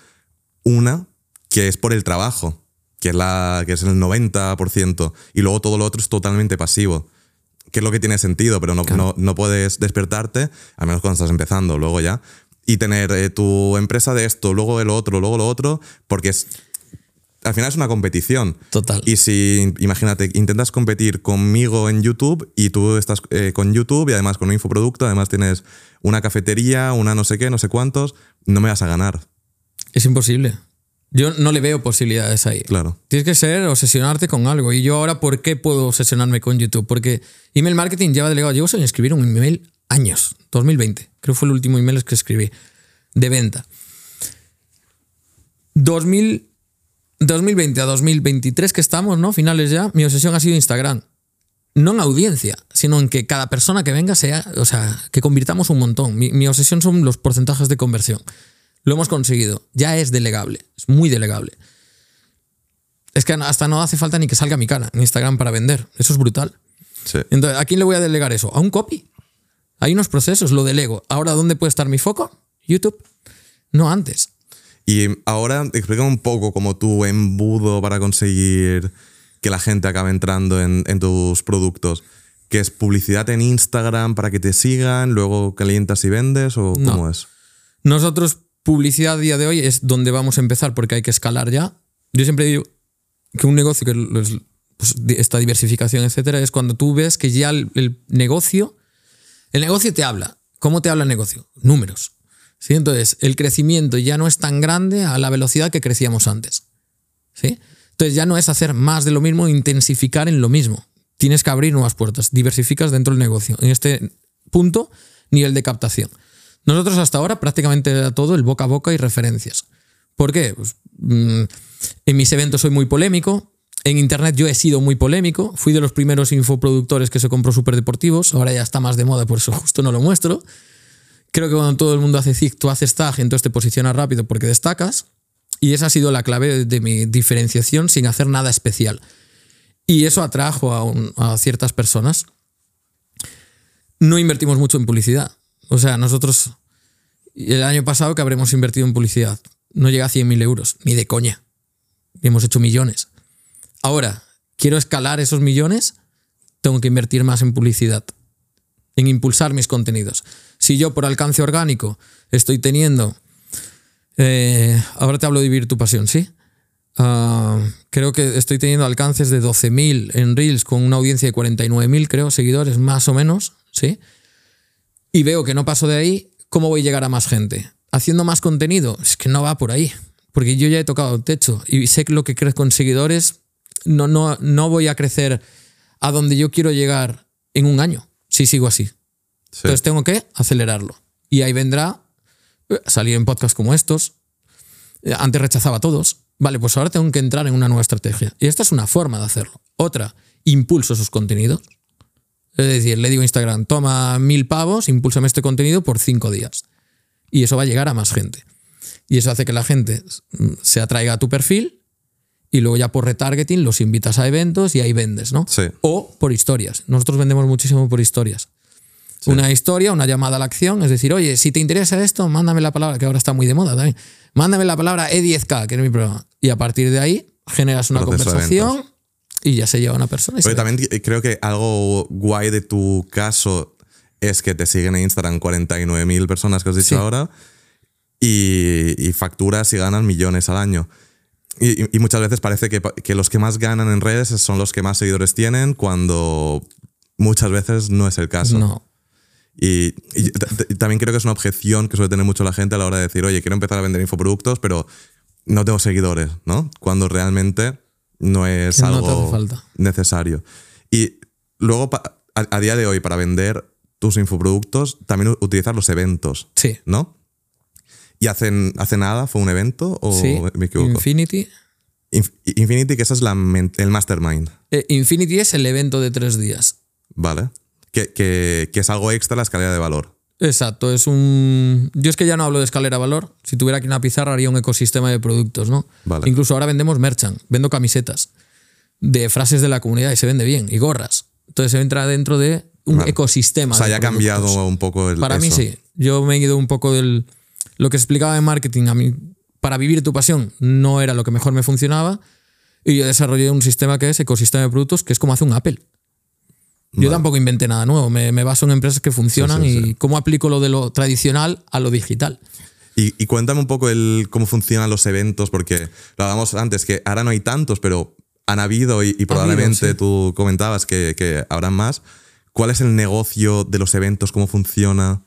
Speaker 1: una que es por el trabajo, que es, la, que es el 90%, y luego todo lo otro es totalmente pasivo. Que es lo que tiene sentido, pero no, no, no puedes despertarte, al menos cuando estás empezando, luego ya, y tener eh, tu empresa de esto, luego el otro, luego lo otro, porque es, al final es una competición.
Speaker 2: Total.
Speaker 1: Y si, imagínate, intentas competir conmigo en YouTube y tú estás eh, con YouTube y además con un infoproducto, además tienes una cafetería, una no sé qué, no sé cuántos, no me vas a ganar.
Speaker 2: Es imposible. Yo no le veo posibilidades ahí.
Speaker 1: Claro.
Speaker 2: Tienes que ser obsesionarte con algo. Y yo ahora, ¿por qué puedo obsesionarme con YouTube? Porque email marketing lleva delegado. Llevo sin escribir un email años. 2020. Creo que fue el último email que escribí. De venta. 2000, 2020 a 2023 que estamos, ¿no? Finales ya. Mi obsesión ha sido Instagram. No en audiencia, sino en que cada persona que venga sea, o sea, que convirtamos un montón. Mi, mi obsesión son los porcentajes de conversión. Lo hemos conseguido. Ya es delegable. Es muy delegable. Es que hasta no hace falta ni que salga mi cara en Instagram para vender. Eso es brutal.
Speaker 1: Sí.
Speaker 2: Entonces, ¿a quién le voy a delegar eso? A un copy. Hay unos procesos, lo delego. Ahora, ¿dónde puede estar mi foco? YouTube. No antes.
Speaker 1: Y ahora explica un poco como tu embudo para conseguir que la gente acabe entrando en, en tus productos. ¿Que es publicidad en Instagram para que te sigan, luego calientas y vendes o
Speaker 2: No.
Speaker 1: cómo es?
Speaker 2: Nosotros, publicidad a día de hoy es donde vamos a empezar porque hay que escalar ya. Yo siempre digo que un negocio que es, pues, esta diversificación, etcétera, es cuando tú ves que ya el, el negocio, el negocio te habla. ¿Cómo te habla el negocio? Números. ¿Sí? Entonces, el crecimiento ya no es tan grande a la velocidad que crecíamos antes. ¿Sí? Entonces, ya no es hacer más de lo mismo, intensificar en lo mismo. Tienes que abrir nuevas puertas, diversificas dentro del negocio. En este punto, nivel de captación. Nosotros hasta ahora prácticamente era todo el boca a boca y referencias. ¿Por qué? Pues, mm, en mis eventos soy muy polémico. En internet yo he sido muy polémico. Fui de los primeros infoproductores que se compró superdeportivos. Ahora ya está más de moda, por eso justo no lo muestro. Creo que cuando todo el mundo hace zig, tú haces tag, entonces te posicionas rápido porque destacas. Y esa ha sido la clave de, mi diferenciación sin hacer nada especial. Y eso atrajo a, un- a ciertas personas. No invertimos mucho en publicidad. O sea, nosotros el año pasado que habremos invertido en publicidad no llega a 100.000 euros, ni de coña. Hemos hecho millones. Ahora, quiero escalar esos millones, tengo que invertir más en publicidad, en impulsar mis contenidos. Si yo por alcance orgánico estoy teniendo, eh, ahora te hablo de vivir tu pasión, ¿sí? Ah, creo que estoy teniendo alcances de 12.000 en Reels con una audiencia de 49.000, creo, seguidores, más o menos, ¿sí? Y veo que no paso de ahí, ¿cómo voy a llegar a más gente? Haciendo más contenido, es que no va por ahí, porque yo ya he tocado el techo y sé lo que crezco con seguidores, no, no, no voy a crecer a donde yo quiero llegar en un año, si sigo así.
Speaker 1: Sí.
Speaker 2: Entonces tengo que acelerarlo. Y ahí vendrá eh, salir en podcasts como estos. Eh, Antes rechazaba a todos. Vale, pues ahora tengo que entrar en una nueva estrategia. Y esta es una forma de hacerlo. Otra, impulso esos contenidos. Es decir, le digo a Instagram, toma mil pavos, impúlsame este contenido por cinco días. Y eso va a llegar a más gente. Y eso hace que la gente mm, se atraiga a tu perfil y luego ya por retargeting los invitas a eventos y ahí vendes, ¿no?
Speaker 1: Sí.
Speaker 2: O por historias. Nosotros vendemos muchísimo por historias. Una historia, una llamada a la acción, es decir, oye, si te interesa esto, mándame la palabra, que ahora está muy de moda también. Mándame la palabra E10K, que es mi programa. Y a partir de ahí generas una
Speaker 1: Proceso
Speaker 2: conversación y ya se lleva una persona.
Speaker 1: Pero también creo que algo guay de tu caso es que te siguen en Instagram 49.000 personas que has dicho
Speaker 2: Sí.
Speaker 1: ahora y, y facturas y ganas millones al año. Y, muchas veces parece que, los que más ganan en redes son los que más seguidores tienen cuando muchas veces no es el caso.
Speaker 2: No.
Speaker 1: Y, también creo que es una objeción que suele tener mucho la gente a la hora de decir, oye, quiero empezar a vender infoproductos, pero no tengo seguidores, ¿no? Cuando realmente no es
Speaker 2: Que no
Speaker 1: algo
Speaker 2: falta.
Speaker 1: necesario. Y luego, a, a día de hoy, para vender tus infoproductos, también utilizar los eventos,
Speaker 2: Sí.
Speaker 1: ¿no? ¿Y hacen, hace nada fue un evento o
Speaker 2: sí.
Speaker 1: me- equivoco?
Speaker 2: Infinity.
Speaker 1: Inf- Infinity, que esa es la el mastermind,
Speaker 2: Eh, Infinity es el evento de tres días.
Speaker 1: ¿vale? Que, que- que es algo extra a la escalera de valor.
Speaker 2: Exacto, es un... Yo es que ya no hablo de escalera valor. Si tuviera aquí una pizarra haría un ecosistema de productos, ¿no?
Speaker 1: Vale.
Speaker 2: Incluso ahora vendemos merchant, vendo camisetas de frases de la comunidad y se vende bien, y gorras. Entonces entra dentro de un
Speaker 1: Vale.
Speaker 2: ecosistema.
Speaker 1: O sea,
Speaker 2: de
Speaker 1: ya ha cambiado un poco el
Speaker 2: Para mí sí. Yo me he ido un poco del. Lo que explicaba de marketing, a mí, para vivir tu pasión, no era lo que mejor me funcionaba. Y yo desarrollé un sistema que es ecosistema de productos, que es como hace un Apple. Yo
Speaker 1: Vale.
Speaker 2: tampoco inventé nada nuevo, me, me baso en empresas que funcionan
Speaker 1: Sí, sí,
Speaker 2: y cómo aplico lo de lo tradicional a lo digital.
Speaker 1: Y, y cuéntame un poco el, cómo funcionan los eventos, porque lo hablábamos antes, que ahora no hay tantos, pero han habido y, y probablemente tú comentabas que, que habrán más. ¿Cuál es el negocio de los eventos? ¿Cómo funciona?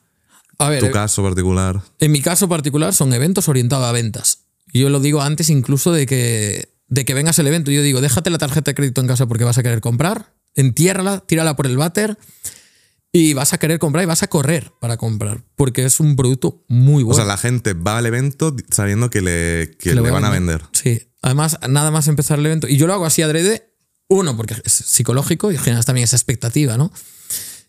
Speaker 2: A ver,
Speaker 1: Tu caso particular.
Speaker 2: En mi caso particular son eventos orientados a ventas. Yo lo digo antes incluso de que, de que vengas el evento. Yo digo, déjate la tarjeta de crédito en casa porque vas a querer comprar, entiérrala, tírala por el váter y vas a querer comprar y vas a correr para comprar porque es un producto muy bueno.
Speaker 1: O sea, la gente va al evento sabiendo que le, que
Speaker 2: que
Speaker 1: le van a vender.
Speaker 2: Sí. Además, nada más empezar el evento. Y yo lo hago así adrede, uno, porque es psicológico y generas también esa expectativa, ¿no?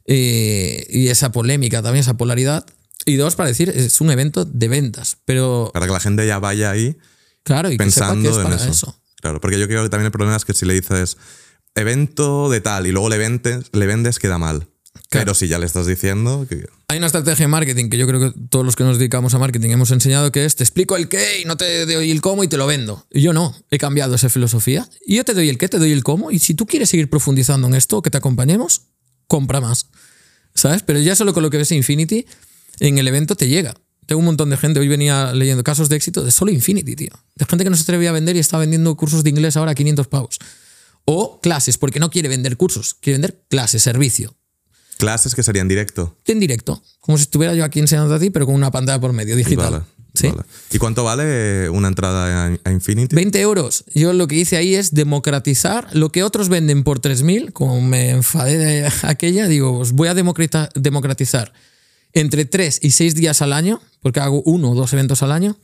Speaker 2: Eh, y esa polémica, también esa polaridad. Y dos, para decir, es un evento de ventas. Pero,
Speaker 1: Para que la gente ya vaya ahí
Speaker 2: claro, y que sepa que
Speaker 1: pensando
Speaker 2: es
Speaker 1: en
Speaker 2: para
Speaker 1: eso.
Speaker 2: eso.
Speaker 1: Claro, porque yo creo que también el problema es que si le dices evento de tal y luego le vendes, le vendes queda mal.
Speaker 2: Claro.
Speaker 1: Pero si ya le estás diciendo que
Speaker 2: Hay una estrategia de marketing que yo creo que todos los que nos dedicamos a marketing hemos enseñado que es te explico el qué y no te doy el cómo y te lo vendo. Y yo no, he cambiado esa filosofía. Y yo te doy el qué, te doy el cómo. Y si tú quieres seguir profundizando en esto, que te acompañemos, compra más. ¿Sabes? Pero ya solo con lo que ves Infinity, en el evento te llega. Tengo un montón de gente, hoy venía leyendo casos de éxito de solo Infinity, tío. De gente que no se atrevía a vender y está vendiendo cursos de inglés ahora a 500 pavos. O clases, porque no quiere vender cursos, quiere vender clases, servicio
Speaker 1: clases que serían directo.
Speaker 2: en directo, como si estuviera yo aquí enseñando a ti, pero con una pantalla por medio digital.
Speaker 1: Vale,
Speaker 2: ¿Sí?
Speaker 1: vale. ¿Y cuánto vale una entrada a, Infinity?
Speaker 2: 20 euros. Yo lo que hice ahí es democratizar lo que otros venden por 3.000, como me enfadé de aquella, digo, os voy a democratizar entre 3 y 6 días al año, porque hago uno o dos eventos al año,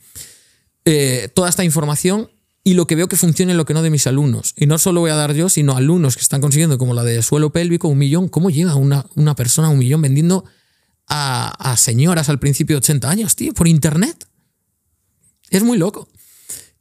Speaker 2: eh, toda esta información y lo que veo que funcione lo que no de mis alumnos. Y no solo voy a dar yo, sino alumnos que están consiguiendo, como la de suelo pélvico, un millón. ¿Cómo llega una, una persona a un millón vendiendo a, a señoras al principio de 80 años, tío, por internet? Es muy loco.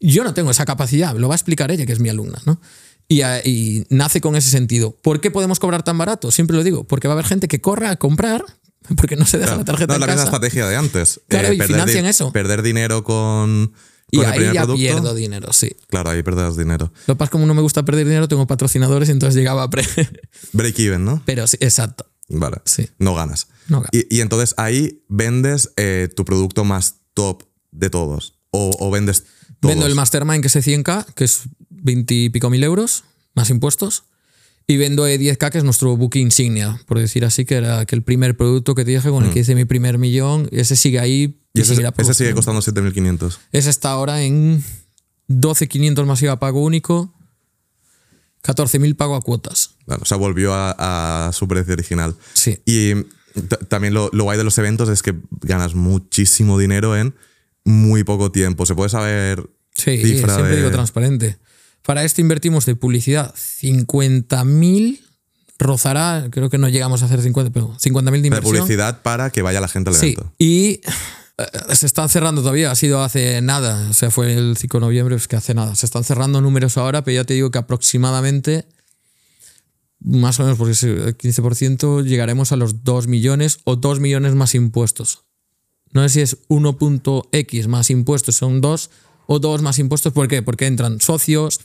Speaker 2: Yo no tengo esa capacidad, lo va a explicar ella, que es mi alumna, ¿no? Y, y nace con ese sentido. ¿Por qué podemos cobrar tan barato? Siempre lo digo, porque va a haber gente que corra a comprar porque no se deja la tarjeta
Speaker 1: no,
Speaker 2: en
Speaker 1: la misma estrategia de antes. Eh,
Speaker 2: Claro, y
Speaker 1: perder
Speaker 2: financian eso.
Speaker 1: Perder dinero con,
Speaker 2: Y ahí ya
Speaker 1: producto.
Speaker 2: pierdo dinero, sí.
Speaker 1: Claro, ahí perderás dinero.
Speaker 2: Lo que pasa es que como no me gusta perder dinero, tengo patrocinadores y entonces llegaba a pre.
Speaker 1: Break even, ¿no?
Speaker 2: Pero sí, exacto.
Speaker 1: Vale.
Speaker 2: Sí.
Speaker 1: No ganas.
Speaker 2: No ganas.
Speaker 1: Y, y entonces ahí vendes eh, tu producto más top de todos. O, o vendes todos.
Speaker 2: Vendo el Mastermind, que es 100k, que es 20 y pico mil euros, más impuestos. Y vendo E10K, que es nuestro buque insignia, por decir así, que era el primer producto que te dije con el que hice mi primer millón. Y ese sigue ahí.
Speaker 1: Mm. Y ese,
Speaker 2: seguirá
Speaker 1: ese sigue costando 7.500.
Speaker 2: Ese está ahora en 12.500 masiva pago único, 14.000 pago a cuotas.
Speaker 1: Bueno, o sea, volvió a, a su precio original.
Speaker 2: Sí.
Speaker 1: Y t- también lo, lo guay de los eventos es que ganas muchísimo dinero en muy poco tiempo. Se puede saber
Speaker 2: Sí,
Speaker 1: cifra
Speaker 2: siempre
Speaker 1: de-
Speaker 2: digo transparente. Para esto invertimos de publicidad 50.000, rozará, creo que no llegamos a hacer 50, pero 50.000 de
Speaker 1: de
Speaker 2: inversión.
Speaker 1: publicidad para que vaya la gente al
Speaker 2: Sí,
Speaker 1: evento.
Speaker 2: y eh, se están cerrando todavía, ha sido hace nada, o sea, fue el 5 de noviembre, es que hace nada. Se están cerrando números ahora, pero ya te digo que aproximadamente, más o menos, porque es el 15%, llegaremos a los 2 millones o 2 millones más impuestos. No sé si es 1.x más impuestos, son 2 o 2 más impuestos, ¿por qué? Porque entran socios,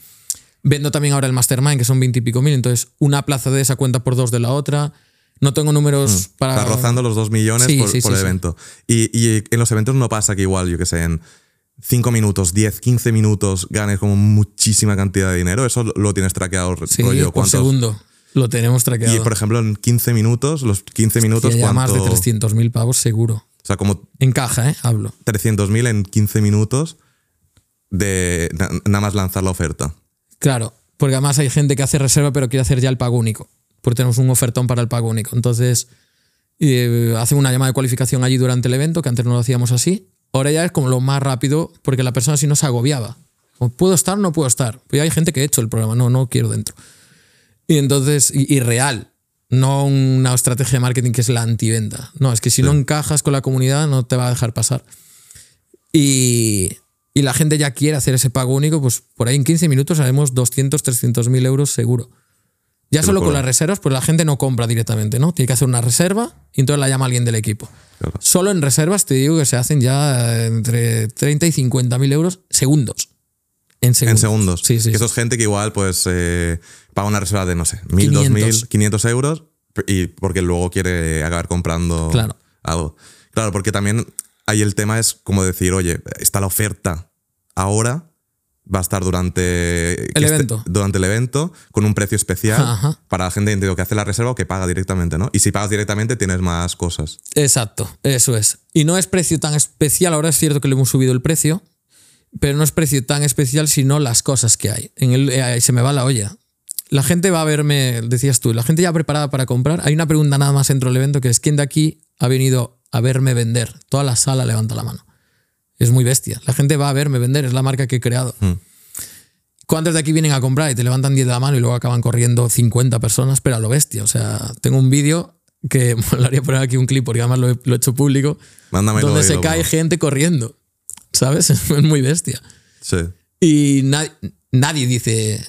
Speaker 2: vendo también ahora el Mastermind, que son 20 y pico mil, entonces una plaza de esa cuenta por dos de la otra. No tengo números para...
Speaker 1: Mm. Está rozando los 2 millones
Speaker 2: Sí,
Speaker 1: por,
Speaker 2: sí,
Speaker 1: por
Speaker 2: sí,
Speaker 1: el evento. Y, y en los eventos no pasa que igual, yo que sé, en 5 minutos, 10, 15 minutos ganes como muchísima cantidad de dinero. Eso lo- tienes traqueado,
Speaker 2: Sí,
Speaker 1: rollo.
Speaker 2: por segundo. Lo tenemos traqueado.
Speaker 1: Y por ejemplo, en 15 minutos, los 15 minutos,
Speaker 2: ya más de
Speaker 1: ¿cuánto?
Speaker 2: 300.000 pavos seguro.
Speaker 1: O sea, como
Speaker 2: En caja, ¿eh? Hablo.
Speaker 1: 300.000 en 15 minutos de na- nada más lanzar la oferta.
Speaker 2: Claro, porque además hay gente que hace reserva pero quiere hacer ya el pago único. Porque tenemos un ofertón para el pago único. Entonces, eh, hacen una llamada de cualificación allí durante el evento, que antes no lo hacíamos así. Ahora ya es como lo más rápido, porque la persona si no se agobiaba. Como, ¿Puedo estar o no puedo estar? Pues hay gente que ha hecho el programa, no, no quiero dentro. Y entonces, y, y real, no una estrategia de marketing que es la antiventa. No, es que si no encajas con la comunidad no te va a dejar pasar. Y, y la gente ya quiere hacer ese pago único, pues por ahí en 15 minutos haremos 200, 300 mil euros seguro. Ya solo con las reservas, pues la gente no compra directamente, ¿no? Tiene que hacer una reserva y entonces la llama alguien del equipo.
Speaker 1: Claro.
Speaker 2: Solo en reservas te digo que se hacen ya entre 30 y 50 mil euros segundos. En segundos.
Speaker 1: En segundos.
Speaker 2: Sí, sí.
Speaker 1: Que eso es gente que igual, pues, eh, paga una reserva de, no sé, 1000,
Speaker 2: 500.
Speaker 1: 2000, 500 euros y porque luego quiere acabar comprando
Speaker 2: Claro.
Speaker 1: algo. Claro, porque también ahí el tema es como decir, oye, está la oferta ahora, va a estar durante que esté-
Speaker 2: evento.
Speaker 1: durante el evento con un precio especial
Speaker 2: Ajá.
Speaker 1: para la gente que hace la reserva o que paga directamente, ¿no? Y si pagas directamente tienes más cosas.
Speaker 2: Exacto, eso es. Y no es precio tan especial, ahora es cierto que le hemos subido el precio, pero no es precio tan especial sino las cosas que hay. En el, eh, se me va la olla. La gente va a verme, decías tú, la gente ya preparada para comprar. Hay una pregunta nada más dentro del evento que es ¿quién de aquí ha venido a verme vender? Toda la sala levanta la mano. Es muy bestia. La gente va a verme vender, es la marca que he creado. ¿Cuántos de aquí vienen a comprar y te levantan 10 de la mano y luego acaban corriendo 50 personas? Pero a lo bestia. O sea, tengo un vídeo que molaría poner aquí un clip porque además lo he, lo he hecho público
Speaker 1: Mándamelo
Speaker 2: donde se
Speaker 1: lo-
Speaker 2: cae gente corriendo. ¿Sabes? Es muy bestia.
Speaker 1: Sí.
Speaker 2: Y na- nadie dice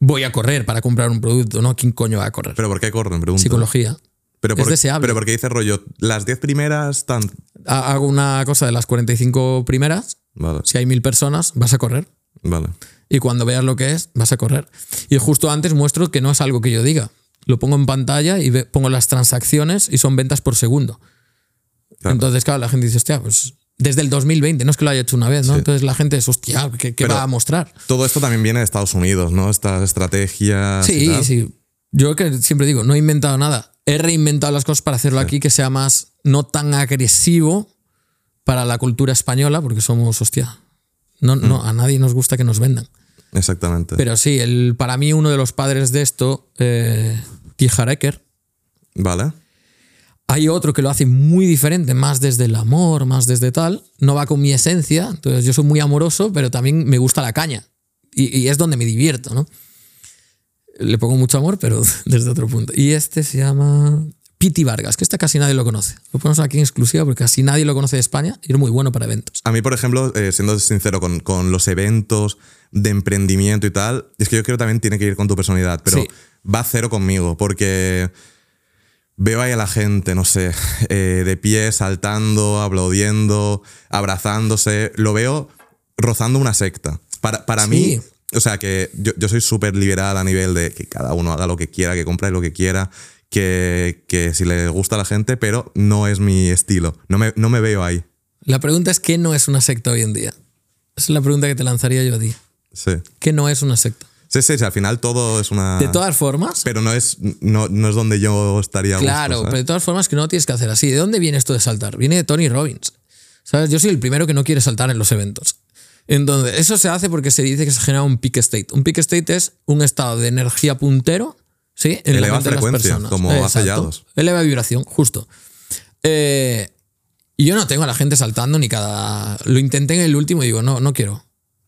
Speaker 2: voy a correr para comprar un producto, ¿no? ¿Quién coño va a correr?
Speaker 1: ¿Pero por qué corren? Pregunto.
Speaker 2: Psicología.
Speaker 1: Pero
Speaker 2: es deseable.
Speaker 1: Pero porque dice rollo, las 10 primeras están...
Speaker 2: Ha- Hago una cosa de las 45 primeras.
Speaker 1: Vale,
Speaker 2: Si hay mil personas, vas a correr.
Speaker 1: vale.
Speaker 2: Y cuando veas lo que es, vas a correr. Y justo antes muestro que no es algo que yo diga. Lo pongo en pantalla y ve- pongo las transacciones y son ventas por segundo.
Speaker 1: Claro.
Speaker 2: Entonces, claro, la gente dice, hostia, pues desde el 2020, no es que lo haya hecho una vez, ¿no?
Speaker 1: Sí.
Speaker 2: Entonces la gente es, hostia, ¿qué, va a mostrar?
Speaker 1: Todo esto también viene de Estados Unidos, ¿no? Estas estrategias. y
Speaker 2: Sí,
Speaker 1: tal.
Speaker 2: sí. Yo que siempre digo, no he inventado nada. He reinventado las cosas para hacerlo aquí que sea más, no tan agresivo para la cultura española, porque somos, hostia, no,
Speaker 1: Mm.
Speaker 2: no, a nadie nos gusta que nos vendan.
Speaker 1: Exactamente.
Speaker 2: Pero sí, el, para mí uno de los padres de esto, eh, Tijareker,
Speaker 1: vale.
Speaker 2: hay otro que lo hace muy diferente, más desde el amor, más desde tal. No va con mi esencia, entonces yo soy muy amoroso, pero también me gusta la caña. Y, y es donde me divierto, ¿no? Le pongo mucho amor, pero desde otro punto. Y este se llama Piti Vargas, que este casi nadie lo conoce. Lo ponemos aquí en exclusiva porque casi nadie lo conoce de España y es muy bueno para eventos.
Speaker 1: A mí, por ejemplo, eh, siendo sincero con, con los eventos de emprendimiento y tal, es que yo creo que también tiene que ir con tu personalidad, pero
Speaker 2: Sí.
Speaker 1: va cero conmigo, porque veo ahí a la gente, no sé, eh, de pie, saltando, aplaudiendo, abrazándose, lo veo rozando una secta. Para, para
Speaker 2: Sí.
Speaker 1: mí, o sea, que yo, yo soy súper liberal a nivel de que cada uno haga lo que quiera, que compre lo que quiera, que, que si le gusta a la gente, pero no es mi estilo, no me, no me veo ahí.
Speaker 2: La pregunta es, ¿qué no es una secta hoy en día? Esa es la pregunta que te lanzaría yo a ti.
Speaker 1: Sí.
Speaker 2: ¿Qué no es una secta?
Speaker 1: Sí, sí, sí, al final todo es una.
Speaker 2: De todas formas,
Speaker 1: Pero no es, no, no es donde yo estaría gusto,
Speaker 2: Claro, pero de todas formas que no tienes que hacer así. ¿De dónde viene esto de saltar? Viene de Tony Robbins. ¿Sabes? Yo soy el primero que no quiere saltar en los eventos. Entonces, eso se hace porque se dice que se genera un peak state. Un peak state es un estado de energía puntero, ¿sí? En
Speaker 1: Eleva
Speaker 2: la mente de las
Speaker 1: frecuencia,
Speaker 2: personas.
Speaker 1: como
Speaker 2: Exacto. Eleva vibración, justo. Eh, y yo no tengo a la gente saltando ni cada. Lo intenté en el último y digo, no, no quiero.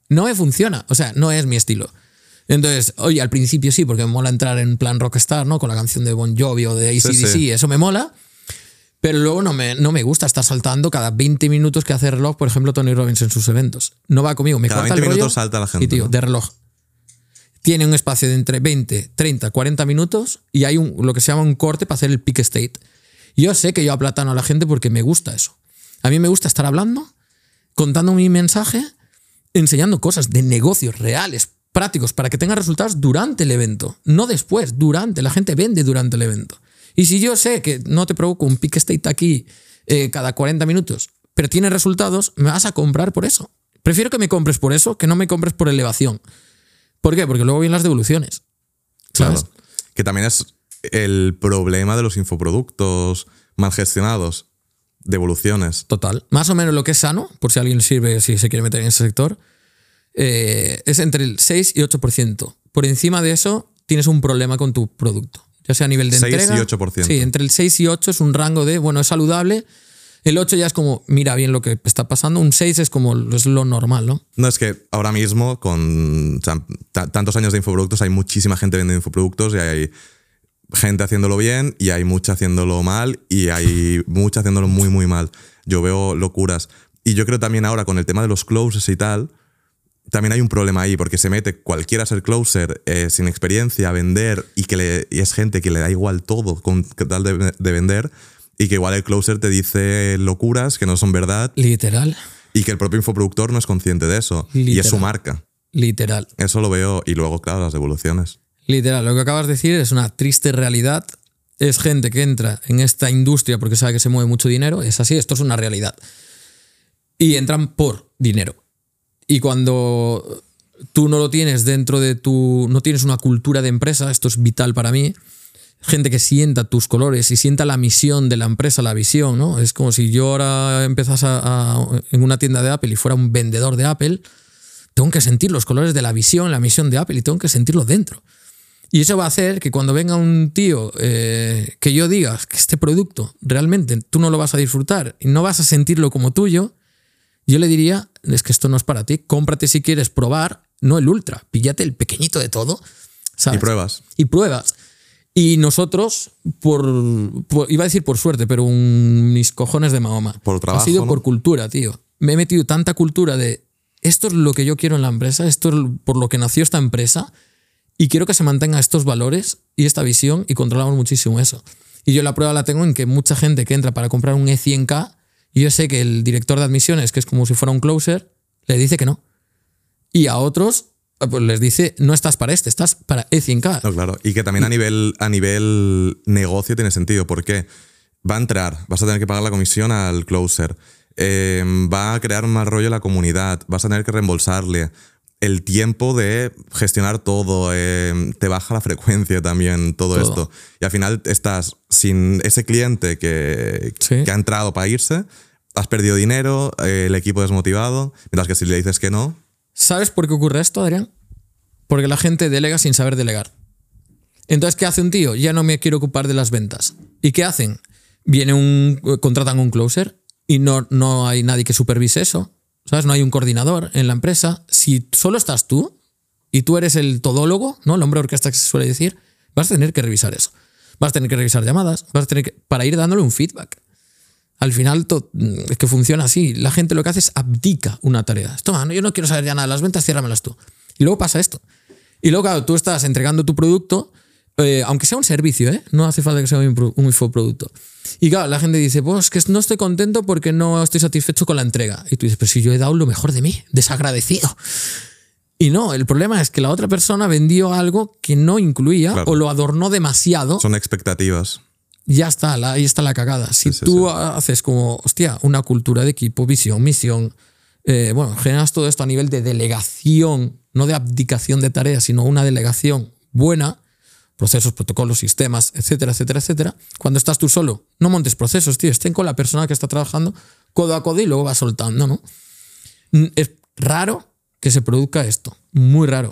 Speaker 2: No me funciona. O sea, no es mi estilo. Entonces, oye, al principio sí, porque me mola entrar en plan rockstar, ¿no? Con la canción de Bon Jovi o de ACDC,
Speaker 1: sí.
Speaker 2: eso me mola. Pero luego no me, no me gusta estar saltando cada 20 minutos que hace reloj, por ejemplo, Tony Robbins en sus eventos. No va conmigo, me
Speaker 1: Cada
Speaker 2: corta
Speaker 1: 20
Speaker 2: el rollo
Speaker 1: minutos salta la gente,
Speaker 2: Y tío,
Speaker 1: ¿no?
Speaker 2: de reloj. Tiene un espacio de entre 20, 30, 40 minutos y hay un, lo que se llama un corte para hacer el peak state. Yo sé que yo aplatano a la gente porque me gusta eso. A mí me gusta estar hablando, contando mi mensaje, enseñando cosas de negocios reales, prácticos, para que tenga resultados durante el evento, no después, durante. La gente vende durante el evento. Y si yo sé que no te provoco un peak state aquí eh, cada 40 minutos, pero tiene resultados, me vas a comprar por eso. Prefiero que me compres por eso que no me compres por elevación. ¿Por qué? Porque luego vienen las devoluciones. ¿Sabes?
Speaker 1: Claro. Que también es el problema de los infoproductos mal gestionados, devoluciones.
Speaker 2: Total. Más o menos lo que es sano, por si alguien sirve, si se quiere meter en ese sector, eh, es entre el 6 y 8%. Por encima de eso, tienes un problema con tu producto. Ya sea a nivel de
Speaker 1: 6 y
Speaker 2: entrega.
Speaker 1: 8%.
Speaker 2: Sí, entre el 6 y 8 es un rango de, bueno, es saludable. El 8 ya es como, mira bien lo que está pasando. Un 6 es como es lo normal, ¿no?
Speaker 1: No, es que ahora mismo, con tantos años de infoproductos, hay muchísima gente vendiendo infoproductos y hay gente haciéndolo bien y hay mucha haciéndolo mal y hay mucha haciéndolo muy, muy mal. Yo veo locuras. Y yo creo también ahora con el tema de los closes y tal, también hay un problema ahí, porque se mete cualquiera a ser closer eh, sin experiencia a vender y que le, y es gente que le da igual todo con tal de, de vender y que igual el closer te dice locuras que no son verdad
Speaker 2: Literal.
Speaker 1: y que el propio infoproductor no es consciente de eso y es su marca.
Speaker 2: Literal.
Speaker 1: Eso lo veo y luego, claro, las devoluciones.
Speaker 2: Literal, lo que acabas de decir es una triste realidad. Es gente que entra en esta industria porque sabe que se mueve mucho dinero. Es así, esto es una realidad. Y entran por dinero. Y cuando tú no lo tienes dentro de tu. no tienes una cultura de empresa, esto es vital para mí. Gente que sienta tus colores y sienta la misión de la empresa, la visión, ¿no? Es como si yo ahora empezase a- en una tienda de Apple y fuera un vendedor de Apple. Tengo que sentir los colores de la visión, la misión de Apple y tengo que sentirlo dentro. Y eso va a hacer que cuando venga un tío eh, que yo diga que este producto realmente tú no lo vas a disfrutar y no vas a sentirlo como tuyo, yo le diría, es que esto no es para ti, cómprate si quieres probar, no el ultra, píllate el pequeñito de todo. ¿sabes?
Speaker 1: Y pruebas.
Speaker 2: Y pruebas. Y nosotros, por, por- iba a decir por suerte, pero un- mis cojones de Mahoma.
Speaker 1: Por trabajo,
Speaker 2: Ha sido
Speaker 1: ¿no?
Speaker 2: por cultura, tío. Me he metido tanta cultura de esto es lo que yo quiero en la empresa, esto es por lo que nació esta empresa y quiero que se mantenga estos valores y esta visión y controlamos muchísimo eso. Y yo la prueba la tengo en que mucha gente que entra para comprar un E100K, yo sé que el director de admisiones, que es como si fuera un closer, le dice que no. Y a otros pues les dice, no estás para este, estás para E100K.
Speaker 1: No, claro. Y que también a nivel, a nivel negocio tiene sentido. porque Va a entrar, vas a tener que pagar la comisión al closer. eh, va a crear más rollo la comunidad. Vas a tener que reembolsarle. El tiempo de gestionar todo, eh, te baja la frecuencia también, todo,
Speaker 2: Todo.
Speaker 1: esto. Y al final estás sin ese cliente que,
Speaker 2: Sí.
Speaker 1: que ha entrado para irse, has perdido dinero, eh, el equipo desmotivado, mientras que si le dices que no,
Speaker 2: ¿Sabes por qué ocurre esto, Adrián? Porque la gente delega sin saber delegar. Entonces, ¿qué hace un tío? Ya no me quiero ocupar de las ventas. ¿Y qué hacen? Viene un. contratan un closer y no, no hay nadie que supervise eso. ¿Sabes? No hay un coordinador en la empresa. Si solo estás tú y tú eres el todólogo, ¿no? El hombre orquesta que se suele decir, vas a tener que revisar eso. Vas a tener que revisar llamadas, vas a tener que. para ir dándole un feedback. Al final to- es que funciona así. La gente lo que hace es abdica una tarea. Toma, no, yo no quiero saber ya nada de las ventas, ciérramelas tú. Y luego pasa esto. Y luego, claro, tú estás entregando tu producto, eh, aunque sea un servicio, ¿eh? no hace falta que sea un, pro- un infoproducto. Y claro, la gente dice, pues que no estoy contento porque no estoy satisfecho con la entrega. Y tú dices, pero si yo he dado lo mejor de mí, desagradecido. Y no, el problema es que la otra persona vendió algo que no incluía
Speaker 1: Claro.
Speaker 2: o lo adornó demasiado
Speaker 1: son expectativas.
Speaker 2: ya está, la- ahí está la cagada. Si
Speaker 1: Sí, sí,
Speaker 2: tú
Speaker 1: sí.
Speaker 2: haces como, hostia, una cultura de equipo, visión, misión, eh, bueno, generas todo esto a nivel de delegación, no de abdicación de tareas, sino una delegación buena, procesos, protocolos, sistemas, etcétera, etcétera, etcétera. Cuando estás tú solo, no montes procesos, tío, estén con la persona que está trabajando codo a codo y luego vas soltando, ¿no? Mm, Es raro que se produzca esto, muy raro.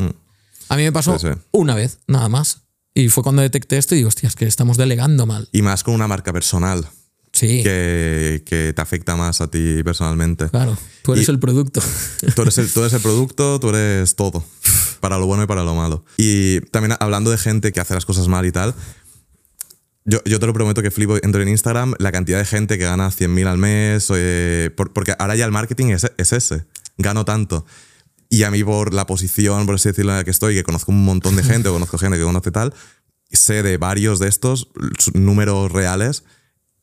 Speaker 2: A mí me pasó
Speaker 1: Mm. Sí, sí.
Speaker 2: una vez, nada más. Y fue cuando detecté esto y digo, hostia, es que estamos delegando mal.
Speaker 1: Y más con una marca personal.
Speaker 2: Sí,
Speaker 1: que, que te afecta más a ti personalmente.
Speaker 2: claro. Tú eres
Speaker 1: Y-
Speaker 2: el producto.
Speaker 1: Tú eres, el, tú eres el producto, tú eres todo, para lo bueno y para lo malo. Y también hablando de gente que hace las cosas mal y tal, yo, yo te lo prometo que flipo, entro en Instagram, la cantidad de gente que gana 100.000 al mes, eh, por- porque ahora ya el marketing es, es ese, gano tanto. Y a mí por la posición, por así decirlo, en la que estoy, que conozco un montón de gente, o conozco gente que conoce tal, sé de varios de estos números reales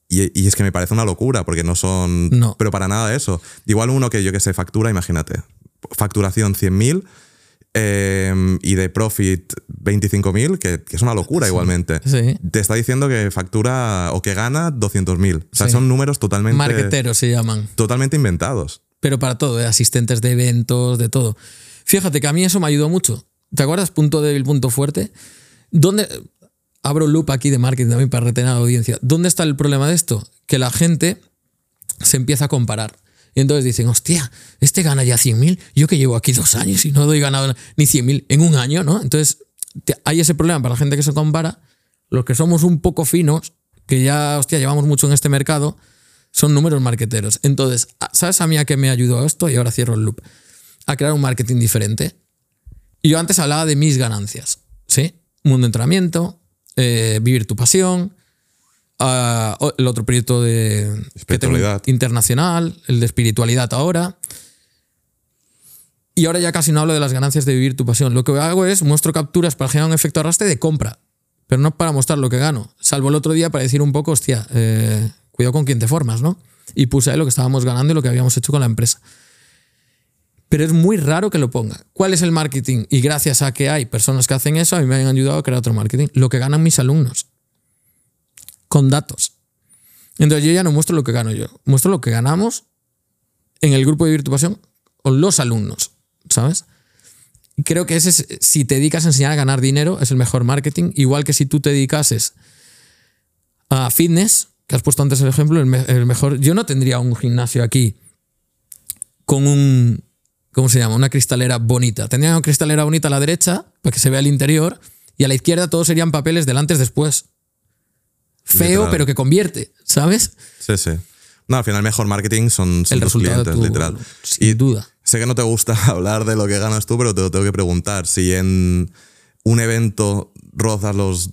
Speaker 1: y, y es que me parece una locura porque no son...
Speaker 2: No.
Speaker 1: Pero para nada eso. Igual uno que yo que sé, factura, imagínate, facturación 100.000 eh, y de profit 25.000, que, que es una locura igualmente.
Speaker 2: Sí.
Speaker 1: Te está diciendo que factura o que gana 200.000. O sea,
Speaker 2: Sí.
Speaker 1: son números totalmente,
Speaker 2: Marqueteros se llaman.
Speaker 1: totalmente inventados.
Speaker 2: Pero para todo, ¿eh? asistentes de eventos, de todo. Fíjate que a mí eso me ayudó mucho. ¿Te acuerdas? Punto débil, punto fuerte. ¿Dónde, abro loop aquí de marketing también para retener a la audiencia. ¿Dónde está el problema de esto? Que la gente se empieza a comparar. Y entonces dicen, hostia, este gana ya 100.000, yo que llevo aquí dos años y no doy ganado ni 100.000 en un año, ¿no? Entonces hay ese problema para la gente que se compara. Los que somos un poco finos, que ya, hostia, llevamos mucho en este mercado, son números marqueteros. Entonces, ¿sabes a mí a qué me ayudó esto? Y ahora cierro el loop. A crear un marketing diferente. Y yo antes hablaba de mis ganancias, ¿sí? Mundo de entrenamiento, eh, vivir tu pasión, el otro proyecto de
Speaker 1: Espiritualidad.
Speaker 2: internacional, el de espiritualidad ahora. Y ahora ya casi no hablo de las ganancias de vivir tu pasión. Lo que hago es muestro capturas para generar un efecto arrastre de compra, pero no para mostrar lo que gano. Salvo el otro día para decir un poco, hostia, eh, cuidado con quién te formas, ¿no? Y puse ahí lo que estábamos ganando y lo que habíamos hecho con la empresa. Pero es muy raro que lo ponga. ¿Cuál es el marketing? Y gracias a que hay personas que hacen eso, a mí me han ayudado a crear otro marketing. Lo que ganan mis alumnos. Con datos. Entonces yo ya no muestro lo que gano yo. Muestro lo que ganamos en el grupo de Vivir tu Pasión con los alumnos. ¿sabes? Creo que ese es, si te dedicas a enseñar a ganar dinero, es el mejor marketing. Igual que si tú te dedicases a fitness, que has puesto antes el ejemplo, el, mejor. Yo no tendría un gimnasio aquí con un. ¿Cómo se llama? Una cristalera bonita. Tendría una cristalera bonita a la derecha para que se vea el interior y a la izquierda todos serían papeles del antes después. Feo, pero que convierte, ¿sabes?
Speaker 1: Sí, sí. No, al final mejor marketing son, son el clientes, literal.
Speaker 2: Sin duda.
Speaker 1: Sé que no te gusta hablar de lo que ganas tú, pero te lo tengo que preguntar. Si en un evento rozas los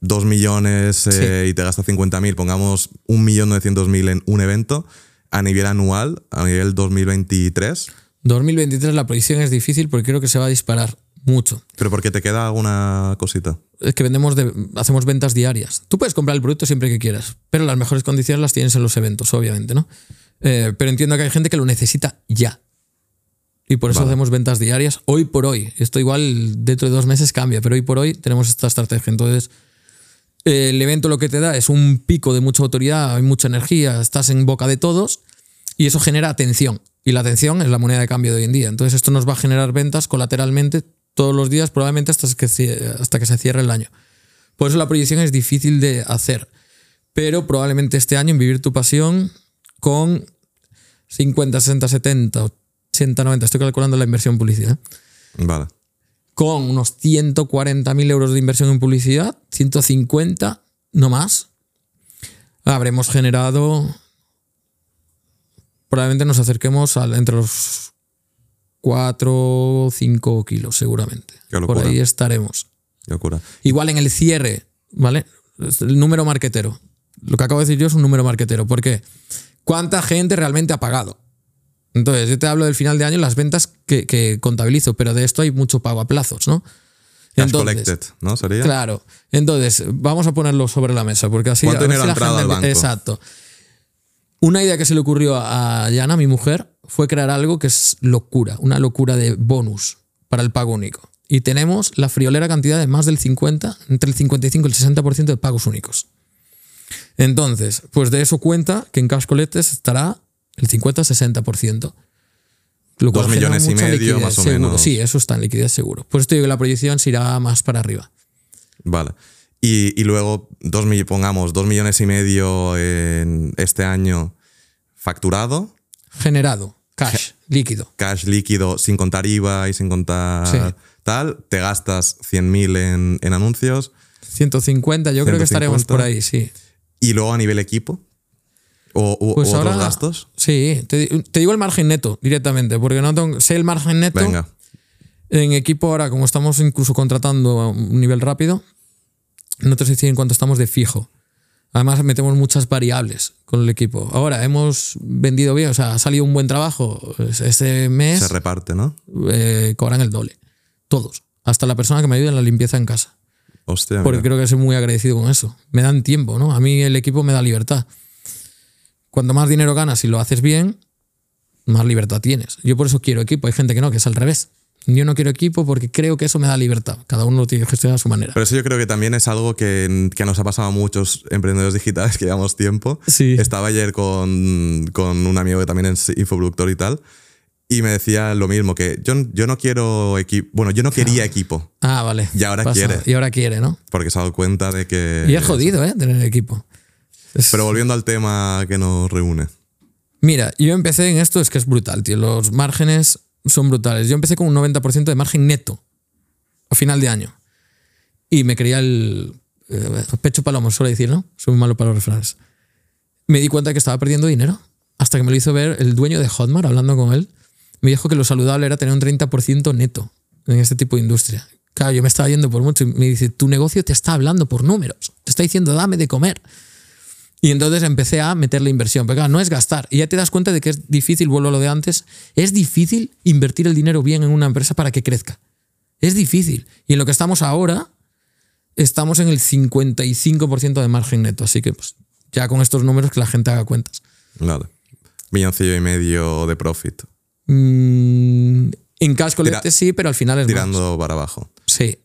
Speaker 1: 2 millones eh, y te gastas 50.000, pongamos 1.900.000 en un evento, a nivel anual, a nivel 2023.
Speaker 2: 2023 la proyección es difícil porque creo que se va a disparar mucho.
Speaker 1: ¿Pero porque te queda alguna cosita?
Speaker 2: Es que vendemos de, hacemos ventas diarias. Tú puedes comprar el producto siempre que quieras, pero las mejores condiciones las tienes en los eventos, obviamente, ¿no? Eh, pero entiendo que hay gente que lo necesita ya. Y por eso hacemos ventas diarias hoy por hoy. Esto igual dentro de dos meses cambia, pero hoy por hoy tenemos esta estrategia. Entonces, el evento lo que te da es un pico de mucha autoridad, hay mucha energía, estás en boca de todos y eso genera atención. Y la atención es la moneda de cambio de hoy en día. Entonces, esto nos va a generar ventas colateralmente todos los días, probablemente hasta que, hasta que se cierre el año. Por eso la proyección es difícil de hacer. Pero probablemente este año en Vivir tu Pasión con 50, 60, 70, 80, 90, estoy calculando la inversión en publicidad.
Speaker 1: Vale.
Speaker 2: Con unos 140.000 euros de inversión en publicidad, 150, no más, habremos generado, probablemente nos acerquemos al, entre los 4 o 5 kilos, seguramente. Por ahí estaremos. Igual en el cierre, ¿vale? El número marquetero. Lo que acabo de decir yo es un número marquetero. ¿Por qué? ¿Cuánta gente realmente ha pagado? Entonces, yo te hablo del final de año, las ventas que, contabilizo, pero de esto hay mucho pago a plazos, ¿no?
Speaker 1: Cash collected, ¿no? Sería.
Speaker 2: Claro. Entonces, vamos a ponerlo sobre la mesa, porque así.
Speaker 1: ¿Cuánto dinero entrado al banco?
Speaker 2: Exacto. Una idea que se le ocurrió a Yana, mi mujer, fue crear algo que es locura, una locura de bonus para el pago único. Y tenemos la friolera cantidad de más del 50, entre el 55 y el 60% de pagos únicos. Entonces, pues de eso cuenta que en Cash Collected estará el 50-60%.
Speaker 1: Dos millones y medio, más o menos.
Speaker 2: Sí, eso está en liquidez seguro. Por esto digo que la proyección se irá más para arriba.
Speaker 1: Vale. Y, luego, dos, pongamos, dos millones y medio en este año facturado.
Speaker 2: Generado. Cash, líquido.
Speaker 1: Cash líquido, sin contar IVA y sin contar tal. Te gastas 100.000 en, en anuncios.
Speaker 2: 150, yo creo que estaremos por ahí, sí.
Speaker 1: Y luego a nivel equipo. ¿O, pues otros gastos?
Speaker 2: Sí, te, digo el margen neto directamente, porque no sé el margen neto.
Speaker 1: Venga.
Speaker 2: En equipo ahora, como estamos incluso contratando a un nivel rápido, no te sé decir en cuánto estamos de fijo. Además, metemos muchas variables con el equipo. Ahora, hemos vendido bien, o sea, ha salido un buen trabajo este mes.
Speaker 1: Se reparte, ¿no?
Speaker 2: Eh, cobran el doble. Todos. Hasta la persona que me ayuda en la limpieza en casa.
Speaker 1: Hostia,
Speaker 2: Porque creo que soy muy agradecido con eso. Me dan tiempo, ¿no? A mí el equipo me da libertad. Cuanto más dinero ganas y lo haces bien, más libertad tienes. Yo por eso quiero equipo. Hay gente que no, que es al revés. Yo no quiero equipo porque creo que eso me da libertad. Cada uno lo tiene que gestionar a su manera.
Speaker 1: Pero eso yo creo que también es algo que, nos ha pasado a muchos emprendedores digitales que llevamos tiempo.
Speaker 2: Sí.
Speaker 1: Estaba ayer con, con, un amigo que también es infoproductor y tal. Y me decía lo mismo, que yo, yo no quiero equipo. Bueno, yo no quería equipo.
Speaker 2: Ah, vale.
Speaker 1: Y ahora quiere.
Speaker 2: Y ahora quiere, ¿no?
Speaker 1: Porque se ha dado cuenta de que.
Speaker 2: Y es jodido, ¿eh? Tener equipo.
Speaker 1: Pero volviendo al tema que nos reúne.
Speaker 2: Mira, yo empecé en esto, es que es brutal, tío. Los márgenes son brutales. Yo empecé con un 90% de margen neto a final de año. Y me creía el eh, pecho palomo, suele decir, ¿no? Soy muy malo para los refranes. Me di cuenta que estaba perdiendo dinero. Hasta que me lo hizo ver el dueño de Hotmart, hablando con él. Me dijo que lo saludable era tener un 30% neto en este tipo de industria. Claro, yo me estaba yendo por mucho y me dice, tu negocio te está hablando por números. Te está diciendo, dame de comer. Y entonces empecé a meterle inversión. Pero claro, no es gastar. Y ya te das cuenta de que es difícil, vuelvo a lo de antes, es difícil invertir el dinero bien en una empresa para que crezca. Es difícil. Y en lo que estamos ahora, estamos en el 55% de margen neto. Así que pues, ya con estos números que la gente haga cuentas.
Speaker 1: Milloncillo y medio de profit.
Speaker 2: Mm, en cash collected sí, pero al final es
Speaker 1: Tirando
Speaker 2: más.
Speaker 1: para abajo.
Speaker 2: Sí.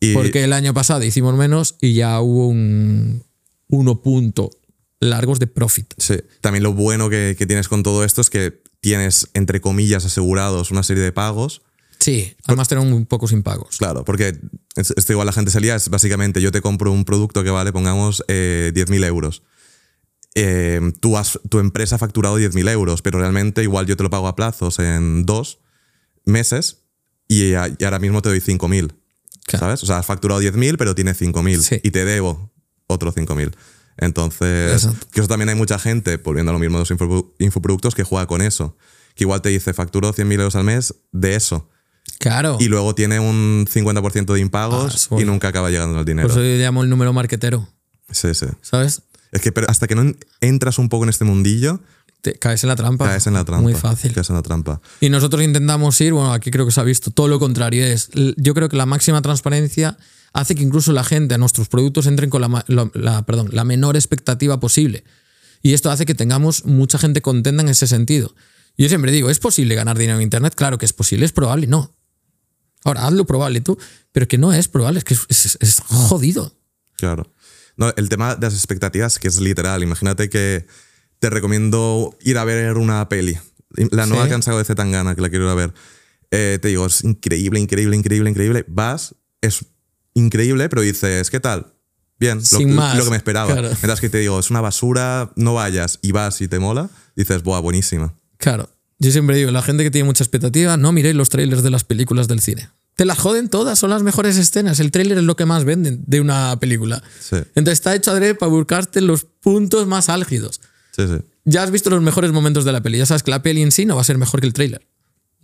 Speaker 1: Y
Speaker 2: Porque el año pasado hicimos menos y ya hubo un punto largos de profit.
Speaker 1: sí, también lo bueno que, que tienes con todo esto es que tienes, entre comillas, asegurados una serie de pagos.
Speaker 2: Sí, además tenemos un poco sin pagos.
Speaker 1: Claro, porque es- esto igual la gente se lía, es básicamente yo te compro un producto que vale, pongamos, eh, 10.000 euros. Eh, tú has, tu empresa ha facturado 10.000 euros, pero realmente igual yo te lo pago a plazos en dos meses y, a- y ahora mismo te doy 5.000.
Speaker 2: Claro.
Speaker 1: ¿Sabes? O sea, has facturado 10.000, pero tienes 5.000
Speaker 2: Sí.
Speaker 1: y te debo otros 5.000. Entonces,
Speaker 2: Exacto.
Speaker 1: que eso también hay mucha gente, volviendo a lo mismo de los info- infoproductos, que juega con eso. Que igual te dice, facturo 100.000 euros al mes de eso.
Speaker 2: Claro.
Speaker 1: Y luego tiene un 50% de
Speaker 2: Ah,
Speaker 1: impagos
Speaker 2: es
Speaker 1: y nunca acaba llegando el dinero.
Speaker 2: Por eso yo llamo el número marquetero.
Speaker 1: Sí, sí.
Speaker 2: ¿Sabes?
Speaker 1: Es que pero hasta que no en- entras un poco en este mundillo,
Speaker 2: Te caes en la trampa.
Speaker 1: caes en la trampa.
Speaker 2: Muy fácil.
Speaker 1: Caes en la trampa.
Speaker 2: Y nosotros intentamos ir, bueno, aquí creo que se ha visto todo lo contrario. Es, yo creo que la máxima transparencia hace que incluso la gente a nuestros productos entren con la, ma- la- la- perdón, la menor expectativa posible. Y esto hace que tengamos mucha gente contenta en ese sentido. Yo siempre digo, ¿es posible ganar dinero en Internet? Claro que es posible, es probable, no. Ahora, hazlo probable tú, pero que no es probable, es que es, es- es jodido.
Speaker 1: Claro. No, el tema de las expectativas, que es literal. Imagínate que te recomiendo ir a ver una peli. La nueva
Speaker 2: Sí.
Speaker 1: que han sacado de Zetangana, que la quiero ir a ver. Eh, te digo, es increíble, increíble, increíble, increíble. Vas, es increíble, pero dices, ¿qué tal? Bien, lo,
Speaker 2: más,
Speaker 1: lo que me esperaba.
Speaker 2: claro.
Speaker 1: Mientras que te digo, es una basura, no vayas y vas y te mola, dices, buah, buenísima.
Speaker 2: Claro. Yo siempre digo, la gente que tiene mucha expectativa, no miréis los trailers de las películas del cine. Te las joden todas, son las mejores escenas. El trailer es lo que más venden de una película.
Speaker 1: Sí,
Speaker 2: Entonces está hecho adrede para buscarte los puntos más álgidos.
Speaker 1: sí, sí.
Speaker 2: Ya has visto los mejores momentos de la peli. Ya sabes que la peli en sí no va a ser mejor que el trailer.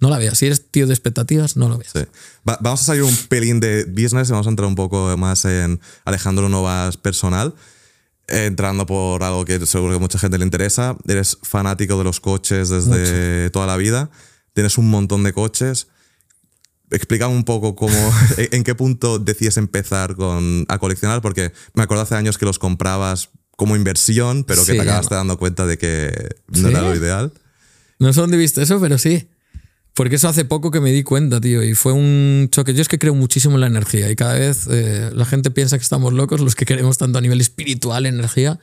Speaker 2: No la veas. Si eres tío de expectativas, no lo veas.
Speaker 1: Sí. Va- vamos a salir un pelín de business y vamos a entrar un poco más en Alejandro Novas personal. Entrando por algo que seguro que a mucha gente le interesa. Eres fanático de los coches desde toda la vida. Tienes un montón de coches. Explícame un poco cómo, en qué punto decides empezar con, a coleccionar, porque me acuerdo hace años que los comprabas como inversión, pero que
Speaker 2: Sí,
Speaker 1: te acabaste
Speaker 2: no.
Speaker 1: dando cuenta de que no
Speaker 2: ¿Sí?
Speaker 1: era lo ideal.
Speaker 2: No sé dónde he visto eso, pero sí. Porque eso hace poco que me di cuenta, tío, y fue un choque. Yo es que creo muchísimo en la energía y cada vez eh, la gente piensa que estamos locos, los que queremos tanto a nivel espiritual, energía,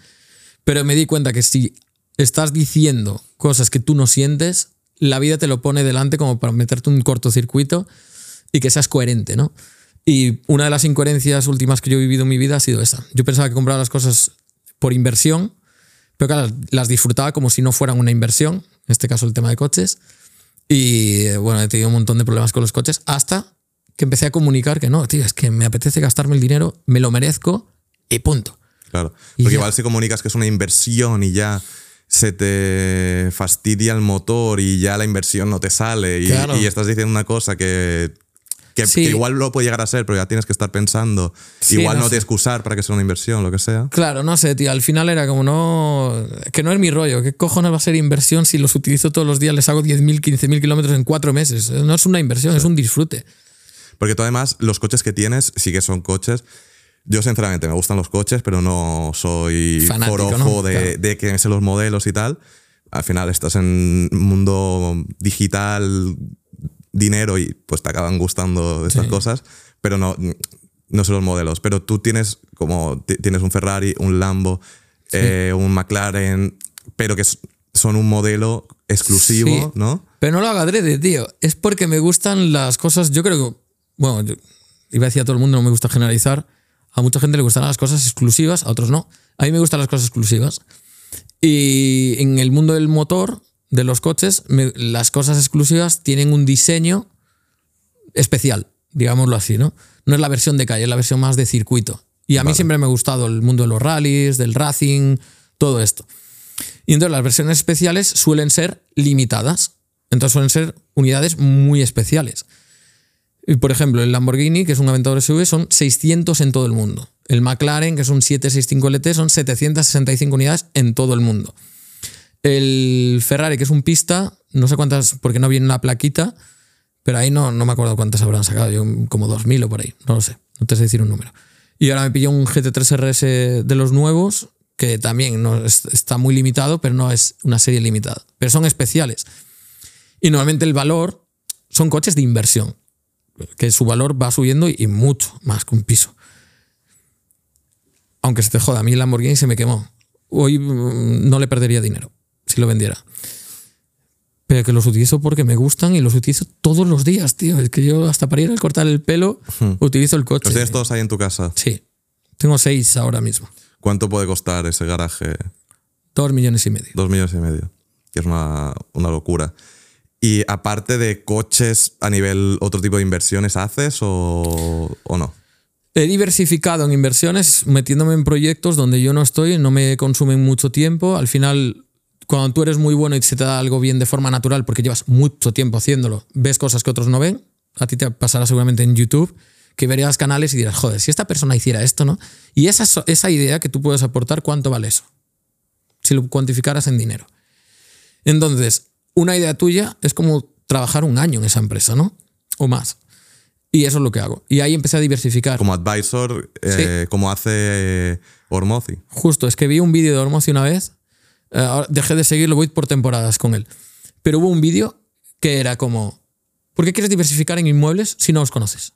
Speaker 2: pero me di cuenta que si estás diciendo cosas que tú no sientes, la vida te lo pone delante como para meterte un cortocircuito y que seas coherente, ¿no? Y una de las incoherencias últimas que yo he vivido en mi vida ha sido esa. Yo pensaba que compraba las cosas por inversión, pero claro, las disfrutaba como si no fueran una inversión, en este caso el tema de coches. Y eh, bueno, he tenido un montón de problemas con los coches hasta que empecé a comunicar que no, tío, es que me apetece gastarme el dinero, me lo merezco y punto.
Speaker 1: Claro.
Speaker 2: Y
Speaker 1: Porque
Speaker 2: ya.
Speaker 1: igual si comunicas que es una inversión y ya se te fastidia el motor y ya la inversión no te sale y,
Speaker 2: Claro.
Speaker 1: y estás diciendo una cosa que, que,
Speaker 2: Sí.
Speaker 1: que igual lo puede llegar a ser, pero ya tienes que estar pensando.
Speaker 2: Sí,
Speaker 1: igual
Speaker 2: no
Speaker 1: no, te excusar para que sea una inversión, lo que sea.
Speaker 2: Claro, no sé, tío, al final era como no, que no es mi rollo, ¿qué cojones va a ser inversión si los utilizo todos los días, les hago 10.000, 15.000 kilómetros en cuatro meses? No es una inversión, es un disfrute.
Speaker 1: Porque tú además, los coches que tienes sí que son coches. Yo, sinceramente, me gustan los coches, pero no soy
Speaker 2: Fanático, ¿no?
Speaker 1: de,
Speaker 2: Claro.
Speaker 1: de que me sé los modelos y tal. Al final estás en un mundo digital, dinero y pues te acaban gustando estas
Speaker 2: Sí.
Speaker 1: cosas, pero no, no sé los modelos. Pero tú tienes como ti- tienes un Ferrari, un Lambo, eh, un McLaren, pero que son un modelo exclusivo,
Speaker 2: Sí.
Speaker 1: ¿no?
Speaker 2: Pero no lo hago adrede, tío. Es porque me gustan las cosas. Yo creo que. Bueno, yo iba a decir a todo el mundo, no me gusta generalizar. A mucha gente le gustan las cosas exclusivas, a otros no. A mí me gustan las cosas exclusivas. Y en el mundo del motor, de los coches, me- las cosas exclusivas tienen un diseño especial, digámoslo así, ¿no? No es la versión de calle, es la versión más de circuito. Y a mí siempre me ha gustado el mundo de los rallies, del racing, todo esto. Y entonces las versiones especiales suelen ser limitadas. Entonces suelen ser unidades muy especiales. Y, por ejemplo, el Lamborghini, que es un Aventador SUV, son 600 en todo el mundo. El McLaren, que es un 765 LT, son 765 unidades en todo el mundo. El Ferrari, que es un pista, no sé cuántas, porque no viene la plaquita, pero ahí no, no me acuerdo cuántas habrán sacado, yo como 2.000 o por ahí, no lo sé, no te sé decir un número. Y ahora me pilló un GT3 RS de los nuevos, que también no está muy limitado, pero no es una serie limitada, pero son especiales. Y normalmente el valor son coches de inversión, que su valor va subiendo y mucho más que un piso. Aunque se te joda, a mí el Lamborghini se me quemó. Hoy mm, no le perdería dinero si lo vendiera. Pero que los utilizo porque me gustan y los utilizo todos los días, tío. Es que yo hasta para ir a cortar el pelo utilizo el coche.
Speaker 1: ¿Los tienes todos ahí en tu casa?
Speaker 2: Sí. Tengo seis ahora mismo.
Speaker 1: ¿Cuánto puede costar ese garaje?
Speaker 2: Dos millones y medio.
Speaker 1: Dos millones y medio. Que es una, una locura. Y aparte de coches, a nivel otro tipo de inversiones, ¿haces o, o no?
Speaker 2: He diversificado en inversiones, metiéndome en proyectos donde yo no estoy, no me consumen mucho tiempo. Al final, cuando tú eres muy bueno y se te da algo bien de forma natural, porque llevas mucho tiempo haciéndolo, ves cosas que otros no ven. A ti te pasará seguramente en YouTube que verías canales y dirás, joder, si esta persona hiciera esto, ¿no? Y esa, esa idea que tú puedes aportar, ¿cuánto vale eso? Si lo cuantificaras en dinero. Entonces, una idea tuya es como trabajar un año en esa empresa, ¿no? O más. Y eso es lo que hago. Y ahí empecé a diversificar.
Speaker 1: Como advisor, eh, como hace eh, Ormozi.
Speaker 2: Justo, es que vi un vídeo de Ormozi una vez. Eh, dejé de seguirlo, voy por temporadas con él. Pero hubo un vídeo que era como, ¿por qué quieres diversificar en inmuebles si no los conoces?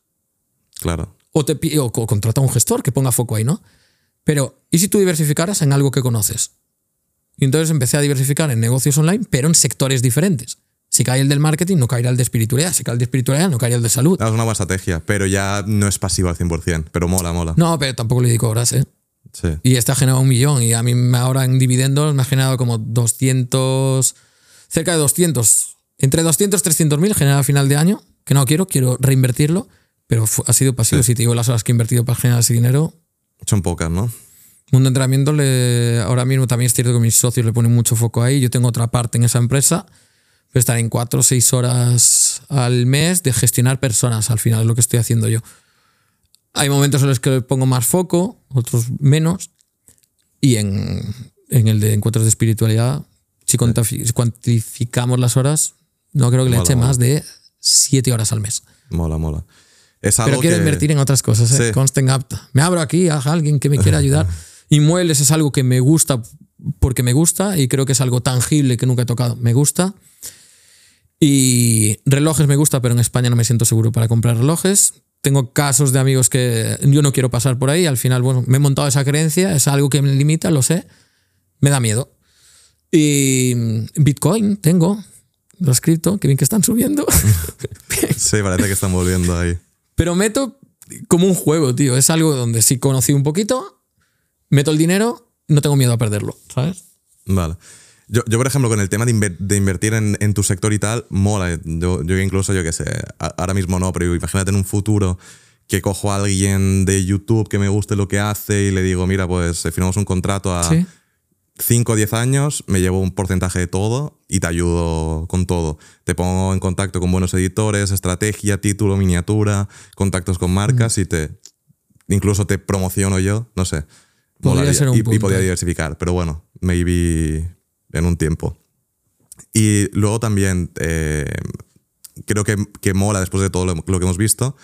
Speaker 1: Claro.
Speaker 2: O, te, o, o contrata a un gestor que ponga foco ahí, ¿no? Pero, ¿y si tú diversificaras en algo que conoces? Y entonces empecé a diversificar en negocios online, pero en sectores diferentes. Si cae el del marketing, no caerá el de espiritualidad. Si cae el de espiritualidad, no caerá el de salud.
Speaker 1: Es una buena estrategia, pero ya no es pasivo al 100%. Pero mola, mola.
Speaker 2: No, pero tampoco le dedico horas, ¿eh?
Speaker 1: Sí.
Speaker 2: Y este ha generado un millón. Y a mí ahora en dividendos me ha generado como 200, cerca de 200. Entre 200 y 300 mil genera a final de año, que no quiero, quiero reinvertirlo, pero ha sido pasivo. Si te digo las horas que he invertido para generar ese dinero.
Speaker 1: Son pocas, ¿no?
Speaker 2: Mundo entrenamiento, le, ahora mismo también es cierto que mis socios le ponen mucho foco ahí. Yo tengo otra parte en esa empresa estar en cuatro o seis horas al mes de gestionar personas, al final es lo que estoy haciendo yo. Hay momentos en los que pongo más foco, otros menos, y en, en el de encuentros de espiritualidad, si cuantificamos las horas, no creo que le eche más de siete horas al mes.
Speaker 1: Mola, mola.
Speaker 2: Es algo Pero quiero invertir en otras cosas, ¿eh? consten apta. Me abro aquí a alguien que me quiera ayudar. Inmuebles es algo que me gusta porque me gusta y creo que es algo tangible que nunca he tocado. Me gusta. Y relojes me gusta, pero en España no me siento seguro para comprar relojes. Tengo casos de amigos que yo no quiero pasar por ahí. Al final, bueno, me he montado esa creencia, es algo que me limita, lo sé. Me da miedo. Y Bitcoin tengo, los cripto, que bien que están subiendo.
Speaker 1: sí, parece que están volviendo ahí.
Speaker 2: Pero meto como un juego, tío. Es algo donde si conocí un poquito, meto el dinero, no tengo miedo a perderlo, ¿sabes?
Speaker 1: Vale. Yo, yo, por ejemplo, con el tema de, invertir en, en, tu sector y tal, mola. Yo, yo incluso, yo qué sé, ahora mismo no, pero imagínate en un futuro que cojo a alguien de YouTube que me guste lo que hace y le digo, mira, pues firmamos un contrato a 5 o 10 años, me llevo un porcentaje de todo y te ayudo con todo. Te pongo en contacto con buenos editores, estrategia, título, miniatura, contactos con marcas mm. y te incluso te promociono yo, no sé.
Speaker 2: Podría ser un
Speaker 1: y, y podría diversificar, pero bueno, maybe en un tiempo. Y luego también eh, creo que, que, mola, después de todo lo, que hemos visto,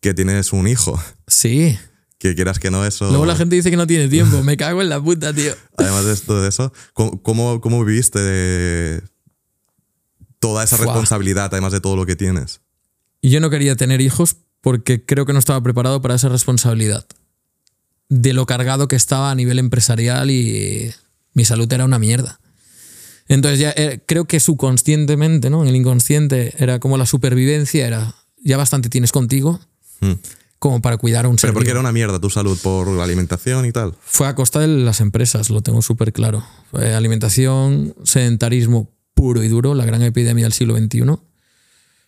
Speaker 1: que tienes un hijo.
Speaker 2: Sí.
Speaker 1: Que quieras que no, eso.
Speaker 2: Luego la gente dice que no tiene tiempo. Me cago en la puta, tío.
Speaker 1: Además de todo eso, ¿cómo, cómo viviste toda esa responsabilidad, además de todo lo que tienes?
Speaker 2: Yo no quería tener hijos porque creo que no estaba preparado para esa responsabilidad. De lo cargado que estaba a nivel empresarial y mi salud era una mierda. Entonces ya eh, creo que subconscientemente, ¿no? En el inconsciente era como la supervivencia, era ya bastante tienes contigo hmm. como para cuidar a un ser.
Speaker 1: Pero porque era una mierda tu salud por la alimentación y tal.
Speaker 2: Fue a costa de las empresas, lo tengo súper claro. alimentación, sedentarismo puro y duro, la gran epidemia del siglo XXI.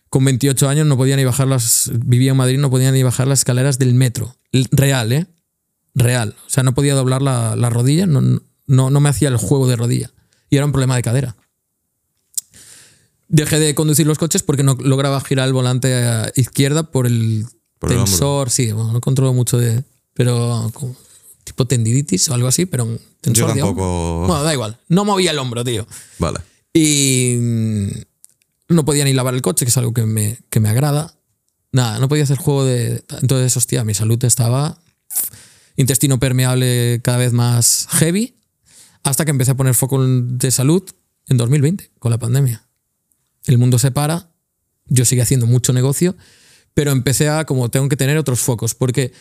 Speaker 2: Con 28 años no podía ni bajar las. Vivía en Madrid, no podía ni bajar las escaleras del metro. Real, ¿eh? Real. O sea, no podía doblar la, la rodilla, no, no, no me hacía el juego de rodilla y era un problema de cadera. Dejé de conducir los coches porque no lograba girar el volante a izquierda por el tensor. sí, bueno, no controlo mucho de, pero como tipo tendinitis o algo así, pero un tensor
Speaker 1: Yo
Speaker 2: de
Speaker 1: tampoco.
Speaker 2: Bueno, da igual. No movía el hombro, tío.
Speaker 1: Vale.
Speaker 2: Y mm, no podía ni lavar el coche, que es algo que me, que me agrada. Nada, no podía hacer juego de... Entonces, hostia, mi salud estaba... Intestino permeable cada vez más heavy, hasta que empecé a poner foco de salud en 2020, con la pandemia. El mundo se para, yo seguí haciendo mucho negocio, pero empecé a como tengo que tener otros focos, porque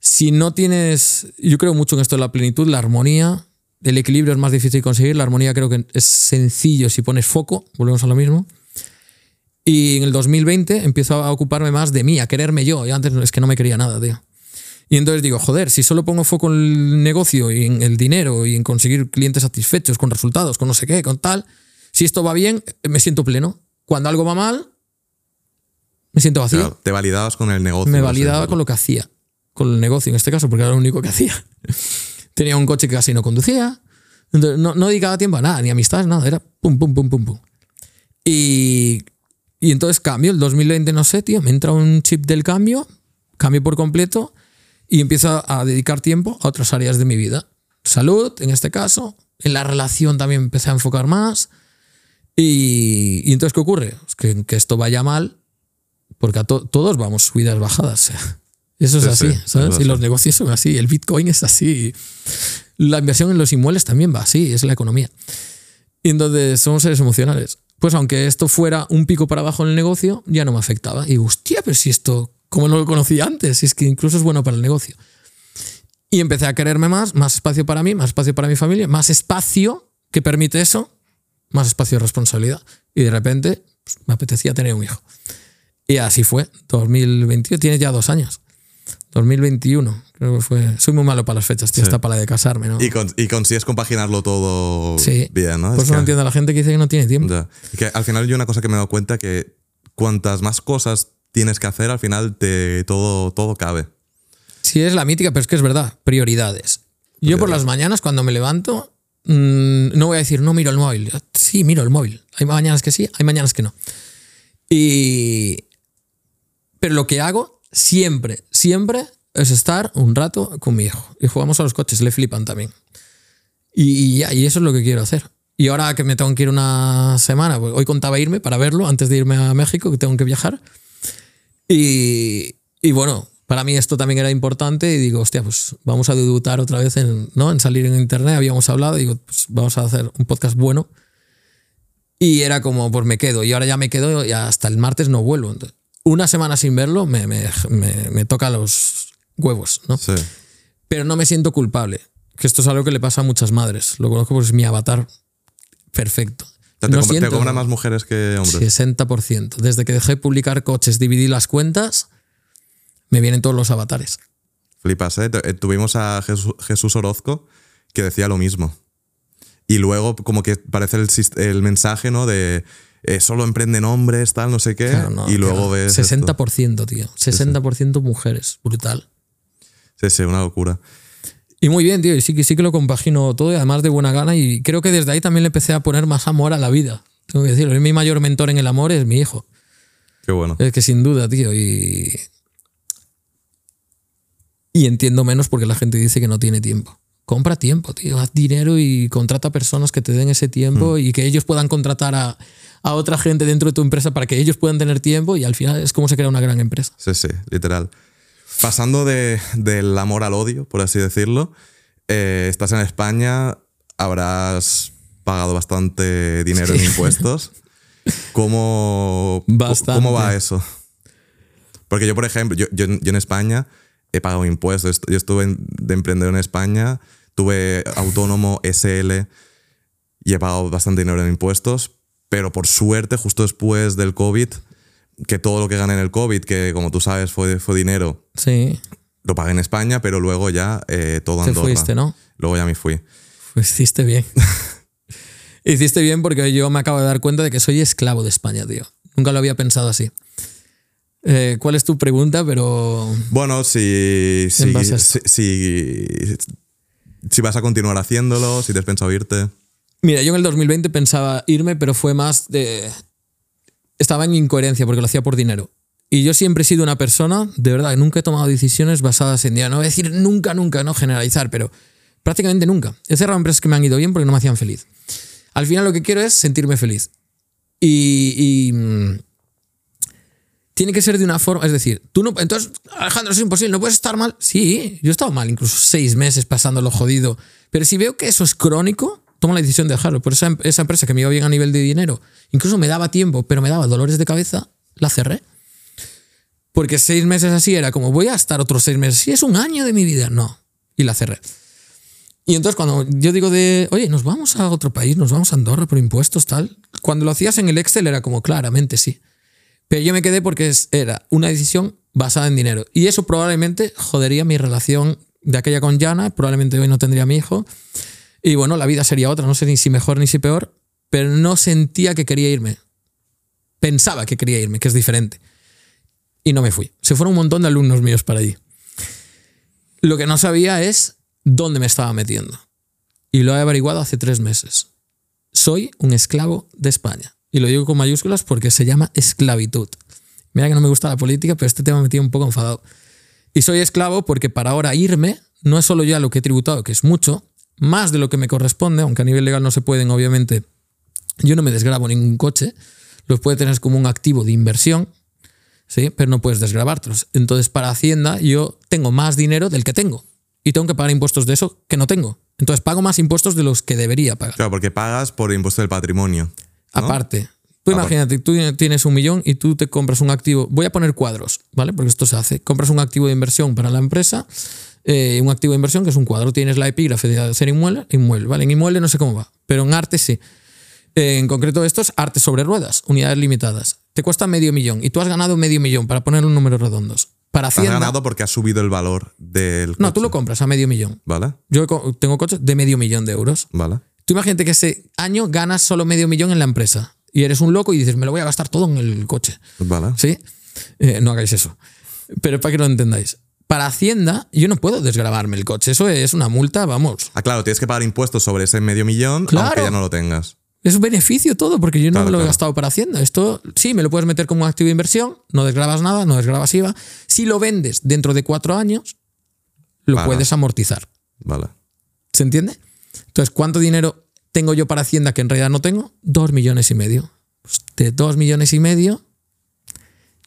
Speaker 2: si no tienes, yo creo mucho en esto de la plenitud, la armonía, el equilibrio es más difícil de conseguir, la armonía creo que es sencillo si pones foco, volvemos a lo mismo. Y en el 2020 empiezo a ocuparme más de mí, a quererme yo. Y antes es que no me quería nada, tío. Y entonces digo, joder, si solo pongo foco en el negocio y en el dinero y en conseguir clientes satisfechos, con resultados, con no sé qué, con tal, si esto va bien, me siento pleno. Cuando algo va mal, me siento vacío.
Speaker 1: Claro, te validabas con el negocio.
Speaker 2: me validaba con lo que hacía, con el negocio en este caso, porque era lo único que hacía. Tenía un coche que casi no conducía, entonces no, no dedicaba tiempo a nada, ni amistades, nada, era pum, pum, pum, pum, pum. Y, y entonces cambio, el 2020, no sé, tío, me entra un chip del cambio, cambio por completo y empiezo a dedicar tiempo a otras áreas de mi vida. Salud, en este caso, en la relación también empecé a enfocar más. Y, y entonces, ¿qué ocurre? Es que, que esto vaya mal, porque a to- todos vamos subidas, bajadas. Eso es
Speaker 1: Sí,
Speaker 2: así,
Speaker 1: sí,
Speaker 2: ¿sabes?
Speaker 1: es
Speaker 2: Y los negocios son así, el Bitcoin es así. La inversión en los inmuebles también va así, es la economía. Y entonces somos seres emocionales. Pues aunque esto fuera un pico para abajo en el negocio, ya no me afectaba. Y hostia, pero si esto, ¿cómo no lo conocía antes? Si es que incluso es bueno para el negocio. Y empecé a quererme más, más espacio para mí, más espacio para mi familia, más espacio que permite eso, más espacio de responsabilidad. Y de repente pues, me apetecía tener un hijo. Y así fue, 2021, tiene ya dos años. 2021, creo que fue. Soy muy malo para las fechas, tío,
Speaker 1: Sí.
Speaker 2: está para la de casarme, ¿no?
Speaker 1: Y, con- y consigues compaginarlo todo
Speaker 2: Sí.
Speaker 1: bien, ¿no?
Speaker 2: Por
Speaker 1: Es
Speaker 2: eso no
Speaker 1: que-
Speaker 2: entiendo a la gente que dice que no tiene tiempo.
Speaker 1: Ya. Es que al final yo una cosa que me he dado cuenta que cuantas más cosas tienes que hacer, al final te, todo, todo cabe.
Speaker 2: Sí, es la mítica, pero es que es verdad. Prioridades. Yo por las mañanas, cuando me levanto, mm, no voy a decir, no miro el móvil. Sí, miro el móvil. Hay mañanas que sí, hay mañanas que no. Y. Pero lo que hago siempre, siempre es estar un rato con mi hijo. Y jugamos a los coches, le flipan también. Y, y y eso es lo que quiero hacer. Y ahora que me tengo que ir una semana, pues hoy contaba irme para verlo antes de irme a México, que tengo que viajar. Y, y bueno, para mí esto también era importante y digo, hostia, pues vamos a debutar otra vez en, ¿no? en salir en internet, habíamos hablado, digo, pues vamos a hacer un podcast bueno. Y era como, pues me quedo, y ahora ya me quedo y hasta el martes no vuelvo. Entonces, una semana sin verlo me, me, me, me toca los huevos, ¿no?
Speaker 1: Sí.
Speaker 2: Pero no me siento culpable, que esto es algo que le pasa a muchas madres. Lo conozco porque es mi avatar perfecto.
Speaker 1: Te,
Speaker 2: No
Speaker 1: com- te
Speaker 2: siento-
Speaker 1: cobran más mujeres que hombres.
Speaker 2: 60%. Desde que dejé de publicar coches, dividí las cuentas, me vienen todos los avatares.
Speaker 1: Flipas, ¿eh? Eh, Tuvimos a Jesús, Orozco que decía lo mismo. Y luego como que parece el, mensaje, ¿no? De eh, solo emprenden hombres, tal, no sé qué.
Speaker 2: Claro, no,
Speaker 1: y luego
Speaker 2: claro.
Speaker 1: ves... esto.
Speaker 2: 60%, tío. 60% mujeres. Brutal.
Speaker 1: Sí, sí, una locura.
Speaker 2: Y muy bien, tío. Y sí, que sí que lo compagino todo y además de buena gana. Y creo que desde ahí también le empecé a poner más amor a la vida. Tengo que decirlo. Mi mayor mentor en el amor es mi hijo.
Speaker 1: Qué bueno.
Speaker 2: Es que sin duda, tío. Y. Y entiendo menos porque la gente dice que no tiene tiempo. Compra tiempo, tío. Haz dinero y contrata personas que te den ese tiempo
Speaker 1: Hmm.
Speaker 2: y que ellos puedan contratar a, a otra gente dentro de tu empresa para que ellos puedan tener tiempo y al final es como se crea una gran empresa.
Speaker 1: Sí, sí, literal. Pasando de- del amor al odio, por así decirlo, eh, estás en España, habrás pagado bastante dinero en impuestos. ¿Cómo,
Speaker 2: Bastante.
Speaker 1: ¿Cómo va eso? Porque yo, por ejemplo, yo, yo, en- yo en España he pagado impuestos. Est- Yo estuve de emprendedor en España, tuve autónomo SL y he pagado bastante dinero en impuestos, pero por suerte, justo después del COVID, que todo lo que gané en el COVID, que como tú sabes fue, fue dinero,
Speaker 2: Sí,
Speaker 1: lo pagué en España, pero luego ya eh, todo
Speaker 2: te
Speaker 1: Andorra.
Speaker 2: fuiste, ¿no?
Speaker 1: Luego ya me fui.
Speaker 2: Pues hiciste bien. hiciste bien porque yo me acabo de dar cuenta de que soy esclavo de España, tío. Nunca lo había pensado así. Eh, ¿Cuál es tu pregunta? Pero
Speaker 1: Bueno, si, si, si, si, si vas a continuar haciéndolo, si te has pensado irte.
Speaker 2: Mira, yo en el 2020 pensaba irme, pero fue más de... Estaba en incoherencia porque lo hacía por dinero. Y yo siempre he sido una persona, de verdad, nunca he tomado decisiones basadas en dinero. No voy a decir nunca, nunca, no generalizar, pero prácticamente nunca. He cerrado empresas que me han ido bien porque no me hacían feliz. Al final lo que quiero es sentirme feliz. Y, mm, tiene que ser de una forma, es decir, tú no, entonces, Alejandro, es imposible, no puedes estar mal. Sí, yo he estado mal, incluso seis meses pasándolo jodido, pero si veo que eso es crónico, tomo la decisión de dejarlo. Por esa, esa empresa que me iba bien a nivel de dinero, incluso me daba tiempo, pero me daba dolores de cabeza, la cerré. Porque seis meses así era como, voy a estar otros seis meses. Si es un año de mi vida, no. Y la cerré. Y entonces cuando yo digo de, oye, nos vamos a otro país, nos vamos a Andorra por impuestos, tal. Cuando lo hacías en el Excel era como, claramente sí. Pero yo me quedé porque era una decisión basada en dinero. Y eso probablemente jodería mi relación de aquella con Jana. Probablemente hoy no tendría a mi hijo. Y bueno, la vida sería otra. No sé ni si mejor ni si peor. Pero no sentía que quería irme. Pensaba que quería irme, que es diferente. Y no me fui. Se fueron un montón de alumnos míos para allí. Lo que no sabía es dónde me estaba metiendo. Y lo he averiguado hace tres meses. Soy un esclavo de España. Y lo digo con mayúsculas porque se llama esclavitud. Mira que no me gusta la política, pero este tema me tiene un poco enfadado. Y soy esclavo porque para ahora irme no es solo ya lo que he tributado, que es mucho, más de lo que me corresponde, aunque a nivel legal no se pueden, obviamente. Yo no me desgrabo ningún coche, los puede tener como un activo de inversión, ¿sí? pero no puedes desgrabártelos. Entonces, para Hacienda, yo tengo más dinero del que tengo y tengo que pagar impuestos de eso que no tengo. Entonces, pago más impuestos de los que debería pagar.
Speaker 1: Claro, porque pagas por impuesto del patrimonio.
Speaker 2: Aparte. Tú imagínate, tú tienes un millón y tú te compras un activo. Voy a poner cuadros, ¿vale? Porque esto se hace. Compras un activo de inversión para la empresa, eh, un activo de inversión que es un cuadro. Tienes la epígrafe de hacer inmueble, inmueble, ¿vale? En inmueble no sé cómo va, pero en arte sí. Eh, en concreto, esto es arte sobre ruedas, unidades limitadas. Te cuesta medio millón y tú has ganado medio millón para poner un número redondos. Para Hacienda,
Speaker 1: has ganado porque ha subido el valor del coche.
Speaker 2: No, tú lo compras a medio millón.
Speaker 1: Vale.
Speaker 2: Yo tengo coches de medio millón de euros.
Speaker 1: Vale.
Speaker 2: Tú imagínate que ese año ganas solo medio millón en la empresa y eres un loco y dices, me lo voy a gastar todo en el coche.
Speaker 1: Vale.
Speaker 2: ¿Sí? Eh, no hagáis eso. Pero para que lo entendáis. Para Hacienda, yo no puedo desgrabarme el coche. Eso es una multa, vamos.
Speaker 1: Ah, claro, tienes que pagar impuestos sobre ese medio millón, aunque ya no lo tengas.
Speaker 2: Es un beneficio todo, porque yo no me lo he gastado para Hacienda. Esto sí, me lo puedes meter como un activo de inversión, no desgrabas nada, no desgrabas IVA. Si lo vendes dentro de cuatro años, lo puedes amortizar.
Speaker 1: Vale.
Speaker 2: ¿Se entiende? Entonces, ¿cuánto dinero tengo yo para Hacienda que en realidad no tengo? Dos millones y medio. Pues de dos millones y medio,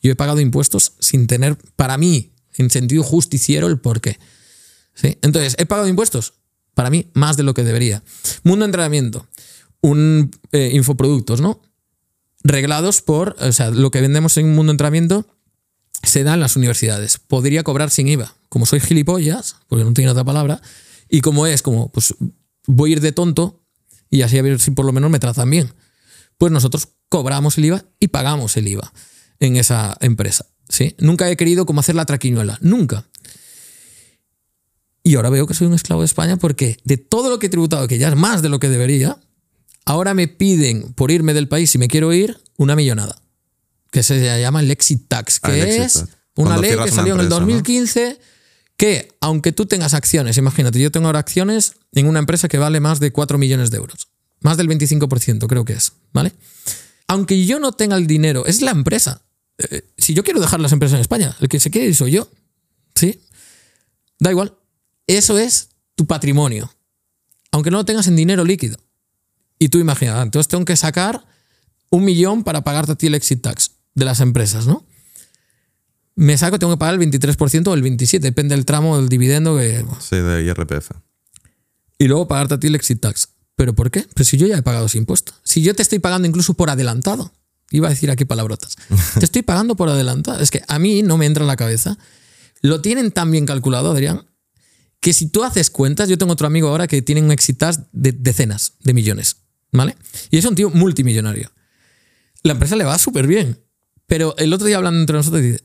Speaker 2: yo he pagado impuestos sin tener, para mí, en sentido justiciero, el por qué. ¿Sí? Entonces, he pagado impuestos, para mí, más de lo que debería. Mundo entrenamiento, un eh, infoproductos, ¿no? Reglados por, o sea, lo que vendemos en Mundo entrenamiento se da en las universidades. Podría cobrar sin IVA. Como soy gilipollas, porque no tiene otra palabra, y como es como, pues voy a ir de tonto, y así a ver si por lo menos me tratan bien. Pues nosotros cobramos el IVA y pagamos el IVA en esa empresa. ¿Sí? Nunca he querido como hacer la traquiñuela, nunca. Y ahora veo que soy un esclavo de España porque de todo lo que he tributado, que ya es más de lo que debería, ahora me piden por irme del país si me quiero ir una millonada, que se llama el exit tax, que ah, es una ley que salió en el 2015 que aunque tú tengas acciones, imagínate, yo tengo ahora acciones en una empresa que vale más de 4 millones de euros, más del 25% creo que es, ¿vale? Aunque yo no tenga el dinero, es la empresa. Si yo quiero dejar las empresas en España, el que se quiere ir soy yo, ¿sí? Da igual, eso es tu patrimonio, aunque no lo tengas en dinero líquido. Y tú imaginas, entonces tengo que sacar un millón para pagarte a ti el exit tax de las empresas, ¿no? me saco, tengo que pagar el 23% o el 27%, depende del tramo del dividendo que...
Speaker 1: Sí, de IRPF.
Speaker 2: Y luego pagarte a ti el exit tax. ¿Pero por qué? Pues si yo ya he pagado ese impuesto. Si yo te estoy pagando incluso por adelantado. Iba a decir aquí palabrotas. te estoy pagando por adelantado. Es que a mí no me entra en la cabeza. Lo tienen tan bien calculado, Adrián, que si tú haces cuentas, yo tengo otro amigo ahora que tiene un exit tax de decenas de millones. ¿Vale? Y es un tío multimillonario. La empresa le va súper bien. Pero el otro día hablando entre nosotros dice,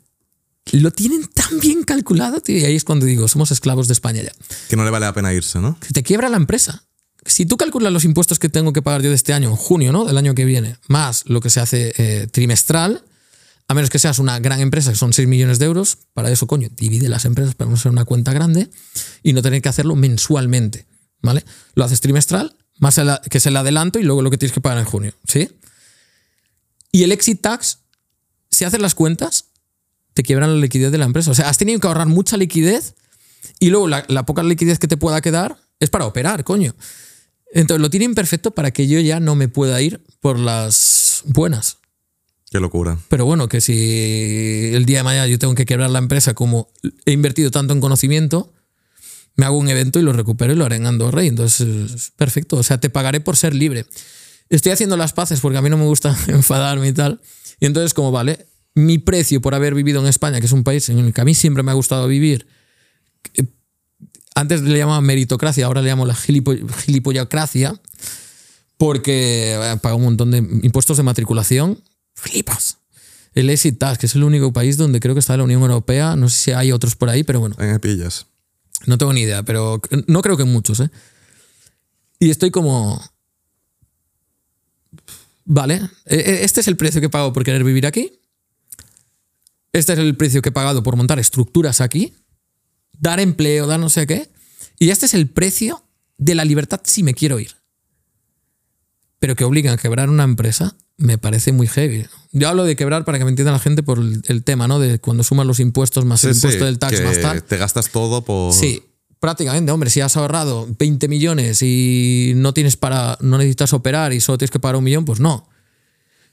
Speaker 2: lo tienen tan bien calculado, tío, y ahí es cuando digo, somos esclavos de España ya.
Speaker 1: Que no le vale la pena irse, ¿no?
Speaker 2: Que te quiebra la empresa. Si tú calculas los impuestos que tengo que pagar yo de este año, en junio, ¿no? Del año que viene, más lo que se hace eh, trimestral, a menos que seas una gran empresa, que son 6 millones de euros, para eso, coño, divide las empresas para no ser una cuenta grande y no tener que hacerlo mensualmente, ¿vale? Lo haces trimestral, más que es el adelanto y luego lo que tienes que pagar en junio, ¿sí? Y el exit tax, si haces las cuentas, te quiebran la liquidez de la empresa. O sea, has tenido que ahorrar mucha liquidez y luego la, la poca liquidez que te pueda quedar es para operar, coño. Entonces lo tienen perfecto para que yo ya no me pueda ir por las buenas.
Speaker 1: Qué locura.
Speaker 2: Pero bueno, que si el día de mañana yo tengo que quebrar la empresa como he invertido tanto en conocimiento, me hago un evento y lo recupero y lo haré en Andorra. Y entonces es perfecto. O sea, te pagaré por ser libre. Estoy haciendo las paces porque a mí no me gusta enfadarme y tal. Y entonces, como vale, mi precio por haber vivido en España, que es un país en el que a mí siempre me ha gustado vivir, antes le llamaba meritocracia, ahora le llamo la gilipo gilipollacracia, porque eh, pago un montón de impuestos de matriculación. Flipas. El Exit Tax, que es el único país donde creo que está la Unión Europea. No sé si hay otros por ahí, pero bueno.
Speaker 1: En pillas.
Speaker 2: No tengo ni idea, pero no creo que muchos, ¿eh? Y estoy como. Vale, e, e, este es el precio que he pagado por querer vivir aquí. Este es el precio que he pagado por montar estructuras aquí, dar empleo, dar no sé qué. Y este es el precio de la libertad si me quiero ir. Pero que obligan a quebrar una empresa me parece muy heavy. Yo hablo de quebrar para que me entienda la gente por el, tema, ¿no? De cuando suman los impuestos más el impuesto del tax más tal.
Speaker 1: Te gastas todo por.
Speaker 2: Sí, prácticamente, hombre, si has ahorrado 20 millones y no tienes para. no necesitas operar y solo tienes que pagar un millón, pues no.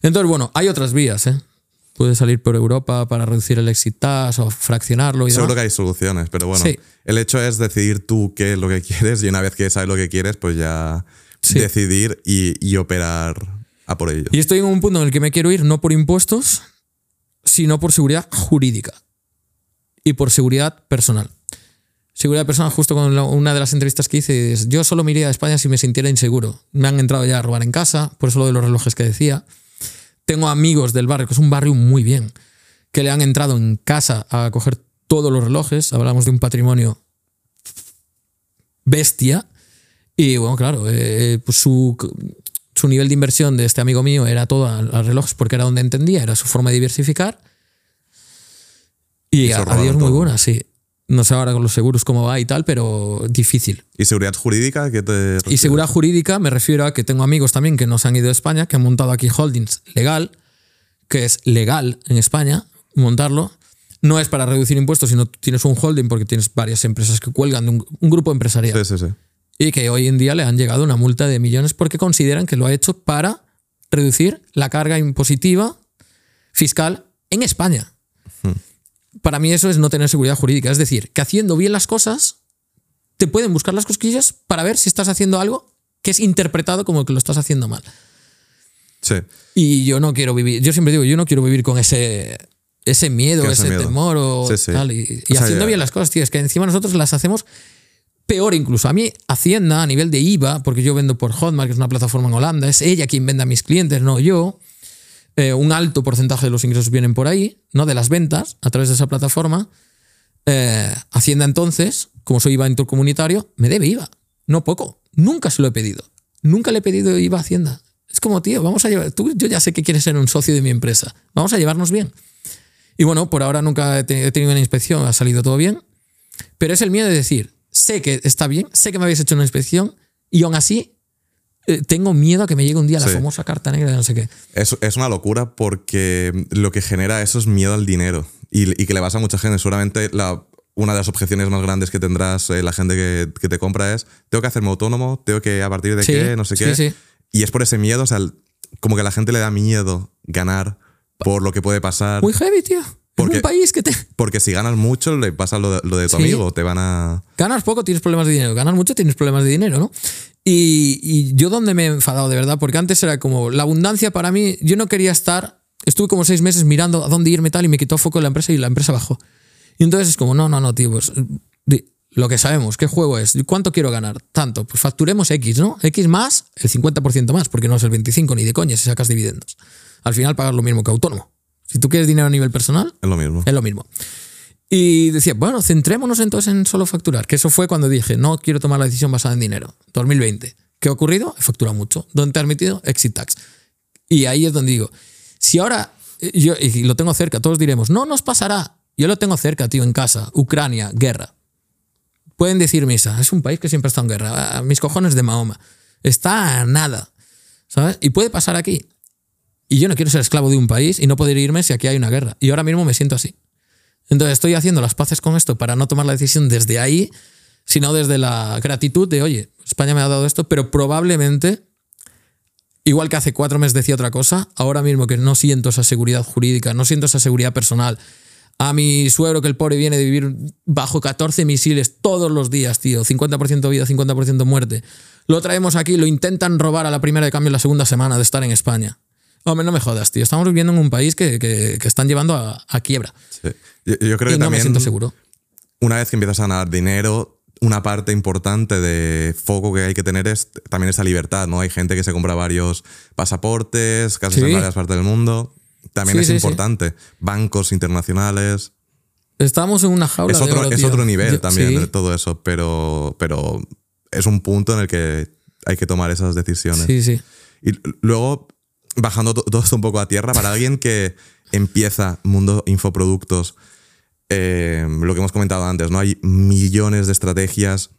Speaker 2: Entonces, bueno, hay otras vías, ¿eh? Puedes salir por Europa para reducir el exit tax o fraccionarlo y
Speaker 1: Seguro que hay soluciones, pero bueno, el hecho es decidir tú qué es lo que quieres y una vez que sabes lo que quieres, pues ya decidir y, y operar a por ello.
Speaker 2: Y estoy en un punto en el que me quiero ir no por impuestos, sino por seguridad jurídica y por seguridad personal. Seguridad personal, justo con una de las entrevistas que hice, es, yo solo me iría a España si me sintiera inseguro. Me han entrado ya a robar en casa, por eso lo de los relojes que decía. Tengo amigos del barrio, que es un barrio muy bien, que le han entrado en casa a coger todos los relojes. Hablamos de un patrimonio bestia. Y bueno, claro, eh, pues su, su nivel de inversión de este amigo mío era todo a, relojes porque era donde entendía, era su forma de diversificar. Y, a, Dios muy buena, sí. No sé ahora con los seguros cómo va y tal, pero difícil.
Speaker 1: ¿Y seguridad jurídica? ¿qué te
Speaker 2: y seguridad jurídica me refiero a que tengo amigos también que nos han ido a España, que han montado aquí holdings legal, que es legal en España montarlo. No es para reducir impuestos, sino tienes un holding porque tienes varias empresas que cuelgan de un, un grupo empresarial.
Speaker 1: Sí, sí, sí
Speaker 2: y que hoy en día le han llegado una multa de millones porque consideran que lo ha hecho para reducir la carga impositiva fiscal en España. Hmm. Para mí eso es no tener seguridad jurídica. Es decir, que haciendo bien las cosas, te pueden buscar las cosquillas para ver si estás haciendo algo que es interpretado como que lo estás haciendo mal.
Speaker 1: Sí.
Speaker 2: Y yo no quiero vivir, yo siempre digo, yo no quiero vivir con ese, ese miedo, ese, temor o tal. Y, haciendo bien las cosas, tío, es que encima nosotros las hacemos peor incluso. A mí Hacienda a nivel de IVA, porque yo vendo por Hotmart, que es una plataforma en Holanda, es ella quien vende a mis clientes, no yo. Eh, un alto porcentaje de los ingresos vienen por ahí, ¿no? De las ventas a través de esa plataforma. Eh, Hacienda entonces, como soy IVA intercomunitario, me debe IVA. No poco. Nunca se lo he pedido. Nunca le he pedido IVA a Hacienda. Es como, tío, vamos a llevar. Tú, yo ya sé que quieres ser un socio de mi empresa. Vamos a llevarnos bien. Y bueno, por ahora nunca he tenido una inspección, ha salido todo bien. Pero es el miedo de decir, sé que está bien, sé que me habéis hecho una inspección y aún así eh, tengo miedo a que me llegue un día la famosa carta negra de no sé qué.
Speaker 1: Es, es una locura porque lo que genera eso es miedo al dinero y, y que le vas a mucha gente. Seguramente la, una de las objeciones más grandes que tendrás eh, la gente que, que, te compra es, tengo que hacerme autónomo, tengo que a partir de qué, no sé qué. Y es por ese miedo, o sea, como que a la gente le da miedo ganar por lo que puede pasar.
Speaker 2: Muy heavy, tío. Porque, un país que te.
Speaker 1: Porque si ganas mucho, le pasa lo de, tu amigo, te van a.
Speaker 2: Ganas poco, tienes problemas de dinero. Ganas mucho, tienes problemas de dinero, ¿no? Y, y, yo donde me he enfadado de verdad, porque antes era como la abundancia para mí, yo no quería estar, estuve como seis meses mirando a dónde irme tal y me quitó foco de la empresa y la empresa bajó. Y entonces es como, no, no, no, tío, pues lo que sabemos, ¿qué juego es? ¿Cuánto quiero ganar? Tanto, pues facturemos X, ¿no? X más el 50% más, porque no es el 25 ni de coña si sacas dividendos. Al final pagas lo mismo que autónomo. Si tú quieres dinero a nivel personal,
Speaker 1: es lo mismo.
Speaker 2: Es lo mismo. Y decía, bueno, centrémonos entonces en solo facturar, que eso fue cuando dije, no quiero tomar la decisión basada en dinero. 2020. ¿Qué ha ocurrido? He facturado mucho. ¿Dónde te has metido? Exit tax. Y ahí es donde digo, si ahora, eh, yo, y lo tengo cerca, todos diremos, no nos pasará. Yo lo tengo cerca, tío, en casa. Ucrania, guerra. Pueden decir misa, es un país que siempre está en guerra. Mis cojones de Mahoma. Está nada. ¿Sabes? Y puede pasar aquí. Y yo no quiero ser esclavo de un país y no poder irme si aquí hay una guerra. Y ahora mismo me siento así. Entonces estoy haciendo las paces con esto para no tomar la decisión desde ahí, sino desde la gratitud de, oye, España me ha dado esto, pero probablemente, igual que hace cuatro meses decía otra cosa, ahora mismo que no siento esa seguridad jurídica, no siento esa seguridad personal, a mi suegro que el pobre viene de vivir bajo 14 misiles todos los días, tío, 50% vida, 50% muerte. Lo traemos aquí, lo intentan robar a la primera de cambio en la segunda semana de estar en España. Hombre, no me jodas, tío. Estamos viviendo en un país que, que, que están llevando a, a quiebra.
Speaker 1: Sí. Yo, yo, creo
Speaker 2: y
Speaker 1: que
Speaker 2: no
Speaker 1: también
Speaker 2: me siento seguro.
Speaker 1: una vez que empiezas a ganar dinero, una parte importante de foco que hay que tener es también esa libertad, ¿no? Hay gente que se compra varios pasaportes, casas
Speaker 2: Sí.
Speaker 1: en varias partes del mundo. También
Speaker 2: Sí,
Speaker 1: es
Speaker 2: sí,
Speaker 1: importante. Bancos internacionales.
Speaker 2: Estamos en una jaula
Speaker 1: Es
Speaker 2: de
Speaker 1: otro,
Speaker 2: oro,
Speaker 1: es
Speaker 2: tío.
Speaker 1: otro nivel
Speaker 2: Yo-
Speaker 1: también de todo eso, pero, pero es un punto en el que hay que tomar esas decisiones.
Speaker 2: Sí, sí.
Speaker 1: Y luego, bajando to- todo esto un poco a tierra, para alguien que empieza mundo infoproductos, eh, lo que hemos comentado antes, ¿no? Hay millones de estrategias.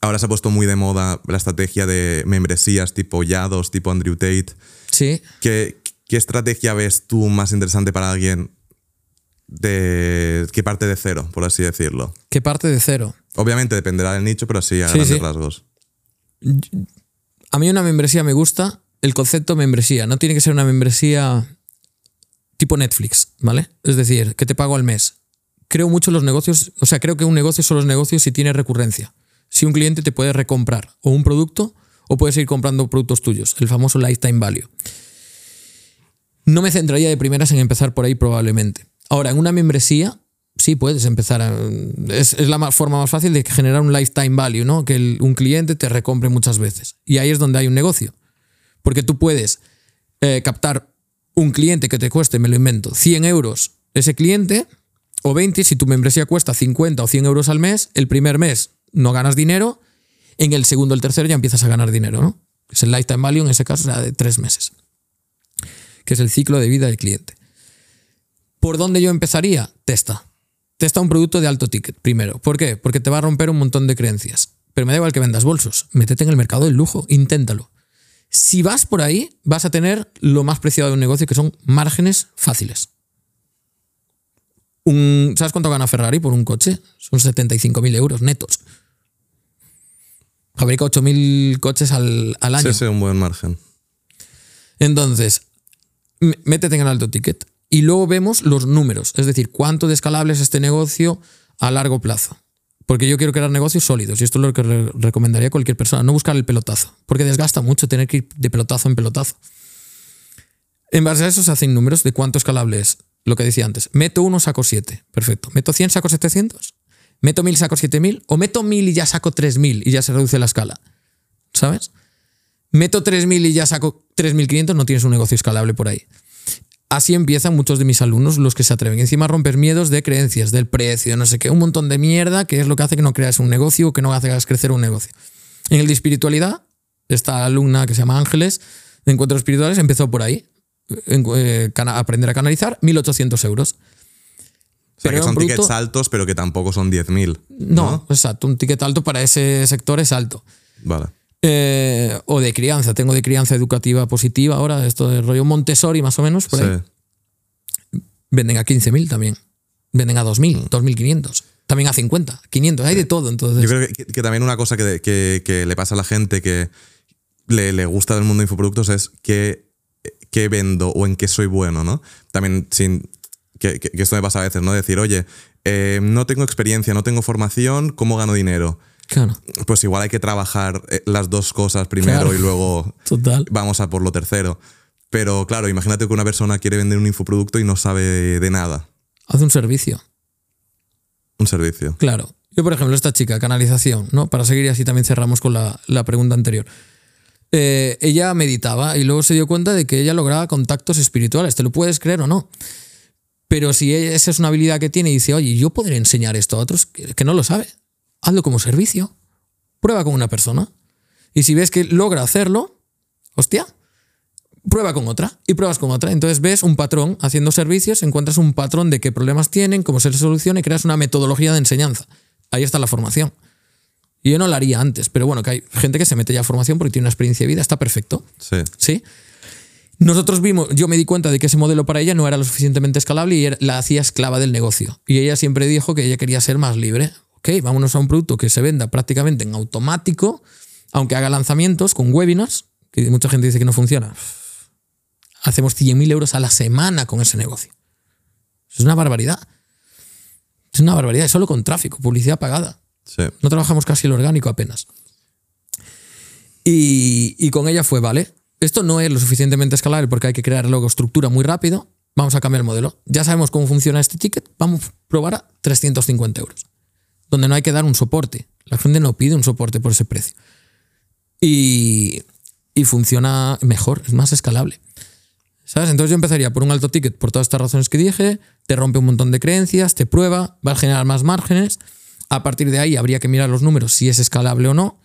Speaker 1: Ahora se ha puesto muy de moda la estrategia de membresías tipo Yados, tipo Andrew Tate.
Speaker 2: Sí.
Speaker 1: ¿Qué, qué estrategia ves tú más interesante para alguien de, que parte de cero, por así decirlo?
Speaker 2: Que parte de cero.
Speaker 1: Obviamente dependerá del nicho, pero sí a
Speaker 2: Sí,
Speaker 1: grandes
Speaker 2: sí.
Speaker 1: rasgos.
Speaker 2: A mí una membresía me gusta el concepto membresía. No tiene que ser una membresía tipo Netflix, ¿vale? Es decir, que te pago al mes. Creo mucho los negocios, o sea, creo que un negocio son los negocios si tiene recurrencia. Si un cliente te puede recomprar o un producto o puedes ir comprando productos tuyos, el famoso lifetime value. No me centraría de primeras en empezar por ahí probablemente. Ahora, en una membresía, sí puedes empezar. es, la ma- forma más fácil de generar un lifetime value, ¿no? Que un cliente te recompre muchas veces. Y ahí es donde hay un negocio. Porque tú puedes eh, captar un cliente que te cueste, me lo invento, 100 euros ese cliente, o 20 si tu membresía cuesta 50 o 100 euros al mes, el primer mes no ganas dinero, en el segundo o el tercero ya empiezas a ganar dinero, ¿no? Es el lifetime value, en ese caso de tres meses, que es el ciclo de vida del cliente. ¿Por dónde yo empezaría? Testa. Testa un producto de alto ticket, primero. ¿Por qué? Porque te va a romper un montón de creencias. Pero me da igual que vendas bolsos. Métete en el mercado del lujo, inténtalo. Si vas por ahí, vas a tener lo más preciado de un negocio, que son márgenes fáciles. Un- ¿Sabes cuánto gana Ferrari por un coche? Son 75.000 euros netos. Fabrica 8.000 coches al, al año.
Speaker 1: Sí, sí, un buen margen.
Speaker 2: Entonces, métete en el alto ticket y luego vemos los números, es decir, cuánto de escalable es este negocio a largo plazo. Porque yo quiero crear negocios sólidos y esto es lo que re- recomendaría a cualquier persona, no buscar el pelotazo, porque desgasta mucho tener que ir de pelotazo en pelotazo. En base a eso se hacen números de cuánto escalable es. Lo que decía antes, meto uno, saco siete. Perfecto. ¿Meto 100, saco 700? ¿Meto 1000, saco 7000? ¿O meto 1000 y ya saco 3000 y ya se reduce la escala? ¿Sabes? meto 3.000 y ya saco 3.500, no tienes un negocio escalable por ahí. Así empiezan muchos de mis alumnos, los que se atreven. Encima a romper miedos de creencias, del precio, no sé qué, un montón de mierda que es lo que hace que no creas un negocio o que no hagas crecer un negocio. En el de espiritualidad, esta alumna que se llama Ángeles, de Encuentros Espirituales, empezó por ahí. En- eh, aprender a canalizar, 1.800 euros.
Speaker 1: O sea,
Speaker 2: Pero
Speaker 1: que son tickets altos, pero que tampoco son 10.000.
Speaker 2: No, exacto, un ticket alto para ese sector es alto.
Speaker 1: Vale.
Speaker 2: Eh, o de crianza, tengo de crianza educativa positiva ahora, esto de rollo Montessori más o menos, por ahí. Venden a 15.000 también. Venden a 2.000, 2.500. También a 50, 500, hay de todo. Entonces,
Speaker 1: Yo creo que, que también una cosa que, que- que le pasa a la gente que le, le gusta del mundo de infoproductos es qué, qué vendo o en qué soy bueno, ¿no? También sin. Que, que- que esto me pasa a veces, ¿no? Decir, oye, eh, no tengo experiencia, no tengo formación, ¿cómo gano dinero?
Speaker 2: Claro,
Speaker 1: Pues igual hay que trabajar eh, las dos cosas primero
Speaker 2: Claro.
Speaker 1: y luego
Speaker 2: total.
Speaker 1: vamos a por lo tercero. Pero claro, imagínate que una persona quiere vender un infoproducto y no sabe de nada.
Speaker 2: Hace un servicio,
Speaker 1: Un servicio.
Speaker 2: claro. Yo, por ejemplo, esta chica, canalización, ¿no? Para seguir y así también cerramos con la, la pregunta anterior. Eh, ella meditaba y luego se dio cuenta de que ella lograba contactos espirituales. ¿Te lo puedes creer o no? Pero si esa es una habilidad que tiene y dice, oye, yo podré enseñar esto a otros que, que no lo sabe, hazlo como servicio. Prueba con una persona. Y si ves que logra hacerlo, hostia, prueba con otra y pruebas con otra. Entonces ves un patrón haciendo servicios, encuentras un patrón de qué problemas tienen, cómo se les soluciona y creas una metodología de enseñanza. Ahí está la formación. Y yo no la haría antes, pero bueno, que hay gente que se mete ya a formación porque tiene una experiencia de vida, está perfecto.
Speaker 1: Sí.
Speaker 2: ¿Sí? Nosotros vimos, yo me di cuenta de que ese modelo para ella no era lo suficientemente escalable y la hacía esclava del negocio. Y ella siempre dijo que ella quería ser más libre. Ok, vámonos a un producto que se venda prácticamente en automático, aunque haga lanzamientos con webinars, que mucha gente dice que no funciona. Hacemos 100.000 euros a la semana con ese negocio. Es una barbaridad. Es una barbaridad, es solo con tráfico, publicidad pagada.
Speaker 1: Sí.
Speaker 2: No trabajamos casi el orgánico apenas. Y, y con ella fue, vale, esto no es lo suficientemente escalable porque hay que crear luego estructura muy rápido. Vamos a cambiar el modelo. Ya sabemos cómo funciona este ticket. Vamos a probar a 350 euros. Donde no hay que dar un soporte. La gente no pide un soporte por ese precio. Y, y funciona mejor, es más escalable. ¿Sabes? Entonces yo empezaría por un alto ticket por todas estas razones que dije, te rompe un montón de creencias, te prueba, va a generar más márgenes. A partir de ahí habría que mirar los números si es escalable o no.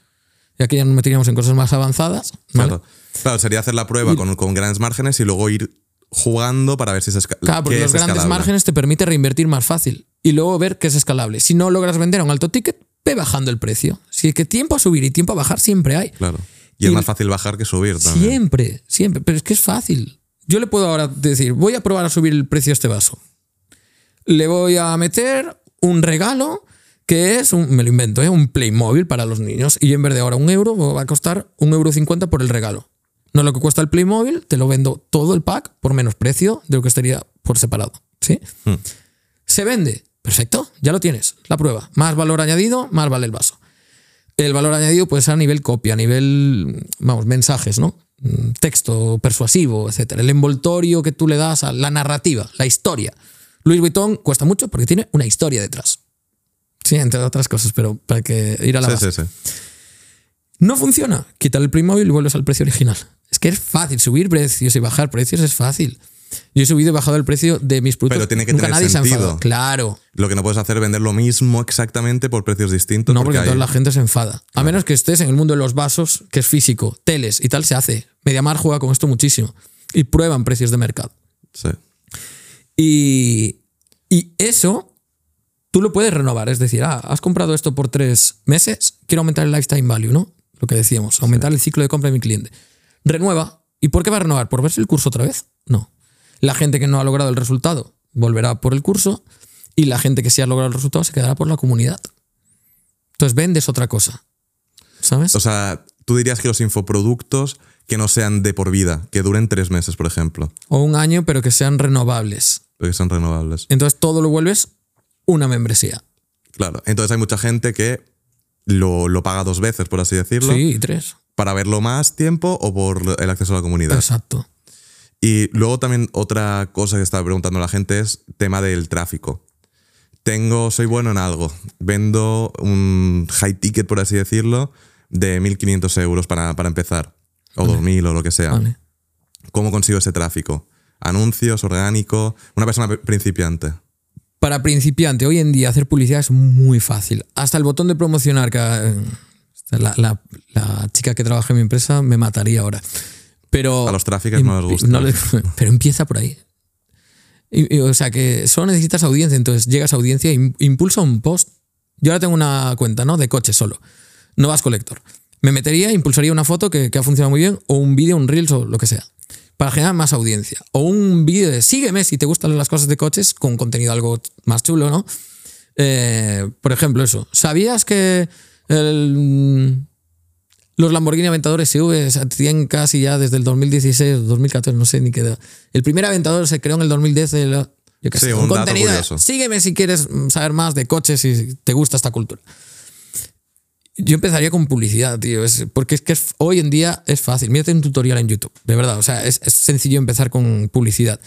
Speaker 2: Y aquí ya nos meteríamos en cosas más avanzadas. ¿vale?
Speaker 1: Claro. Claro, sería hacer la prueba con, con grandes márgenes y luego ir jugando para ver si es, esca-
Speaker 2: Claro, porque los
Speaker 1: es
Speaker 2: grandes
Speaker 1: escalable.
Speaker 2: márgenes te permite reinvertir más fácil y luego ver qué es escalable. Si no logras vender a un alto ticket, ve bajando el precio. Si es que tiempo a subir y tiempo a bajar siempre hay.
Speaker 1: Claro. Y, es más fácil bajar que subir también.
Speaker 2: Siempre, siempre. Pero es que es fácil. Yo le puedo ahora decir, voy a probar a subir el precio de este vaso. Le voy a meter un regalo que es un, me lo invento, ¿eh? un Playmobil para los niños. Y en vez de ahora un euro, va a costar un euro cincuenta por el regalo. No es lo que cuesta el Playmobil, te lo vendo todo el pack por menos precio de lo que estaría por separado. ¿Sí?
Speaker 1: Hmm.
Speaker 2: Se vende. Perfecto, ya lo tienes. La prueba. Más valor añadido, más vale el vaso. El valor añadido puede ser a nivel copia, a nivel, vamos, mensajes, ¿no? Mm, Texto persuasivo, etcétera. El envoltorio que tú le das a la narrativa, la historia. Louis Vuitton cuesta mucho porque tiene una historia detrás. Sí, entre otras cosas, pero para que ir a la
Speaker 1: Sí,
Speaker 2: base.
Speaker 1: sí, sí.
Speaker 2: No funciona. Quítale el Playmobil y vuelves al precio original. Es que es fácil. Subir precios y bajar precios es fácil. Yo he subido y bajado el precio de mis productos.
Speaker 1: Pero tiene que
Speaker 2: Nunca
Speaker 1: tener
Speaker 2: se
Speaker 1: sentido.
Speaker 2: Claro.
Speaker 1: Lo que no puedes hacer es vender lo mismo exactamente por precios distintos.
Speaker 2: No, porque
Speaker 1: hay-
Speaker 2: entonces la gente se enfada. A menos que estés en el mundo de los vasos, que es físico, teles y tal, se hace. Mediamar juega con esto muchísimo. Y prueban precios de mercado.
Speaker 1: Sí.
Speaker 2: Y, y eso tú lo puedes renovar. Es decir, ah, has comprado esto por tres meses, quiero aumentar el lifetime value, ¿no? Lo que decíamos, aumentar el ciclo de compra de mi cliente. Renueva. ¿Y por qué va a renovar? ¿Por verse el curso otra vez? No. La gente que no ha logrado el resultado volverá por el curso y la gente que sí ha logrado el resultado se quedará por la comunidad. Entonces vendes otra cosa. ¿Sabes?
Speaker 1: O sea, tú dirías que los infoproductos que no sean de por vida, que duren tres meses, por ejemplo,
Speaker 2: O un año, pero que sean renovables.
Speaker 1: porque son renovables.
Speaker 2: Entonces todo lo vuelves una membresía.
Speaker 1: Claro. Entonces hay mucha gente que lo, lo paga dos veces, por así decirlo,
Speaker 2: Sí, tres.
Speaker 1: Para verlo más tiempo o por el acceso a la comunidad.
Speaker 2: Exacto.
Speaker 1: Y luego también otra cosa que estaba preguntando la gente es tema del tráfico. Tengo, soy bueno en algo. Vendo un high ticket, por así decirlo, de 1.500 euros para, para empezar. O 2.000 o lo que sea.
Speaker 2: Vale.
Speaker 1: ¿Cómo consigo ese tráfico? ¿Anuncios, orgánico? Una persona pri- principiante.
Speaker 2: Para principiante, hoy en día hacer publicidad es muy fácil. Hasta el botón de promocionar, que eh, la, la- la chica que trabaja en mi empresa me mataría ahora. Pero
Speaker 1: A los tráficos no les gusta.
Speaker 2: no les- pero empieza por ahí. Y- y, o sea que solo necesitas audiencia, entonces llegas a audiencia e impulsa un post. Yo ahora tengo una cuenta, ¿no? De coche solo. No vas colector. Me metería, impulsaría una foto que, que ha funcionado muy bien, o un vídeo, un reels o lo que sea, para generar más audiencia. O un vídeo de sígueme si te gustan las cosas de coches, con contenido algo más chulo, ¿no? Eh, por ejemplo, eso. ¿Sabías que el, los Lamborghini Aventador SV se tienen casi ya desde el 2016, 2014, no sé ni qué edad. El primer Aventador se creó en el 2010. de la- yo
Speaker 1: Sí,
Speaker 2: sé,
Speaker 1: un dato
Speaker 2: contenido.
Speaker 1: curioso.
Speaker 2: Sígueme si quieres mm, saber más de coches y te gusta esta cultura. Yo empezaría con publicidad, tío. Es, porque es que es- hoy en día es fácil. Mírate un tutorial en YouTube, de verdad. O sea, es, es sencillo empezar con publicidad.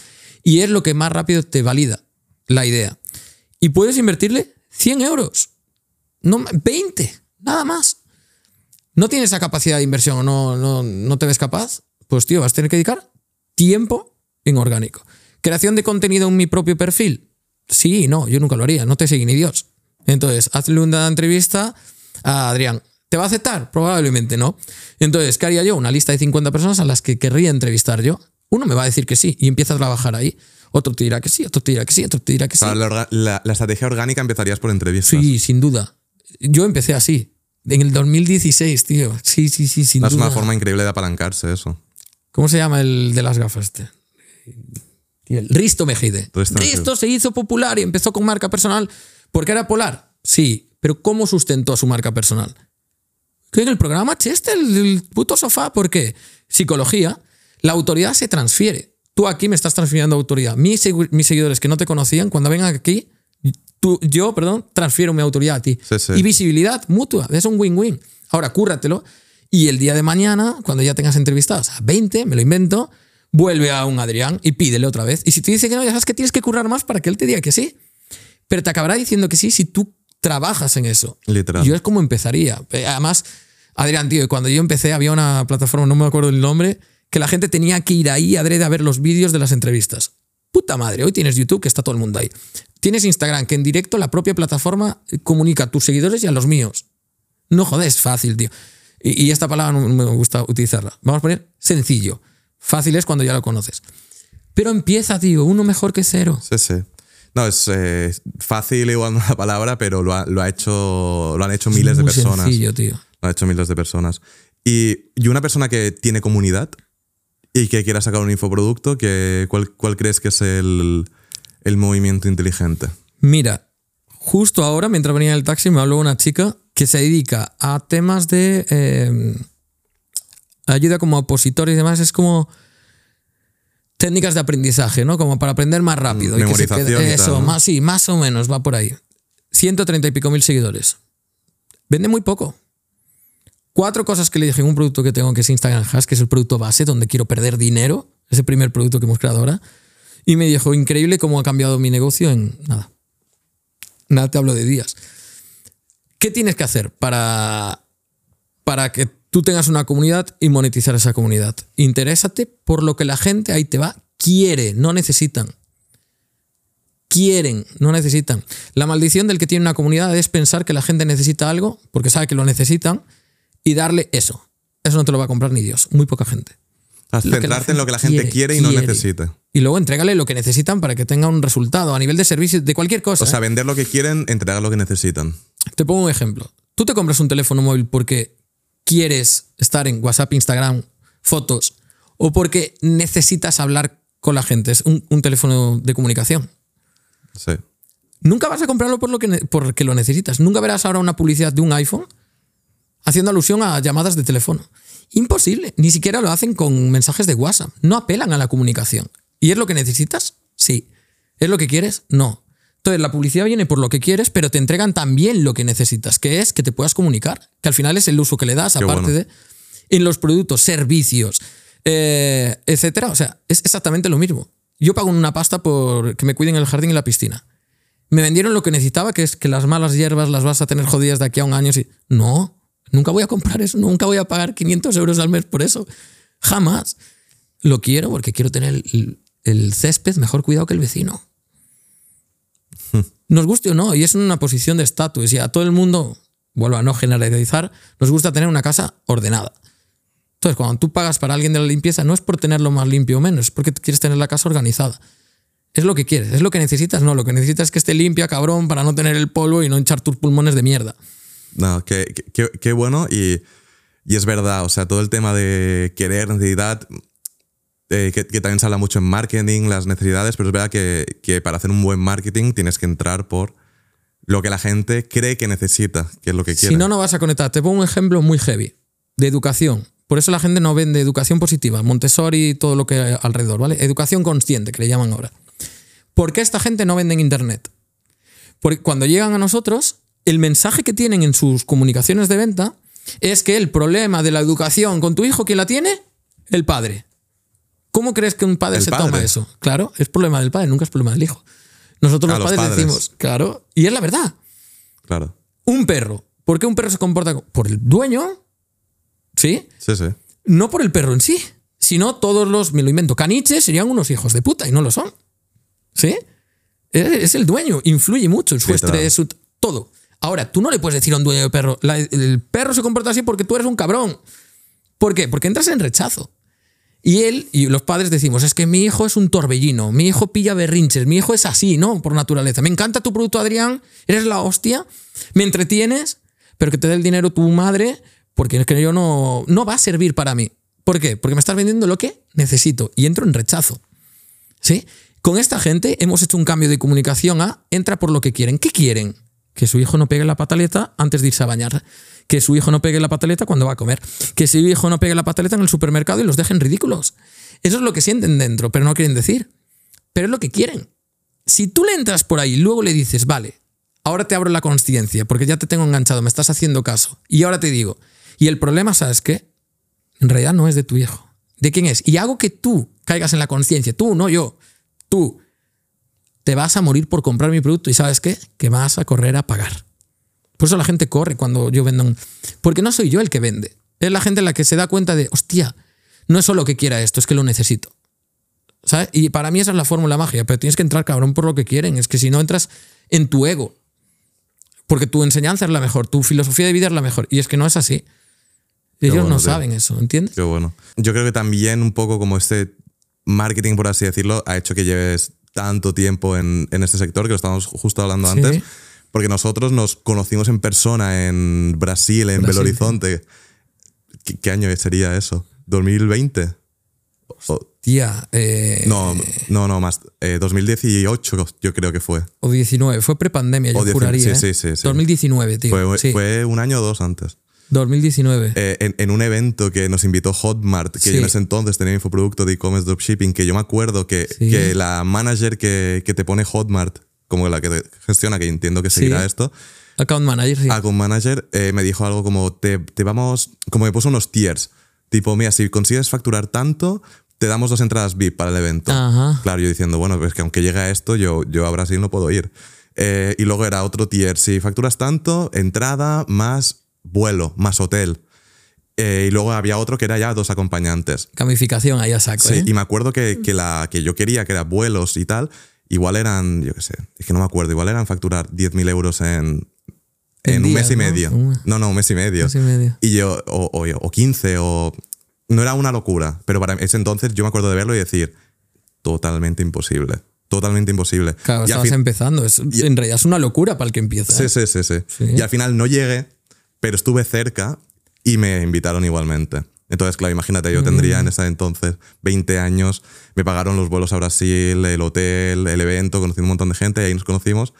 Speaker 2: Y es lo que más rápido te valida la idea. Y puedes invertirle 100 euros. No, 20, nada más. ¿No tienes esa capacidad de inversión o no, no, no te ves capaz? Pues tío, vas a tener que dedicar tiempo en orgánico. ¿Creación de contenido en mi propio perfil? Sí, no, yo nunca lo haría, no te sigue ni Dios. Entonces, hazle una entrevista a Adrián. ¿Te va a aceptar? Probablemente no. Entonces, ¿qué haría yo? Una lista de 50 personas a las que querría entrevistar yo. Uno me va a decir que sí y empieza a trabajar ahí. Otro te dirá que sí, otro te dirá que sí, otro te dirá que sí.
Speaker 1: La- la estrategia orgánica empezarías por entrevistas.
Speaker 2: Sí, sin duda. Yo empecé así. En el 2016, tío. Sí, sí, sí, sin
Speaker 1: es
Speaker 2: duda.
Speaker 1: una forma increíble de apalancarse eso.
Speaker 2: ¿Cómo se llama el de las gafas este? El Risto Mejide.
Speaker 1: Risto Mejide.
Speaker 2: Risto se hizo popular y empezó con marca personal porque era polar. Sí, pero ¿cómo sustentó su marca personal? Que en el programa Chester, el, el puto sofá, ¿por qué? Psicología. La autoridad se transfiere. Tú aquí me estás transfiriendo autoridad. Mis, mis seguidores que no te conocían, cuando vengan aquí, tú, yo, perdón, transfiero mi autoridad a ti.
Speaker 1: Sí, sí.
Speaker 2: Y visibilidad mutua. Es un win-win. Ahora, cúrratelo. Y el día de mañana, cuando ya tengas entrevistados a 20, me lo invento, vuelve a un Adrián y pídele otra vez. Y si te dice que no, ya sabes que tienes que currar más para que él te diga que sí. Pero te acabará diciendo que sí si tú trabajas en eso.
Speaker 1: Literal.
Speaker 2: Yo es como empezaría. Eh, Además, Adrián, tío, cuando yo empecé había una plataforma, no me acuerdo el nombre, que la gente tenía que ir ahí adrede a ver los vídeos de las entrevistas. Puta madre, hoy tienes YouTube, que está todo el mundo ahí. Tienes Instagram, que en directo la propia plataforma comunica a tus seguidores y a los míos. No joder, es fácil, tío. Y, y esta palabra no me gusta utilizarla. Vamos a poner sencillo. Fácil es cuando ya lo conoces. Pero empieza, tío, uno mejor que cero.
Speaker 1: Sí, sí. No, es eh, fácil igual la palabra, pero lo, ha- lo ha hecho, lo han hecho miles de
Speaker 2: Muy
Speaker 1: personas.
Speaker 2: sencillo, tío.
Speaker 1: Lo han hecho miles de personas. Y, y una persona que tiene comunidad y que quiera sacar un infoproducto, que, ¿cuál, cuál crees que es el, el movimiento inteligente?
Speaker 2: Mira, justo ahora, mientras venía en el taxi, me habló una chica que se dedica a temas de eh, ayuda como opositores y demás. Es como técnicas de aprendizaje, ¿no? Como para aprender más rápido. y que se
Speaker 1: memorización
Speaker 2: quede-
Speaker 1: y tal,
Speaker 2: eso,
Speaker 1: ¿no?
Speaker 2: más, sí, más o menos, va por ahí. 130 y pico mil seguidores. Vende muy poco. Cuatro cosas que le dije en un producto que tengo que es Instagram Hash, que es el producto base donde quiero perder dinero. Es el primer producto que hemos creado ahora. Y me dijo, increíble cómo ha cambiado mi negocio en nada. Nada, te hablo de días. ¿Qué tienes que hacer para, para que tú tengas una comunidad y monetizar esa comunidad? Interésate por lo que la gente ahí te va, quiere, no necesitan. Quieren, no necesitan. La maldición del que tiene una comunidad es pensar que la gente necesita algo, porque sabe que lo necesitan, y darle eso. Eso no te lo va a comprar ni Dios. Muy poca gente.
Speaker 1: Centrarte en lo que la gente quiere,
Speaker 2: quiere,
Speaker 1: y no necesita.
Speaker 2: Y luego entrégale lo que necesitan para que tenga un resultado a nivel de servicio, de cualquier cosa.
Speaker 1: O sea,
Speaker 2: ¿eh?
Speaker 1: vender lo que quieren, entregar lo que necesitan.
Speaker 2: Te pongo un ejemplo. Tú te compras un teléfono móvil porque quieres estar en WhatsApp, Instagram, fotos, o porque necesitas hablar con la gente. Es un, un teléfono de comunicación.
Speaker 1: Sí.
Speaker 2: Nunca vas a comprarlo por lo que, porque lo necesitas. Nunca verás ahora una publicidad de un iPhone haciendo alusión a llamadas de teléfono. Imposible. Ni siquiera lo hacen con mensajes de WhatsApp. No apelan a la comunicación. ¿Y es lo que necesitas? Sí. ¿Es lo que quieres? No. Entonces, la publicidad viene por lo que quieres, pero te entregan también lo que necesitas, que es que te puedas comunicar, que al final es el uso que le das,
Speaker 1: Qué
Speaker 2: aparte
Speaker 1: bueno.
Speaker 2: de en los productos, servicios, eh, etcétera. O sea, es exactamente lo mismo. Yo pago una pasta por que me cuiden el jardín y la piscina. Me vendieron lo que necesitaba, que es que las malas hierbas las vas a tener jodidas de aquí a un año. Sí. No, nunca voy a comprar eso, nunca voy a pagar 500 euros al mes por eso. Jamás. Lo quiero porque quiero tener el, el césped mejor cuidado que el vecino. Nos guste o no, y es una posición de estatus. Y a todo el mundo, vuelvo a no generalizar, nos gusta tener una casa ordenada. Entonces, cuando tú pagas para alguien de la limpieza, no es por tenerlo más limpio o menos, es porque quieres tener la casa organizada. Es lo que quieres, es lo que necesitas, no, lo que necesitas es que esté limpia, cabrón, para no tener el polvo y no hinchar tus pulmones de mierda.
Speaker 1: No, qué, qué- qué- bueno y, y es verdad, o sea, todo el tema de querer, necesidad, eh, que, que también se habla mucho en marketing, las necesidades, pero es verdad que, que para hacer un buen marketing tienes que entrar por lo que la gente cree que necesita, que es lo que quiere.
Speaker 2: Si no, no vas a conectar. Te pongo un ejemplo muy heavy de educación. Por eso la gente no vende educación positiva, Montessori y todo lo que hay alrededor, ¿vale? Educación consciente, que le llaman ahora. ¿Por qué esta gente no vende en Internet? Porque cuando llegan a nosotros, el mensaje que tienen en sus comunicaciones de venta es que el problema de la educación con tu hijo, ¿quién la tiene? El padre. ¿Cómo crees que un padre
Speaker 1: El
Speaker 2: se
Speaker 1: padre.
Speaker 2: toma eso? Claro, es problema del padre, nunca es problema del hijo. Nosotros los
Speaker 1: los
Speaker 2: padres,
Speaker 1: padres.
Speaker 2: decimos, claro, y es la verdad.
Speaker 1: Claro.
Speaker 2: Un perro. ¿Por qué un perro se comporta co- por el dueño? ¿Sí?
Speaker 1: Sí, sí.
Speaker 2: No por el perro en sí, sino todos los, me lo invento, caniches serían unos hijos de puta y no lo son. ¿Sí? Es el dueño, influye mucho en su estrés, su- todo. Ahora, tú no le puedes decir a un dueño de perro, "La- el perro se comporta así porque tú eres un cabrón. ¿Por qué? Porque entras en rechazo. Y él y los padres decimos, es que mi hijo es un torbellino, mi hijo pilla berrinches, mi hijo es así, ¿no? Por naturaleza. Me encanta tu producto, Adrián, eres la hostia, me entretienes, pero que te dé el dinero tu madre, porque es que yo no, no va a servir para mí. ¿Por qué? Porque me estás vendiendo lo que necesito y entro en rechazo. ¿Sí? Con esta gente hemos hecho un cambio de comunicación a entra por lo que quieren. ¿Qué quieren? Que su hijo no pegue la pataleta antes de irse a bañar. Que su hijo no pegue la pataleta cuando va a comer. Que su hijo no pegue la pataleta en el supermercado y los dejen ridículos. Eso es lo que sienten dentro, pero no quieren decir. Pero es lo que quieren. Si tú le entras por ahí y luego le dices, vale, ahora te abro la conciencia porque ya te tengo enganchado, me estás haciendo caso. Y ahora te digo, y el problema, ¿sabes qué? En realidad no es de tu hijo. ¿De quién es? Y hago que tú caigas en la conciencia, tú, no yo, tú. Te vas a morir por comprar mi producto y ¿sabes qué? Que vas a correr a pagar. Por eso la gente corre cuando yo vendo un... Porque no soy yo el que vende. Es la gente la que se da cuenta de, hostia, no es solo que quiera esto, es que lo necesito. ¿Sabes? Y para mí esa es la fórmula magia, pero tienes que entrar cabrón por lo que quieren. Es que si no entras en tu ego, porque tu enseñanza es la mejor, tu filosofía de vida es la mejor. Y es que no es así. Ellos no saben eso, ¿entiendes?
Speaker 1: Qué bueno. Yo creo que también un poco como este marketing, por así decirlo, ha hecho que lleves tanto tiempo en, en este sector, que lo estábamos justo hablando antes, porque nosotros nos conocimos en persona en Brasil, en Belo Horizonte. ¿Qué, año sería eso? ¿2020?
Speaker 2: Tía. Eh,
Speaker 1: no, no, no, más. 2018 eh, yo creo que fue.
Speaker 2: O 19, fue prepandemia, yo juraría. Sí,
Speaker 1: ¿eh? sí, sí,
Speaker 2: 2019, tío.
Speaker 1: Fue, fue un año o dos antes.
Speaker 2: 2019.
Speaker 1: Eh, en, un evento que nos invitó Hotmart, que yo en ese entonces tenía infoproducto de e-commerce dropshipping, que yo me acuerdo que, que la manager que, que, te pone Hotmart, como la que gestiona, que entiendo que seguirá esto.
Speaker 2: Account manager, sí.
Speaker 1: Account manager eh, me dijo algo como, te, te, vamos, como me puso unos tiers. Tipo, mira, si consigues facturar tanto, te damos dos entradas VIP para el evento. Claro, yo diciendo, bueno, pues que aunque llegue a esto, yo, yo a Brasil no puedo ir. Eh, y luego era otro tier, si facturas tanto, entrada más vuelo más hotel. Eh, y luego había otro que era ya dos acompañantes.
Speaker 2: Camificación ahí a saco. Sí, ¿eh?
Speaker 1: y me acuerdo que, que, la que yo quería, que era vuelos y tal, igual eran, yo qué sé, es que no me acuerdo, igual eran facturar 10.000 euros en, en, un mes y medio. No, no, un mes y medio.
Speaker 2: Mes y, medio.
Speaker 1: y yo, o, o, o, 15, o. No era una locura, pero para ese entonces yo me acuerdo de verlo y decir, totalmente imposible. Totalmente imposible.
Speaker 2: Claro, estabas empezando. Es, en realidad es una locura para el que empieza.
Speaker 1: Sí, ¿eh? sí, sí, sí, Y al final no llegué pero estuve cerca y me invitaron igualmente. Entonces, claro, imagínate, yo tendría en mm. ese entonces 20 años, me pagaron los vuelos a Brasil, el hotel, el evento, conocí un montón de gente, ahí nos conocimos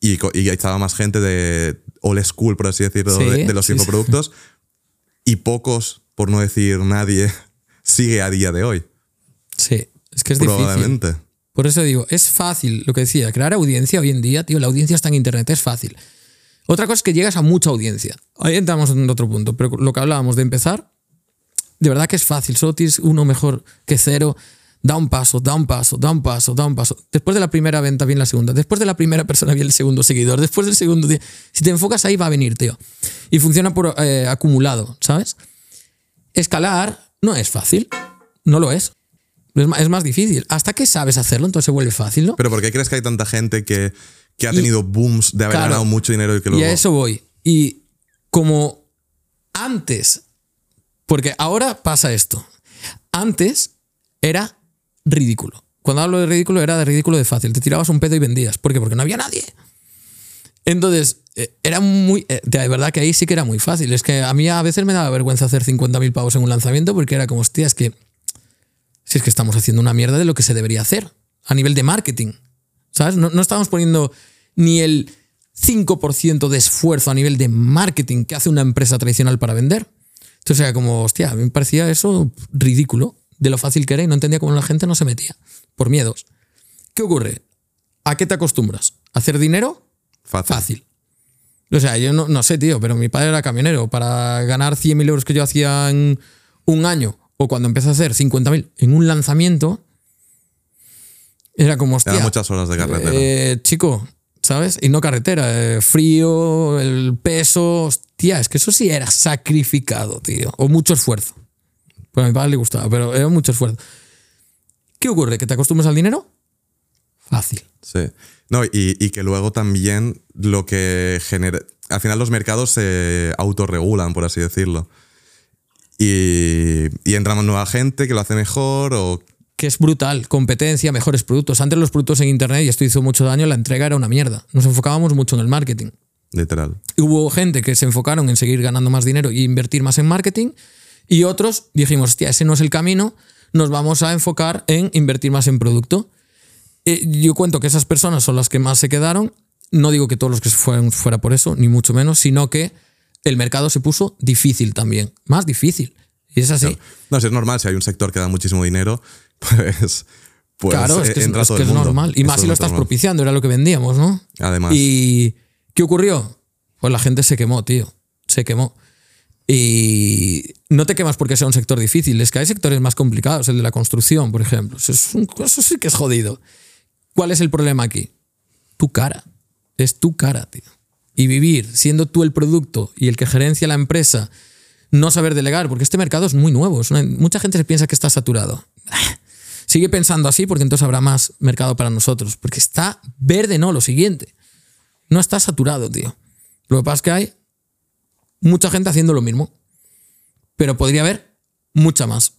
Speaker 1: y, y ahí estaba más gente de old school, por así decirlo, de, los infoproductos y pocos, por no decir nadie, sigue a día de hoy.
Speaker 2: Sí, es que es Probablemente. difícil. Por eso digo, es fácil, lo que decía, crear audiencia hoy en día, tío, la audiencia está en internet, es fácil. Otra cosa es que llegas a mucha audiencia. Ahí entramos en otro punto, pero lo que hablábamos de empezar, de verdad que es fácil. Solo uno mejor que cero. Da un paso, da un paso, da un paso, da un paso. Después de la primera venta viene la segunda. Después de la primera persona viene el segundo seguidor. Después del segundo... Si te enfocas ahí va a venir, tío. Y funciona por eh, acumulado, ¿sabes? Escalar no es fácil. No lo es. Es más difícil. Hasta que sabes hacerlo, entonces se vuelve fácil, ¿no?
Speaker 1: Pero ¿por qué crees que hay tanta gente que que ha tenido booms de haber ganado mucho dinero y que luego...
Speaker 2: Y a eso voy. Y como antes, porque ahora pasa esto. Antes era ridículo. Cuando hablo de ridículo era de ridículo de fácil. Te tirabas un pedo y vendías. ¿Por qué? Porque no había nadie. Entonces, eh, era muy... Eh, de verdad que ahí sí que era muy fácil. Es que a mí a veces me daba vergüenza hacer 50.000 pavos en un lanzamiento porque era como, hostia, es que... Si es que estamos haciendo una mierda de lo que se debería hacer a nivel de marketing. ¿Sabes? No, no estamos poniendo ni el 5% de esfuerzo a nivel de marketing que hace una empresa tradicional para vender. Entonces era como, hostia, me parecía eso ridículo de lo fácil que era y no entendía cómo la gente no se metía, por miedos. ¿Qué ocurre? ¿A qué te acostumbras? ¿A hacer dinero?
Speaker 1: Fácil.
Speaker 2: O sea, yo no, no, sé, tío, pero mi padre era camionero. Para ganar 100.000 euros que yo hacía en un año, o cuando empecé a hacer 50.000 en un lanzamiento, era como, hostia.
Speaker 1: Era muchas horas de carretera.
Speaker 2: Eh, chico, ¿sabes? Y no carretera, eh, frío, el peso. Hostia, es que eso sí era sacrificado, tío. O mucho esfuerzo. Pues a mi padre le gustaba, pero era mucho esfuerzo. ¿Qué ocurre? ¿Que te acostumbras al dinero? Fácil.
Speaker 1: Sí. No, y, y que luego también lo que genera. Al final los mercados se autorregulan, por así decirlo. Y, y entramos nueva gente que lo hace mejor o
Speaker 2: que es brutal, competencia, mejores productos. Antes los productos en Internet, y esto hizo mucho daño, la entrega era una mierda. Nos enfocábamos mucho en el marketing.
Speaker 1: Literal.
Speaker 2: hubo gente que se enfocaron en seguir ganando más dinero e invertir más en marketing, Y otros dijimos, hostia, ese no es el camino, nos vamos a enfocar en invertir más en producto. Eh, yo cuento que esas personas son las que más se quedaron. No digo que todos los que se fueran fuera por eso, ni mucho menos, sino que el mercado se puso difícil también, más difícil. Y es así.
Speaker 1: No, es normal, si hay un sector que da muchísimo dinero, pues... pues
Speaker 2: claro, es que, es,
Speaker 1: entra
Speaker 2: es
Speaker 1: todo
Speaker 2: que
Speaker 1: el
Speaker 2: es normal. Y más si lo estás
Speaker 1: normal.
Speaker 2: propiciando, era lo que vendíamos, ¿no?
Speaker 1: Además,
Speaker 2: ¿Y qué ocurrió? Pues la gente se quemó, tío. Se quemó. Y no te quemas porque sea un sector difícil, es que hay sectores más complicados, el de la construcción, por ejemplo. Eso, es un- eso sí que es jodido. ¿Cuál es el problema aquí? Tu cara. Es tu cara, tío. Y vivir siendo tú el producto y el que gerencia la empresa, no saber delegar, porque este mercado es muy nuevo. es una- mucha gente se piensa que está saturado. Sigue pensando así porque entonces habrá más mercado para nosotros. Porque está verde, no, lo siguiente. No está saturado, tío. Lo que pasa es que hay mucha gente haciendo lo mismo. Pero podría haber mucha más.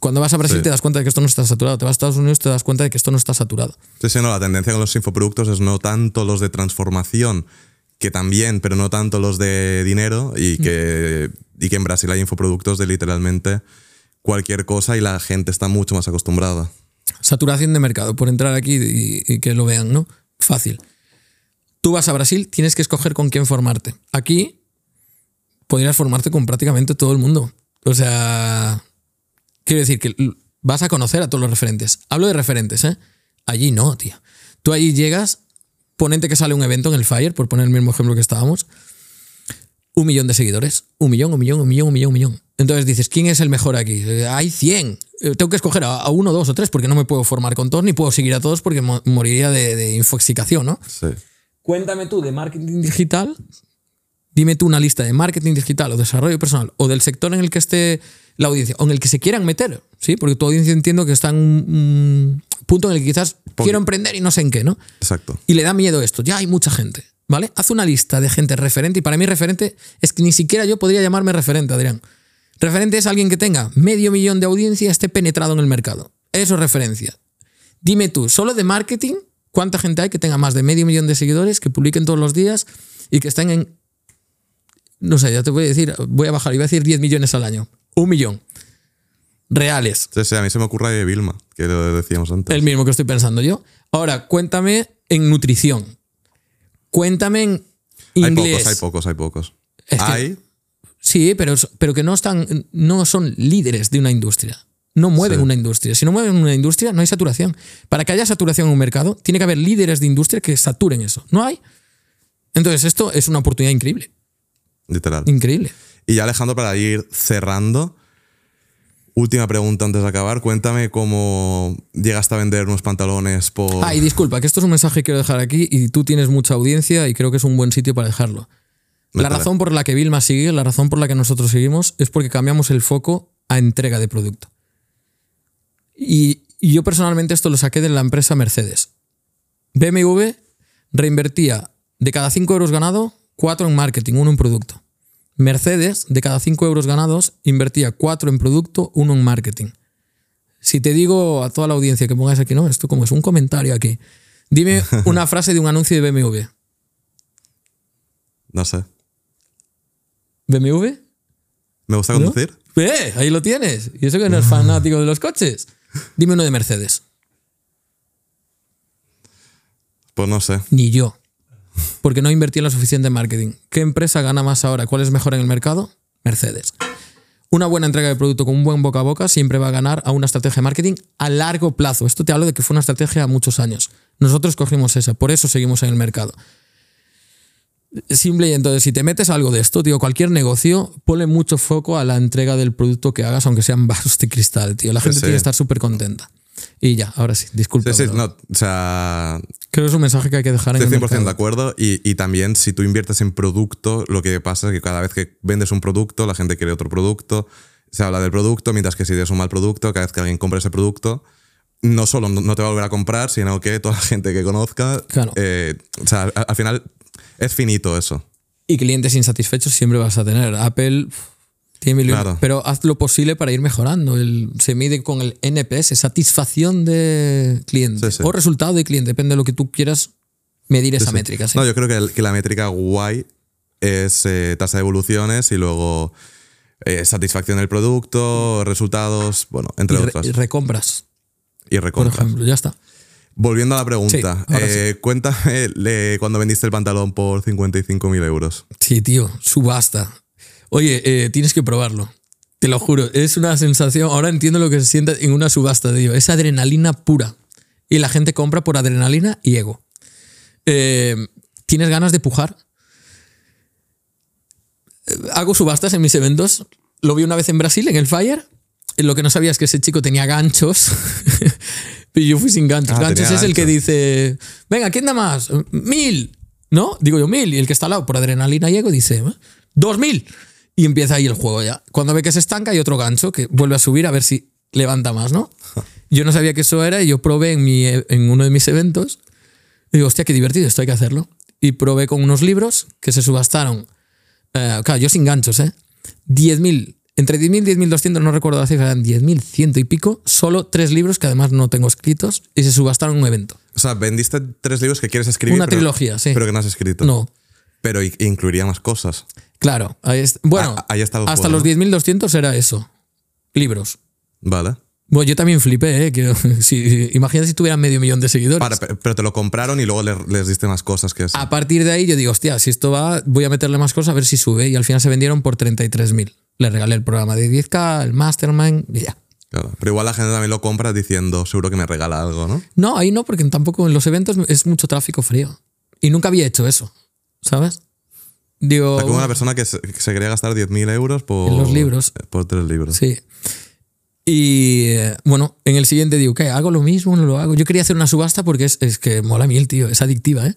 Speaker 2: Cuando vas a Brasil
Speaker 1: Sí.
Speaker 2: te das cuenta de que esto no está saturado. Te vas a Estados Unidos te das cuenta de que esto no está saturado.
Speaker 1: Sí, sí, no, la tendencia con los infoproductos es no tanto los de transformación, que también, pero no tanto los de dinero, y que, y que en Brasil hay infoproductos de literalmente cualquier cosa y la gente está mucho más acostumbrada.
Speaker 2: Saturación de mercado, por entrar aquí y, que lo vean, ¿no? Fácil. Tú vas a Brasil, tienes que escoger con quién formarte. Aquí podrías formarte con prácticamente todo el mundo. O sea, quiero decir que vas a conocer a todos los referentes. Hablo de referentes, ¿eh? Allí no, tío. Tú allí llegas, ponente que sale un evento en el Fire, por poner el mismo ejemplo que estábamos, un millón de seguidores. Un millón, un millón, un millón, un millón, un millón. Entonces dices, ¿quién es el mejor aquí? Eh, hay 100. Eh, Tengo que escoger a, uno, dos o tres porque no me puedo formar con todos ni puedo seguir a todos porque mo- moriría de, de infoxicación, ¿no?
Speaker 1: Sí.
Speaker 2: Cuéntame tú de marketing digital. Dime tú una lista de marketing digital o desarrollo personal o del sector en el que esté la audiencia o en el que se quieran meter, ¿sí? Porque tu audiencia entiendo que está en un, un punto en el que quizás quiero emprender y no sé en qué, ¿no?
Speaker 1: Exacto.
Speaker 2: y le da miedo esto. Ya hay mucha gente, ¿vale? Haz una lista de gente referente y para mí referente es que ni siquiera yo podría llamarme referente, Adrián. Referente es alguien que tenga medio millón de audiencia, esté penetrado en el mercado. Eso es referencia. Dime tú, solo de marketing, ¿cuánta gente hay que tenga más de medio millón de seguidores, que publiquen todos los días y que estén en... No sé, ya te voy a decir, voy a bajar, iba a decir 10 millones al año. Un millón. Reales.
Speaker 1: Sí, sí, a mí se me ocurre de Vilma, que lo decíamos antes.
Speaker 2: El mismo que estoy pensando yo. Ahora, cuéntame en nutrición. Cuéntame en
Speaker 1: hay
Speaker 2: inglés.
Speaker 1: pocos, hay pocos, hay pocos.
Speaker 2: Es que-
Speaker 1: hay,
Speaker 2: Sí, pero, pero que no están, no son líderes de una industria. No mueven
Speaker 1: Sí.
Speaker 2: una industria. Si no mueven una industria, no hay saturación. Para que haya saturación en un mercado, tiene que haber líderes de industria que saturen eso. No hay. Entonces, esto es una oportunidad increíble.
Speaker 1: literal.
Speaker 2: Increíble.
Speaker 1: Y ya Alejandro, para ir cerrando, última pregunta antes de acabar. Cuéntame cómo llegaste a vender unos pantalones por...
Speaker 2: Ah, y disculpa, que esto es un mensaje que quiero dejar aquí y tú tienes mucha audiencia y creo que es un buen sitio para dejarlo. La razón por la que Vilma sigue, la razón por la que nosotros seguimos, es porque cambiamos el foco a entrega de producto. Y, y yo personalmente esto lo saqué de la empresa Mercedes. BMW reinvertía de cada 5 euros ganado, 4 en marketing, 1 en producto. Mercedes, de cada 5 euros ganados, invertía 4 en producto, 1 en marketing. Si te digo a toda la audiencia que pongáis aquí, no, esto como es un comentario aquí. Dime una frase de un anuncio de BMW.
Speaker 1: No sé.
Speaker 2: ¿BMW?
Speaker 1: ¿Me gusta
Speaker 2: ¿No?
Speaker 1: conducir?
Speaker 2: ¡Eh! Ahí lo tienes. Y eso que no es fanático de los coches. Dime uno de Mercedes.
Speaker 1: Pues no sé.
Speaker 2: Ni yo. Porque no invertí en lo suficiente en marketing. ¿Qué empresa gana más ahora? ¿Cuál es mejor en el mercado? Mercedes. Una buena entrega de producto con un buen boca a boca siempre va a ganar a una estrategia de marketing a largo plazo. Esto te hablo de que fue una estrategia a muchos años. Nosotros cogimos esa, por eso seguimos en el mercado. Simple y entonces, si te metes algo de esto, tío, cualquier negocio, ponle mucho foco a la entrega del producto que hagas, aunque sean vasos de cristal, tío. La gente
Speaker 1: sí.
Speaker 2: tiene que estar súper contenta. Y ya, ahora sí, disculpa.
Speaker 1: Sí, sí,
Speaker 2: pero
Speaker 1: no, o sea,
Speaker 2: Creo que es un mensaje que hay que dejar en
Speaker 1: estoy 100% de acuerdo. Y, y también si tú inviertes en producto, lo que pasa es que cada vez que vendes un producto, la gente quiere otro producto. Se habla del producto, mientras que si tienes un mal producto, cada vez que alguien compra ese producto, no solo no te va a volver a comprar, sino que toda la gente que conozca.
Speaker 2: Claro.
Speaker 1: eh, o sea, al, al final es finito eso.
Speaker 2: Y clientes insatisfechos siempre vas a tener. Apple tiene millones.
Speaker 1: Claro.
Speaker 2: Pero haz lo posible para ir mejorando. El, se mide con el NPS, satisfacción de cliente.
Speaker 1: Sí, sí.
Speaker 2: O resultado de cliente, depende de lo que tú quieras medir esa
Speaker 1: Sí.
Speaker 2: métrica.
Speaker 1: No, yo creo que, el- que la métrica guay es eh, tasa de evoluciones y luego eh, satisfacción del producto, resultados, bueno, entre
Speaker 2: y, re-
Speaker 1: otros.
Speaker 2: y recompras,
Speaker 1: y
Speaker 2: por
Speaker 1: recompras.
Speaker 2: ejemplo. Ya está.
Speaker 1: Volviendo a la pregunta,
Speaker 2: Sí,
Speaker 1: eh, cuéntame le- cuando vendiste el pantalón por 55.000 euros.
Speaker 2: Sí, tío, subasta. Oye, eh, tienes que probarlo. Te lo juro, es una sensación. Ahora entiendo lo que se siente en una subasta, tío. Es adrenalina pura. Y la gente compra por adrenalina y ego. Eh, ¿Tienes ganas de pujar? Eh, Hago subastas en mis eventos. Lo vi una vez en Brasil, en el Fire. Y Lo que no sabía es que ese chico tenía ganchos. y yo fui sin ganchos.
Speaker 1: Ah,
Speaker 2: ganchos es el que dice: Venga, ¿quién da más? Mil. ¿No? Digo yo mil. Y el que está al lado por adrenalina y ego dice: "¿Eh? Dos mil. Y empieza ahí el juego ya. Cuando ve que se estanca, hay otro gancho que vuelve a subir a ver si levanta más, ¿no? Yo no sabía que eso era y yo probé en, mi, en uno de mis eventos. Y digo, hostia, qué divertido, esto hay que hacerlo. Y probé con unos libros que se subastaron. eh, claro, yo sin ganchos, ¿eh? 10.000, entre 10.000 y 10.200, no recuerdo la cifra, eran 10.100 ciento y pico. Solo tres libros que además no tengo escritos y se subastaron en un evento.
Speaker 1: O sea, vendiste tres libros que quieres escribir.
Speaker 2: Una
Speaker 1: pero-
Speaker 2: trilogía, sí.
Speaker 1: Pero que no has escrito.
Speaker 2: No,
Speaker 1: Pero incluiría más cosas.
Speaker 2: claro. ahí es- bueno,
Speaker 1: Ah, ahí
Speaker 2: hasta
Speaker 1: juego,
Speaker 2: los 10.200 era eso. Libros.
Speaker 1: Vale.
Speaker 2: Bueno, yo también flipé, ¿eh? Que, si, imagínate si tuviera medio millón de seguidores.
Speaker 1: Para- pe- pero te lo compraron y luego le- les diste más cosas que eso.
Speaker 2: A partir de ahí yo digo, hostia, si esto va, voy a meterle más cosas a ver si sube. Y al final se vendieron por 33.000. Le regalé el programa de 10K, el Mastermind y ya.
Speaker 1: Claro. Pero igual la gente también lo compra diciendo, seguro que me regala algo, ¿no?
Speaker 2: No, ahí no, porque tampoco en los eventos es mucho tráfico frío. Y nunca había hecho eso, ¿sabes? Digo,
Speaker 1: O sea, como una persona que se, que se quería gastar 10.000 euros por,
Speaker 2: En los libros.
Speaker 1: por tres libros.
Speaker 2: sí. Y eh, bueno, en el siguiente digo, ¿qué? ¿Hago lo mismo? ¿No lo hago? Yo quería hacer una subasta porque es, es que mola mil, tío, es adictiva, ¿eh?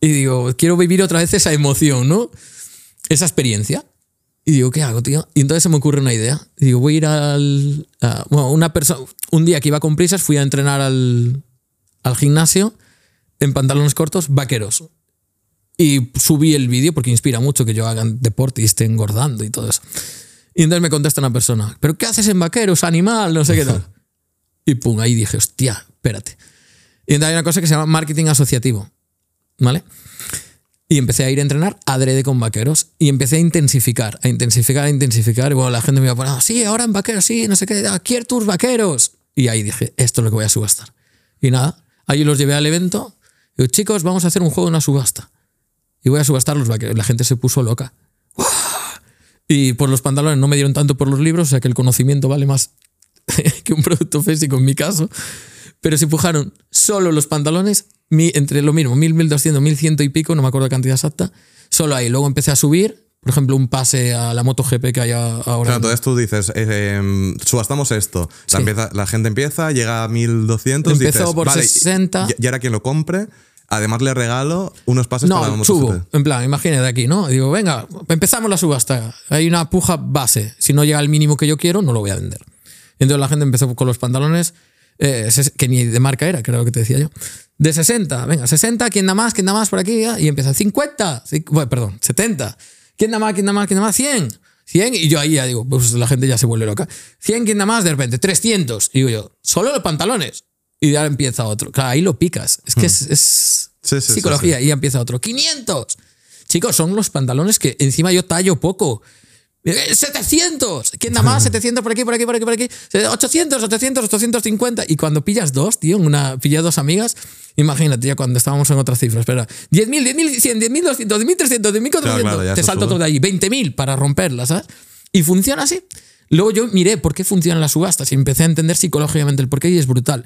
Speaker 2: Y digo, quiero vivir otra vez esa emoción, ¿no? Esa experiencia. Y digo, ¿qué hago, tío? Y entonces se me ocurre una idea. Y digo, voy a ir al. a- bueno, una persona. Un día que iba con prisas, fui a entrenar al, al gimnasio en pantalones cortos, vaqueros. Y subí el vídeo porque inspira mucho que yo haga deporte y esté engordando y todo eso. Y entonces me contesta una persona, ¿pero qué haces en vaqueros, animal? No sé qué tal. Y pum, ahí dije, hostia, espérate. Y entonces hay una cosa que se llama marketing asociativo. ¿Vale? Y empecé a ir a entrenar adrede con vaqueros y empecé a intensificar, a intensificar, a intensificar. Y bueno, la gente me iba a poner, "Ah, sí, ahora en vaqueros, sí, no sé qué, ah, quiero tus vaqueros. Y ahí dije, esto es lo que voy a subastar. Y nada, ahí los llevé al evento. Digo, chicos, vamos a hacer un juego de una subasta. Y voy a subastar los vaqueros. La gente se puso loca. Y por los pantalones no me dieron tanto por los libros, o sea que el conocimiento vale más que un producto físico en mi caso. Pero se empujaron solo los pantalones, mi- entre lo mismo, 1000, 1200, 1100 y pico, no me acuerdo la cantidad exacta. Solo ahí. Luego empecé a subir, por ejemplo, un pase a la MotoGP que hay ahora.
Speaker 1: Claro, entonces tú dices, eh, em, subastamos esto. La,
Speaker 2: Sí.
Speaker 1: empieza- la gente empieza, llega a 1200.
Speaker 2: Empezó
Speaker 1: dices,
Speaker 2: por
Speaker 1: vale,
Speaker 2: 60.
Speaker 1: Y, y ahora quien lo compre, además le regalo unos pases para la
Speaker 2: No,
Speaker 1: MotoGP.
Speaker 2: subo. En plan, imagínate aquí, ¿no? Digo, venga, empezamos la subasta. Hay una puja base. Si no llega al mínimo que yo quiero, no lo voy a vender. Entonces la gente empezó con los pantalones, eh, que ni de marca era, lo que te decía yo. De 60, venga, 60, ¿quién da más? ¿Quién da más por aquí? Ya, Y empieza 50, ci- bueno, perdón, 70. ¿Quién da más? ¿Quién da más? ¿Quién da más? 100. 100. Y yo ahí ya digo, pues la gente ya se vuelve loca. 100, ¿quién da más? De repente, 300. Y digo yo, solo los pantalones. Y ya empieza otro. Claro, ahí lo picas. Es que es, es
Speaker 1: Hmm. Sí, sí, sí,
Speaker 2: psicología. Y ya empieza otro. 500. Chicos, son los pantalones que encima yo tallo poco. Eh, 700. ¿Quién da más? 700 por aquí, por aquí, por aquí, por aquí. 800, 800, 850. Y cuando pillas dos, tío, una, pillé dos amigas, imagínate ya cuando estábamos en otras cifras, espera. 10.000, 10.100, 10.200, 10.300, 10.400.
Speaker 1: Claro, claro,
Speaker 2: te salto todo de ahí. 20.000 para romperlas, ¿sabes? Y funciona así. Luego yo miré por qué funcionan las subastas y empecé a entender psicológicamente el porqué y es brutal.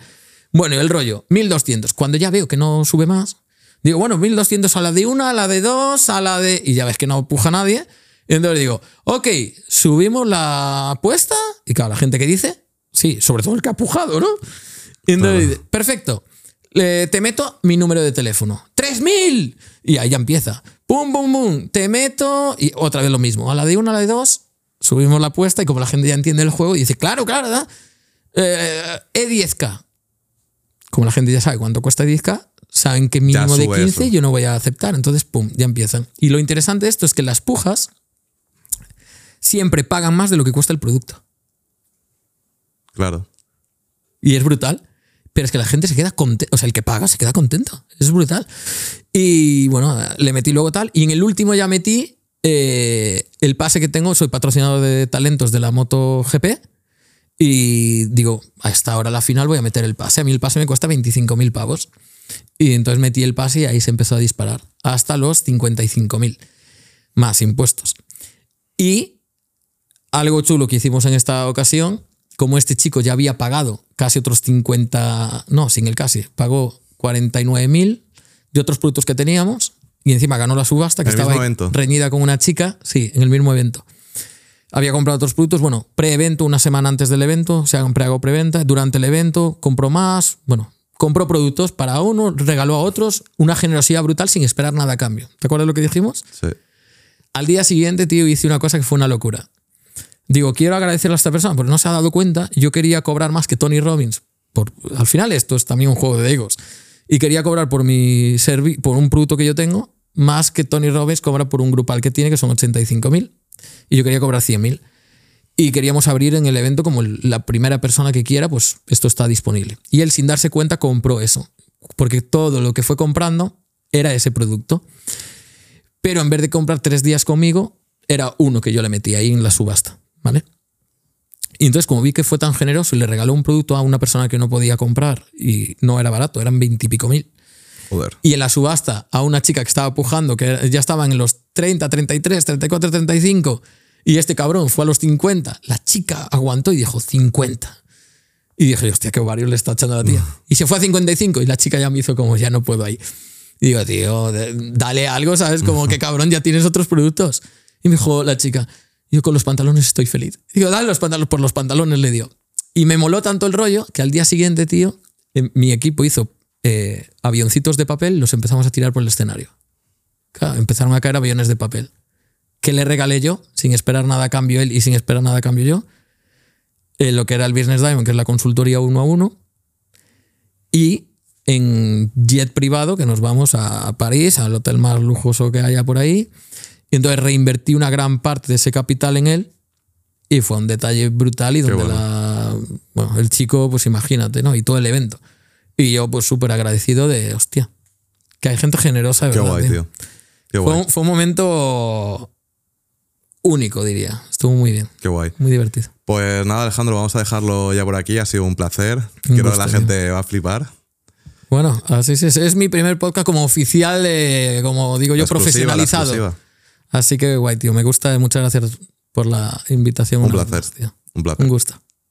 Speaker 2: Bueno, el rollo, 1200. Cuando ya veo que no sube más, digo, bueno, 1200 a la de una, a la de dos, a la de. Y ya ves que no puja nadie. Y entonces digo, ok, subimos la apuesta. Y claro, la gente que dice, sí, sobre todo el que ha pujado, ¿no? Y entonces dice, perfecto. Te meto mi número de teléfono. ¡3000! Y ahí ya empieza. ¡Pum, pum, pum! Te meto. Y otra vez lo mismo. A la de una, a la de dos, subimos la apuesta. Y como la gente ya entiende el juego, dice, claro, claro, ¿verdad? Eh, E10K. Como la gente ya sabe cuánto cuesta 10K, saben que mínimo de
Speaker 1: sube
Speaker 2: 15
Speaker 1: eso.
Speaker 2: yo no voy a aceptar. Entonces, pum, ya empiezan. Y lo interesante de esto es que las pujas siempre pagan más de lo que cuesta el producto.
Speaker 1: Claro.
Speaker 2: Y es brutal. Pero es que la gente se queda contenta. O sea, el que paga se queda contento. Es brutal. Y bueno, le metí luego tal. Y en el último ya metí eh, el pase que tengo, soy patrocinado de talentos de la Moto GP. Y digo, a esta hora la final voy a meter el pase. A mí el pase me cuesta 25.000 pavos. Y entonces metí el pase y ahí se empezó a disparar. Hasta los 55.000. Más impuestos. Y algo chulo que hicimos en esta ocasión, como este chico ya había pagado casi otros 50, no, sin el casi, pagó 49.000 de otros productos que teníamos y encima ganó la subasta que
Speaker 1: ¿En el
Speaker 2: estaba reñida con una chica, sí, en el mismo evento. Había comprado otros productos, bueno, pre-evento, una semana antes del evento, o sea, pre-hago preventa, durante el evento compró más, bueno, compró productos para uno, regaló a otros, una generosidad brutal sin esperar nada a cambio. ¿Te acuerdas lo que dijimos?
Speaker 1: Sí.
Speaker 2: Al día siguiente, tío, hice una cosa que fue una locura. Digo, quiero agradecerle a esta persona porque no se ha dado cuenta. Yo quería cobrar más que Tony Robbins. Al final, esto es también un juego de egos. Y quería cobrar por mi servi por un producto que yo tengo más que Tony Robbins cobra por un grupal que tiene, que son 85.000. Y yo quería cobrar 100.000. Y queríamos abrir en el evento como la primera persona que quiera, pues esto está disponible. Y él, sin darse cuenta, compró eso. Porque todo lo que fue comprando era ese producto. Pero en vez de comprar tres días conmigo, era uno que yo le metí ahí en la subasta, ¿vale? Y entonces, como vi que fue tan generoso y le regaló un producto a una persona que no podía comprar y no era barato, eran veintipico mil.
Speaker 1: Joder.
Speaker 2: Y en la subasta a una chica que estaba pujando, que ya estaban en los 30, 33, 34, 35, y este cabrón fue a los 50, la chica aguantó y dijo 50. Y dije, hostia, qué ovario le está echando a la tía. Y se fue a 55 y la chica ya me hizo como, ya no puedo ahí. Y digo, tío, dale algo, ¿sabes? Como que cabrón, ya tienes otros productos. Y me dijo la chica, yo con los pantalones estoy feliz. Digo, dale los pantalones, por los pantalones le dio. Y me moló tanto el rollo que al día siguiente, tío, eh, mi equipo hizo eh, avioncitos de papel, los empezamos a tirar por el escenario. Empezaron a caer aviones de papel. Que le regalé yo, sin esperar nada a cambio él y sin esperar nada a cambio yo, eh, lo que era el Business Diamond, que es la consultoría uno a uno, y en jet privado, que nos vamos a París, al hotel más lujoso que haya por ahí. Y entonces reinvertí una gran parte de ese capital en él y fue un detalle brutal y donde
Speaker 1: bueno.
Speaker 2: la, bueno, el chico, pues imagínate, ¿no? Y todo el evento. Y yo pues súper agradecido de, hostia, que hay gente generosa, de
Speaker 1: Qué
Speaker 2: verdad.
Speaker 1: guay, tío. Qué
Speaker 2: Fue,
Speaker 1: guay.
Speaker 2: un, fue un momento único, diría. Estuvo muy bien,
Speaker 1: Qué guay.
Speaker 2: muy divertido.
Speaker 1: Pues nada, Alejandro, vamos a dejarlo ya por aquí. Ha sido un placer. Creo que la
Speaker 2: tío.
Speaker 1: gente va a flipar.
Speaker 2: Bueno, así es, es mi primer podcast como oficial, de, como digo yo,
Speaker 1: exclusiva,
Speaker 2: profesionalizado. Así que guay, tío. Me gusta. Muchas gracias por la invitación.
Speaker 1: Un placer.
Speaker 2: más, tío.
Speaker 1: Un placer.
Speaker 2: Un gusto.